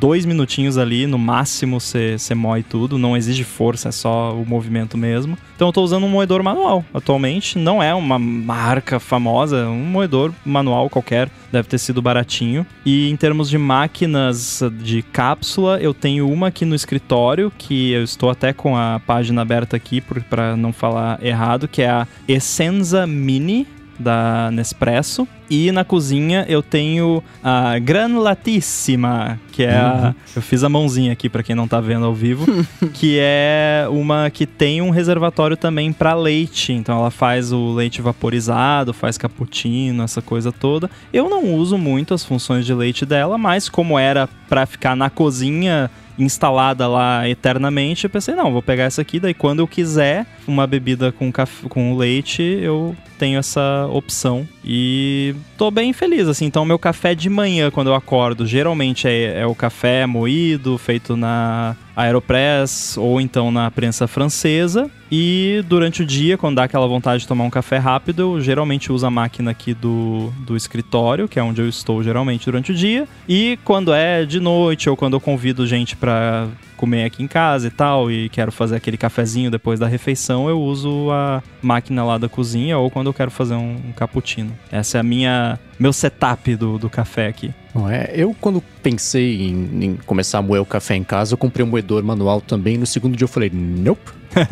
Speaker 2: dois minutinhos ali no máximo você, você moe tudo. Não exige força, é só o movimento mesmo. Então eu tô usando um moedor manual atualmente. Não é uma marca famosa, é um moedor manual qualquer. Deve ter sido baratinho. E em termos de máquinas de cápsula, eu tenho uma aqui no escritório, que eu estou até com a página aberta aqui para não falar errado, que é a Essenza Mini da Nespresso. E na cozinha eu tenho a Granulatíssima, que é a. Uhum. Eu fiz a mãozinha aqui para quem não tá vendo ao vivo. que é uma que tem um reservatório também para leite. Então ela faz o leite vaporizado, faz cappuccino, essa coisa toda. Eu não uso muito as funções de leite dela, mas como era para ficar na cozinha instalada lá eternamente, eu pensei, não, vou pegar essa aqui, daí quando eu quiser uma bebida com, café, com leite, eu tenho essa opção. E tô bem feliz, assim. Então, meu café de manhã, quando eu acordo, geralmente é, é o café moído, feito na Aeropress ou então na prensa francesa. E durante o dia, quando dá aquela vontade de tomar um café rápido, eu geralmente uso a máquina aqui do, do escritório, que é onde eu estou geralmente durante o dia. E quando é de noite ou quando eu convido gente para comer aqui em casa e tal, e quero fazer aquele cafezinho depois da refeição, eu uso a máquina lá da cozinha ou quando eu quero fazer um, um cappuccino. Essa é a minha meu setup do, do café aqui.
Speaker 1: Não é? Eu, quando pensei em, em, começar a moer o café em casa, eu comprei um moedor manual também. No segundo dia eu falei, nope,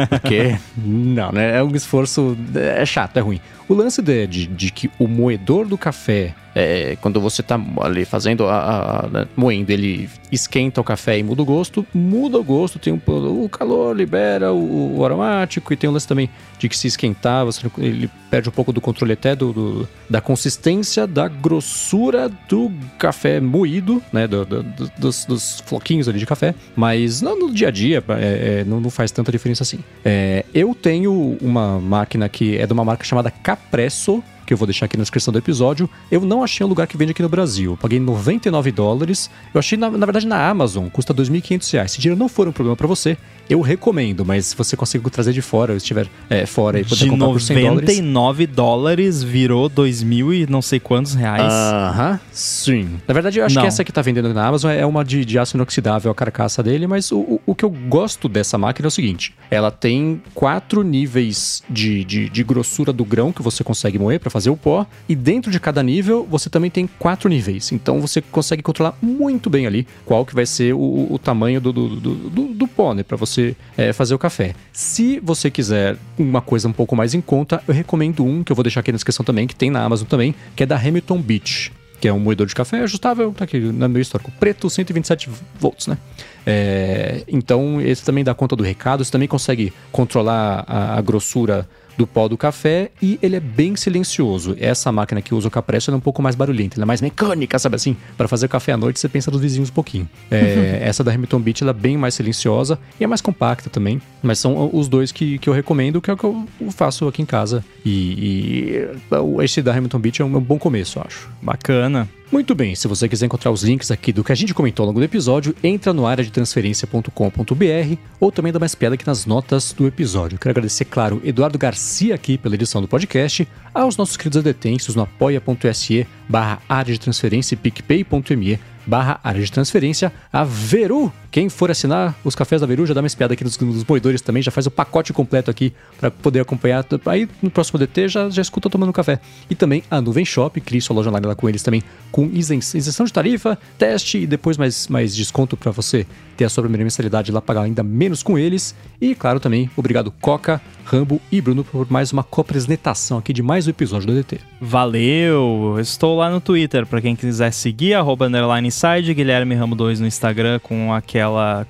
Speaker 1: Porque, não, né? É um esforço. É chato, é ruim. O lance de, de, de que o moedor do café, é, quando você tá ali fazendo a, a, né, moendo, ele esquenta o café e muda o gosto, muda o gosto, tem um, o calor libera o, o aromático e tem o lance também de que se esquentar, você, ele perde um pouco do controle até do, do da consistência, da grossura do café moído, né? Do, do, dos, dos, floquinhos ali de café. Mas no, no dia a dia é, é, não, não, faz tanta diferença assim. É, eu tenho uma máquina que é de uma marca chamada Cap Capresso, que eu vou deixar aqui na descrição do episódio. Eu não achei um lugar que vende aqui no Brasil. Eu paguei 99 dólares. Eu achei, na, na verdade, na Amazon, custa 2.500 reais. Se dinheiro não for um problema para você, eu recomendo, mas se você conseguir trazer de fora, ou estiver é, fora e
Speaker 2: puder comprar por 100 dólares... De 99 dólares virou 2 e não sei quantos reais.
Speaker 1: Aham, uh -huh, sim. Na verdade, eu acho não. que essa que tá vendendo na Amazon é uma de, de aço inoxidável, a carcaça dele, mas o, o, o, que eu gosto dessa máquina é o seguinte, ela tem quatro níveis de, de, de grossura do grão que você consegue moer para fazer o pó, e dentro de cada nível você também tem quatro níveis, então você consegue controlar muito bem ali qual que vai ser o, o tamanho do, do, do, do, do pó, né, você você é, fazer o café. Se você quiser uma coisa um pouco mais em conta, eu recomendo um que eu vou deixar aqui na descrição também, que tem na Amazon também, que é da Hamilton Beach que é um moedor de café ajustável, tá aqui no meu histórico, preto, 127 volts, né? É, então, esse também dá conta do recado, você também consegue controlar a, a grossura do pó do café e ele é bem silencioso. Essa máquina que usa o Capresso é um pouco mais barulhenta, ela é mais mecânica, sabe assim? Para fazer café à noite você pensa nos vizinhos um pouquinho. É, essa da Hamilton Beach ela é bem mais silenciosa e é mais compacta também, mas são os dois que, que eu recomendo, que é o que eu faço aqui em casa. E, e esse da Hamilton Beach é um, é um bom começo, eu acho.
Speaker 2: Bacana.
Speaker 1: Muito bem, se você quiser encontrar os links aqui do que a gente comentou ao longo do episódio, entra no área de transferência.com.br ou também dá mais piada aqui nas notas do episódio. Quero agradecer, claro, Eduardo Garcia aqui pela edição do podcast, aos nossos queridos detensos no apoia.se barra área de transferência e picpay.me barra área de transferência, a Veru. Quem for assinar os cafés da Veru, já dá uma espiada aqui nos, nos moedores também, já faz o pacote completo aqui para poder acompanhar. Aí no próximo DT já, já escuta tomando café. E também a Nuvem Shop, crie sua loja online lá com eles também, com isenção de tarifa, teste e depois mais, mais desconto para você ter a sua primeira mensalidade lá, pagar ainda menos com eles. E claro também, obrigado Coca, Rambo e Bruno por mais uma copresentação aqui de mais um episódio do DT.
Speaker 2: Valeu! Estou lá no Twitter para quem quiser seguir, arroba underline inside, Guilherme Ramo 2 no Instagram com aquela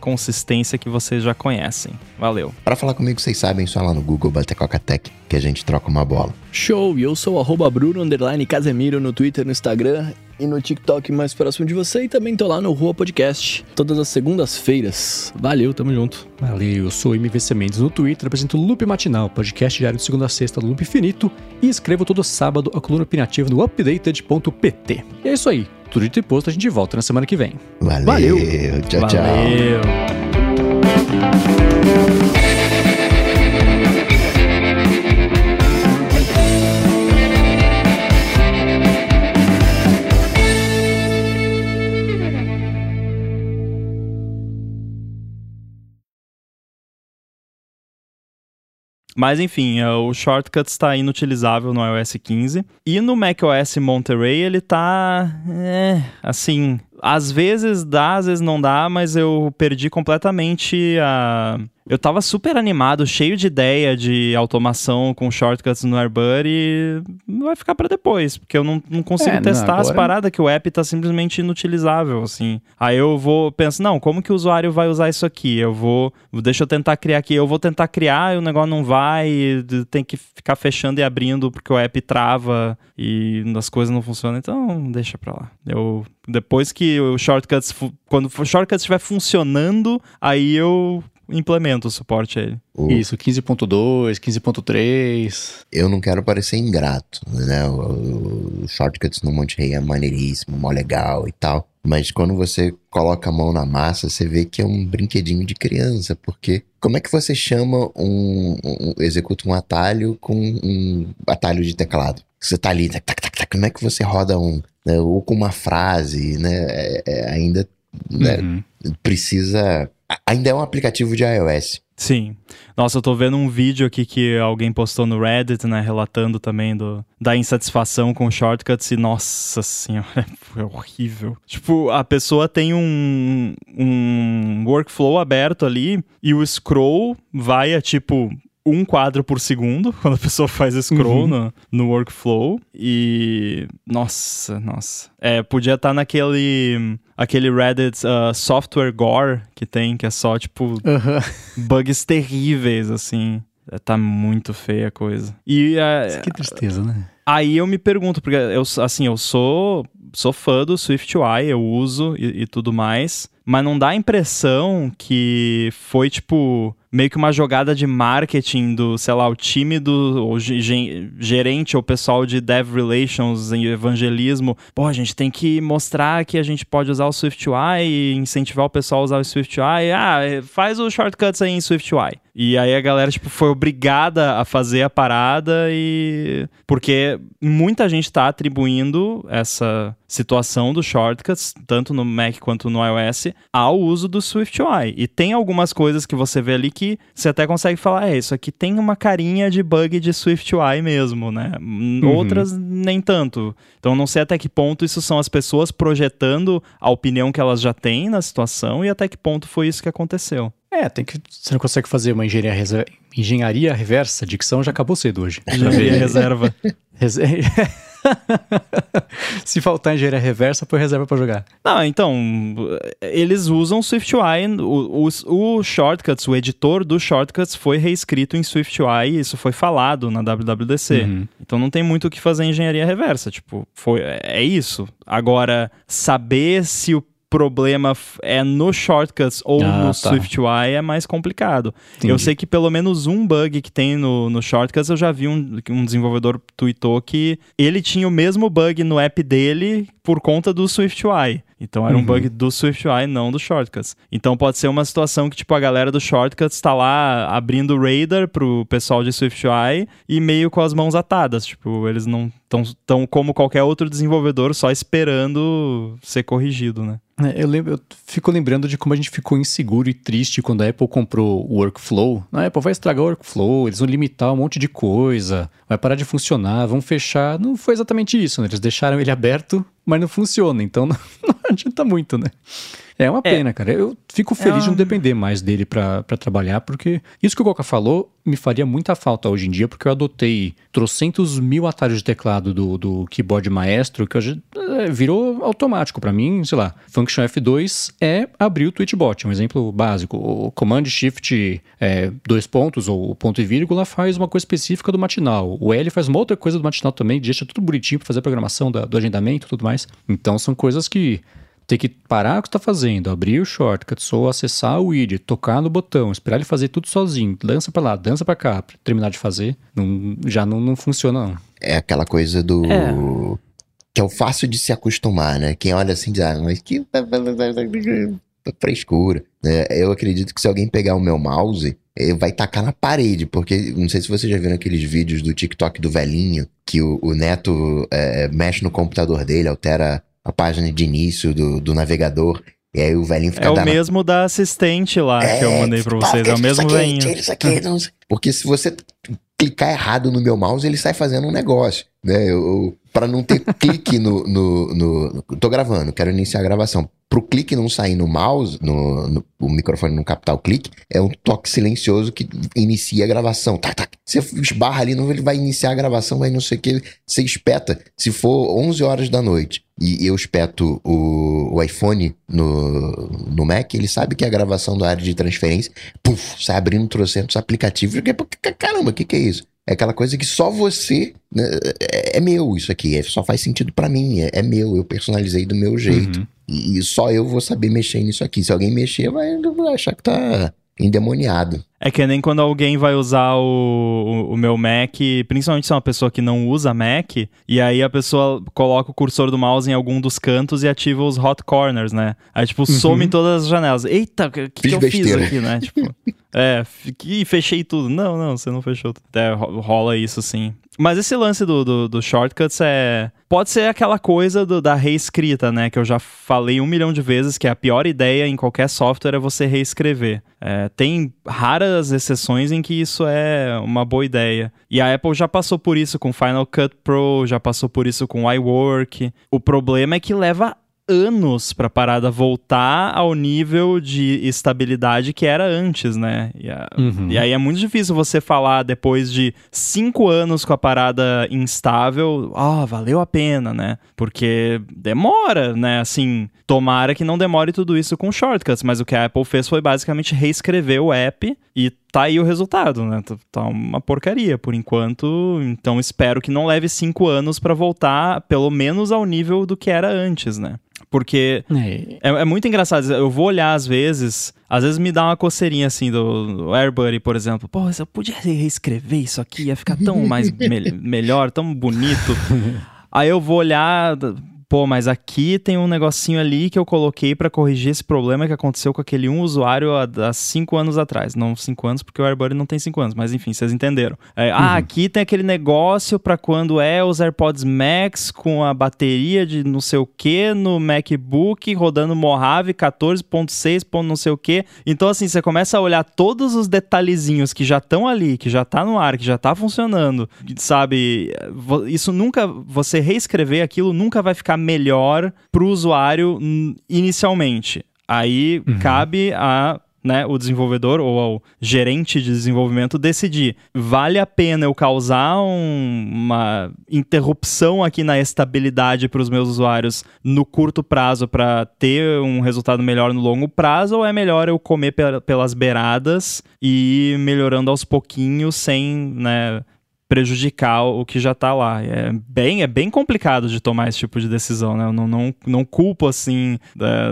Speaker 2: consistência que vocês já conhecem. Valeu.
Speaker 3: Para falar comigo, vocês sabem, só lá no Google bater Coca-Tech que a gente troca uma bola.
Speaker 4: Show! E eu sou arroba Bruno underline Casemiro no Twitter, no Instagram e no TikTok mais próximo de você. E também tô lá no Rua Podcast, todas as segundas-feiras. Valeu, tamo junto.
Speaker 1: Valeu, eu sou MVC Mendes no Twitter, apresento o Loop Matinal, podcast diário de segunda a sexta do Loop Infinito e escrevo todo sábado a coluna opinativa no updated.pt. E é isso aí. Tudo dito e posto, a gente volta na semana que vem.
Speaker 3: Valeu. Valeu. Tchau, tchau.
Speaker 2: Mas enfim, é, o Shortcuts está inutilizável no iOS 15. E no macOS Monterey ele tá. É, assim. Às vezes dá, às vezes não dá, mas eu perdi completamente a eu tava super animado, cheio de ideia de automação com shortcuts no AirBuddy e vai ficar para depois, porque eu não, não consigo é, testar não, as paradas que o app tá simplesmente inutilizável, assim. Aí eu vou, penso, não, como que o usuário vai usar isso aqui? Eu vou, deixa eu tentar criar aqui, eu vou tentar criar e o negócio não vai, tem que ficar fechando e abrindo porque o app trava e as coisas não funcionam, então deixa pra lá. Eu, depois que o shortcuts, quando o shortcuts estiver funcionando, aí eu implementa o suporte a ele.
Speaker 1: O... Isso, 15.2, 15.3.
Speaker 3: Eu não quero parecer ingrato, né? O, o Shortcuts no Monte Rei é maneiríssimo, mó legal e tal. Mas quando você coloca a mão na massa, você vê que é um brinquedinho de criança, porque como é que você chama um, um executa um atalho com um atalho de teclado? Você tá ali, tac, tac, tac, como é que você roda um, né? ou com uma frase, né? É, é, ainda né? Uhum. precisa ainda é um aplicativo de iOS.
Speaker 2: Sim. Nossa, eu tô vendo um vídeo aqui que alguém postou no Reddit, né, relatando também do, da insatisfação com shortcuts e nossa senhora, foi horrível. Tipo, a pessoa tem um, um workflow aberto ali e o scroll vai a tipo um quadro por segundo quando a pessoa faz scroll uhum. no, no workflow. E. Nossa, nossa. É, podia estar tá naquele. Aquele Reddit uh, Software Gore que tem, que é só, tipo, uhum. bugs terríveis, assim. É, tá muito feia a coisa. E. Uh,
Speaker 1: que tristeza, né?
Speaker 2: Aí eu me pergunto, porque eu, assim, eu sou, sou fã do SwiftUI, eu uso e, e tudo mais, mas não dá a impressão que foi, tipo, meio que uma jogada de marketing do, sei lá, o time do o gerente ou pessoal de dev relations e evangelismo. Pô, a gente tem que mostrar que a gente pode usar o SwiftUI e incentivar o pessoal a usar o SwiftUI. Ah, faz os shortcuts aí em SwiftUI. E aí a galera, tipo, foi obrigada a fazer a parada e... Porque muita gente está atribuindo essa situação dos shortcuts, tanto no Mac quanto no iOS, ao uso do SwiftUI. E tem algumas coisas que você vê ali que você até consegue falar, é, isso aqui tem uma carinha de bug de SwiftUI mesmo, né? Uhum. Outras nem tanto. Então não sei até que ponto isso são as pessoas projetando a opinião que elas já têm na situação e até que ponto foi isso que aconteceu.
Speaker 1: É, tem que. Você não consegue fazer uma engenharia, reserva, engenharia reversa. Dicção já acabou cedo hoje.
Speaker 2: Engenharia reserva.
Speaker 1: Se faltar engenharia reversa, põe reserva para jogar.
Speaker 2: Não, então, eles usam SwiftUI, o, o, o, Shortcuts, o editor do Shortcuts foi reescrito em SwiftUI, isso foi falado na WWDC. Uhum. Então não tem muito o que fazer em engenharia reversa, tipo, foi, é isso. Agora, saber se o problema é no Shortcuts ou ah, no tá. SwiftUI é mais complicado. Entendi. Eu sei que pelo menos um bug que tem no, no Shortcuts, eu já vi um, um desenvolvedor tweetou que ele tinha o mesmo bug no app dele por conta do SwiftUI. Então era uhum. um bug do SwiftUI, não do Shortcuts. Então pode ser uma situação que, tipo, a galera do Shortcuts está lá abrindo o radar pro pessoal de SwiftUI e meio com as mãos atadas. Tipo, eles não estão tão como qualquer outro desenvolvedor, só esperando ser corrigido, né?
Speaker 1: É, eu, lembro, eu fico lembrando de como a gente ficou inseguro e triste quando a Apple comprou o Workflow. A Apple vai estragar o Workflow, eles vão limitar um monte de coisa, vai parar de funcionar, vão fechar. Não foi exatamente isso, né? Eles deixaram ele aberto, mas não funciona, então não, não adianta muito, né? É uma é. pena, é. cara. Eu fico feliz é de não depender mais dele para trabalhar, porque isso que o Coca falou me faria muita falta hoje em dia, porque eu adotei trocentos mil atalhos de teclado do, do keyboard maestro, que hoje é, virou automático para mim, sei lá. Function F2 é abrir o Twitchbot, um exemplo básico. O Command Shift é, dois pontos ou ponto e vírgula faz uma coisa específica do matinal. O L faz uma outra coisa do matinal também, deixa tudo bonitinho para fazer a programação da, do agendamento e tudo mais. Então são coisas que ter que parar o que está fazendo, abrir o shortcut, ou acessar o widget, tocar no botão, esperar ele fazer tudo sozinho, dança para lá, dança para cá, pra terminar de fazer, não, já não, não funciona não.
Speaker 3: É aquela coisa do... É. Que é o fácil de se acostumar, né? Quem olha assim diz, ah, mas que frescura. É, eu acredito que se alguém pegar o meu mouse, ele vai tacar na parede, porque não sei se vocês já viram aqueles vídeos do TikTok do velhinho, que o, o neto é, mexe no computador dele, altera a página de início do, do navegador. E aí o velhinho fica
Speaker 2: É o mesmo da assistente lá é, que eu mandei pra vocês. É o mesmo velhinho.
Speaker 3: Isso aqui, não... Porque se você clicar errado no meu mouse, ele sai fazendo um negócio. Né? Eu, para não ter clique no, no, no, Tô gravando, quero iniciar a gravação. Pro clique não sair no mouse, no, no o microfone não captar o clique, é um toque silencioso que inicia a gravação. Tá, tá. Você esbarra ali, ele vai iniciar a gravação, vai não sei o que. Você espeta. Se for 11 horas da noite e eu espeto o, o iPhone no, no Mac, ele sabe que a gravação da área de transferência, puf, sai abrindo trocentos aplicativos. Caramba, o que, que é isso? É aquela coisa que só você. Né, é, é, meu isso aqui, é, só faz sentido para mim, é, é, meu, eu personalizei do meu jeito. Uhum. E, e, só eu vou saber mexer nisso aqui. Se alguém mexer, vai, vai achar que tá endemoniado.
Speaker 2: É que nem quando alguém vai usar o, o, o, meu Mac, principalmente se é uma pessoa que não usa Mac, e aí a pessoa coloca o cursor do mouse em algum dos cantos e ativa os hot corners, né? Aí, tipo, uhum. some todas as janelas. Eita, o que, que eu fiz aqui, né? Tipo, é, e fechei tudo. Não, não, você não fechou tudo. É, rola isso sim. Mas esse lance do, do, do shortcuts é. Pode ser aquela coisa do, da reescrita, né? Que eu já falei um milhão de vezes que a pior ideia em qualquer software é você reescrever. É, tem raras exceções em que isso é uma boa ideia. E a Apple já passou por isso com Final Cut Pro, já passou por isso com iWork. O problema é que leva anos para a parada voltar ao nível de estabilidade que era antes, né? E, a, uhum. e, aí é muito difícil você falar depois de cinco anos com a parada instável, ó, oh, valeu a pena, né? Porque demora, né? Assim, tomara que não demore tudo isso com shortcuts, mas o que a Apple fez foi basicamente reescrever o app e tá aí o resultado, né? Tá, tá uma porcaria por enquanto. Então espero que não leve cinco anos para voltar, pelo menos ao nível do que era antes, né? Porque é. é. É, muito engraçado. Eu vou olhar às vezes, às vezes me dá uma coceirinha assim do, do AirBuddy, por exemplo. Pô, eu podia reescrever isso aqui, ia ficar tão mais me melhor, tão bonito. Aí eu vou olhar, pô, mas aqui tem um negocinho ali que eu coloquei para corrigir esse problema que aconteceu com aquele um usuário há, há cinco anos atrás. Não cinco anos, porque o AirBuddy não tem cinco anos, mas enfim, vocês entenderam. É, ah, uhum. Ah, aqui tem aquele negócio para quando é os AirPods Max com a bateria de não sei o que no MacBook rodando Mojave 14.6. não sei o que. Então, assim, você começa a olhar todos os detalhezinhos que já estão ali, que já tá no ar, que já tá funcionando, sabe? Isso nunca, você reescrever aquilo nunca vai ficar melhor para o usuário inicialmente. Aí uhum. cabe a né, o desenvolvedor ou ao gerente de desenvolvimento decidir vale a pena eu causar um, uma interrupção aqui na estabilidade para os meus usuários no curto prazo para ter um resultado melhor no longo prazo ou é melhor eu comer pelas beiradas e ir melhorando aos pouquinhos sem né, prejudicar o que já está lá. É bem, é bem complicado de tomar esse tipo de decisão, né? Eu não, não, não culpo, assim,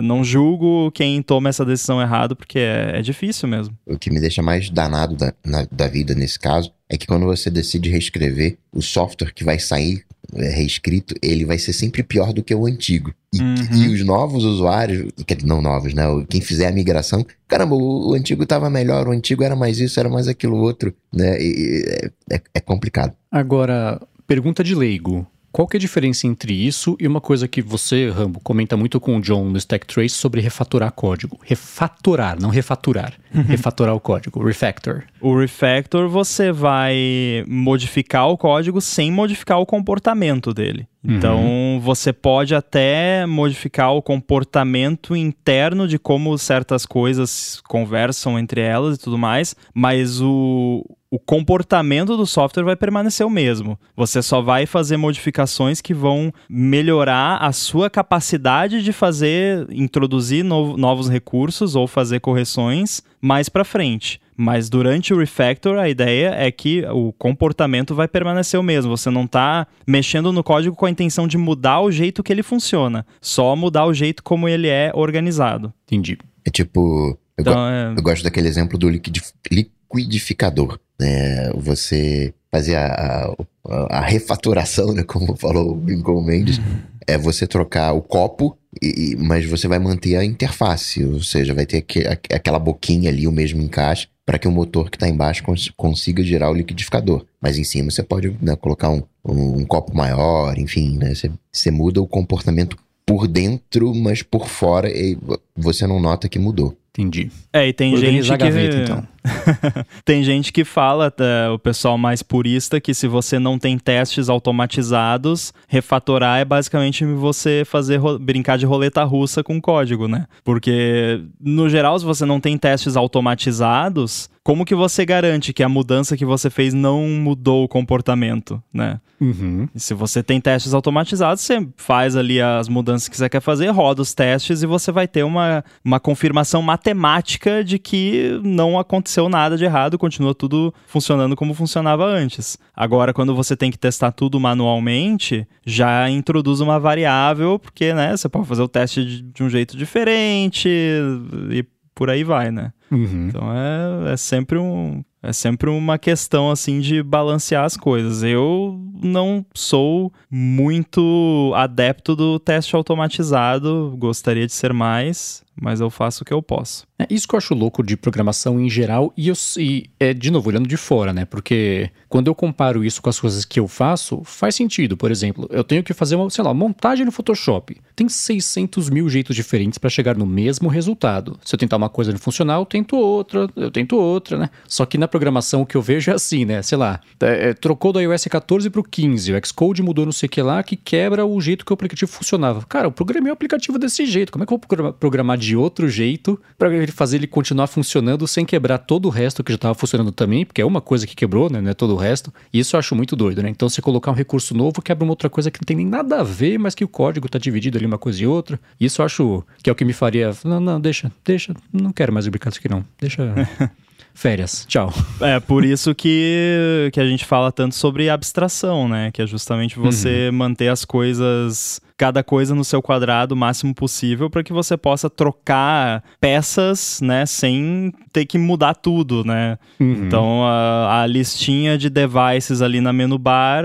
Speaker 2: não julgo quem toma essa decisão errado, porque é, é difícil mesmo.
Speaker 3: O que me deixa mais danado da, na, da vida nesse caso é que quando você decide reescrever, o software que vai sair é, reescrito, ele vai ser sempre pior do que o antigo. E, uhum. e os novos usuários, não novos, né? Quem fizer a migração, caramba, o, o, antigo estava melhor, o antigo era mais isso, era mais aquilo outro, né? E, é, é, é complicado.
Speaker 1: Agora, pergunta de leigo. Qual que é a diferença entre isso e uma coisa que você, Rambo, comenta muito com o John no Stack Trace sobre refatorar código? Refatorar, não refaturar. Uhum. refatorar o código, refactor.
Speaker 2: O refactor você vai modificar o código sem modificar o comportamento dele. Então, uhum. você pode até modificar o comportamento interno de como certas coisas conversam entre elas e tudo mais, mas o, o comportamento do software vai permanecer o mesmo. Você só vai fazer modificações que vão melhorar a sua capacidade de fazer, introduzir novos recursos ou fazer correções mais para frente. Mas durante o refactor, a ideia é que o comportamento vai permanecer o mesmo. Você não está mexendo no código com a intenção de mudar o jeito que ele funciona, só mudar o jeito como ele é organizado.
Speaker 1: Entendi.
Speaker 3: É tipo. Eu, então, go é... eu gosto daquele exemplo do liquidificador. Né? Você fazer a, a, a, refatoração, né? Como falou o Lincoln Mendes. Uhum. É você trocar o copo e, mas você vai manter a interface, ou seja, vai ter que, aquela boquinha ali, o mesmo encaixe, para que o motor que está embaixo cons consiga girar o liquidificador. Mas em cima você pode né, colocar um, um, um, copo maior, enfim, né? Você, você muda o comportamento por dentro, mas por fora você não nota que mudou.
Speaker 1: Entendi.
Speaker 2: É, e tem Organizar gente que... Gaveta, então. tem gente que fala, tá, o pessoal mais purista, que se você não tem testes automatizados, refatorar é basicamente você fazer brincar de roleta russa com código, né? Porque, no geral, se você não tem testes automatizados, como que você garante que a mudança que você fez não mudou o comportamento, né? Uhum. se você tem testes automatizados, você faz ali as mudanças que você quer fazer, roda os testes e você vai ter uma, uma confirmação matemática de que não aconteceu nada de errado, continua tudo funcionando como funcionava antes. Agora, quando você tem que testar tudo manualmente, já introduz uma variável, porque né, você pode fazer o teste de, de um jeito diferente e por aí vai, né? Uhum. Então é, é sempre um. É sempre uma questão assim de balancear as coisas. Eu não sou muito adepto do teste automatizado, gostaria de ser mais, mas eu faço o que eu posso.
Speaker 1: É isso que eu acho louco de programação em geral, e, eu, e é de novo olhando de fora, né? Porque quando eu comparo isso com as coisas que eu faço, faz sentido. Por exemplo, eu tenho que fazer uma, sei lá, montagem no Photoshop. Tem 600 mil jeitos diferentes para chegar no mesmo resultado. Se eu tentar uma coisa não funcionar, eu tento outra, eu tento outra, né? Só que na programação o que eu vejo é assim, né? Sei lá, é, é, trocou do iOS 14 pro 15, o Xcode mudou não sei o que lá, que quebra o jeito que o aplicativo funcionava. Cara, eu programei o aplicativo desse jeito. Como é que eu vou programar de outro jeito para ele fazer ele continuar funcionando sem quebrar todo o resto que já estava funcionando também? Porque é uma coisa que quebrou, né? Não é todo o resto. E isso eu acho muito doido, né? Então, você colocar um recurso novo quebra uma outra coisa que não tem nem nada a ver, mas que o código está dividido ali uma coisa e outra. Isso eu acho que é o que me faria. Não, não, deixa, deixa. Não quero mais brincar isso aqui, não. Deixa. férias. Tchau.
Speaker 2: É, por isso que, que a gente fala tanto sobre abstração, né? Que é justamente você uhum. manter as coisas cada coisa no seu quadrado o máximo possível para que você possa trocar peças, né, sem ter que mudar tudo, né? Uhum. Então a, a, listinha de devices ali na menu bar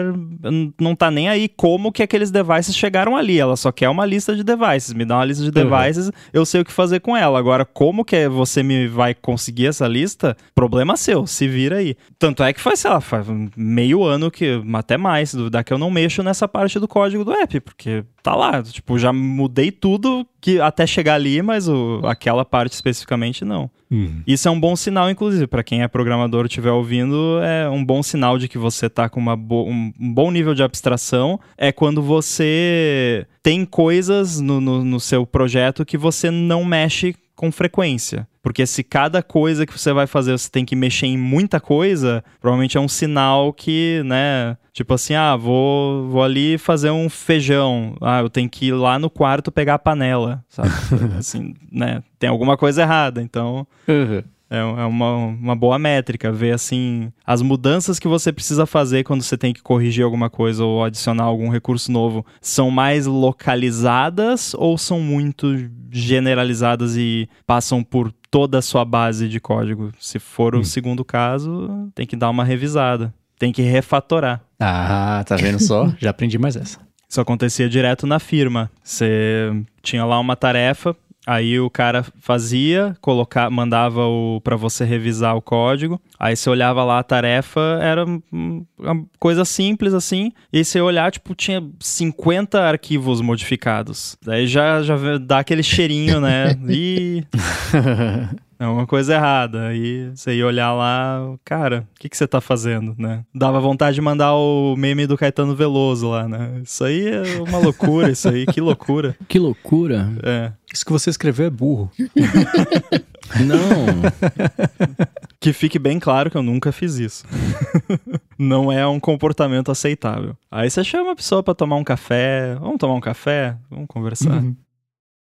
Speaker 2: não tá nem aí como que aqueles devices chegaram ali, ela só quer uma lista de devices, me dá uma lista de uhum. devices, uhum. eu sei o que fazer com ela. Agora como que você me vai conseguir essa lista? Problema seu, se vira aí. Tanto é que faz, sei lá, faz meio ano que até mais, daqui eu não mexo nessa parte do código do app, porque tá lá. Tipo, já mudei tudo que até chegar ali, mas o, aquela parte especificamente não. Uhum. Isso é um bom sinal, inclusive, para quem é programador estiver ouvindo, é um bom sinal de que você tá com uma bo um, um bom nível de abstração. É quando você tem coisas no, no, no seu projeto que você não mexe com frequência. Porque se cada coisa que você vai fazer você tem que mexer em muita coisa, provavelmente é um sinal que, né? Tipo assim, ah, vou, vou ali fazer um feijão. Ah, eu tenho que ir lá no quarto pegar a panela, sabe? assim, né? Tem alguma coisa errada, então. Uhum. É, é uma, uma boa métrica, ver assim as mudanças que você precisa fazer quando você tem que corrigir alguma coisa ou adicionar algum recurso novo são mais localizadas ou são muito generalizadas e passam por toda a sua base de código. Se for hum. o segundo caso, tem que dar uma revisada. Tem que refatorar.
Speaker 1: Ah, tá vendo só? Já aprendi mais essa.
Speaker 2: Isso acontecia direto na firma. Você tinha lá uma tarefa, Aí o cara fazia, colocar, mandava o para você revisar o código. Aí você olhava lá a tarefa, era uma coisa simples assim. E aí você olhar, tipo, tinha 50 arquivos modificados. Daí já, já dá aquele cheirinho, né? E é uma coisa errada. Aí você ia olhar lá, cara, o que, que você tá fazendo, né? Dava vontade de mandar o meme do Caetano Veloso lá, né? Isso aí é uma loucura, isso aí, que loucura.
Speaker 4: Que loucura.
Speaker 2: É.
Speaker 1: Isso que você escreveu é burro.
Speaker 4: Não.
Speaker 2: que fique bem claro que eu nunca fiz isso. Não é um comportamento aceitável. Aí você chama a pessoa para tomar um café. Vamos tomar um café? Vamos conversar. Uhum.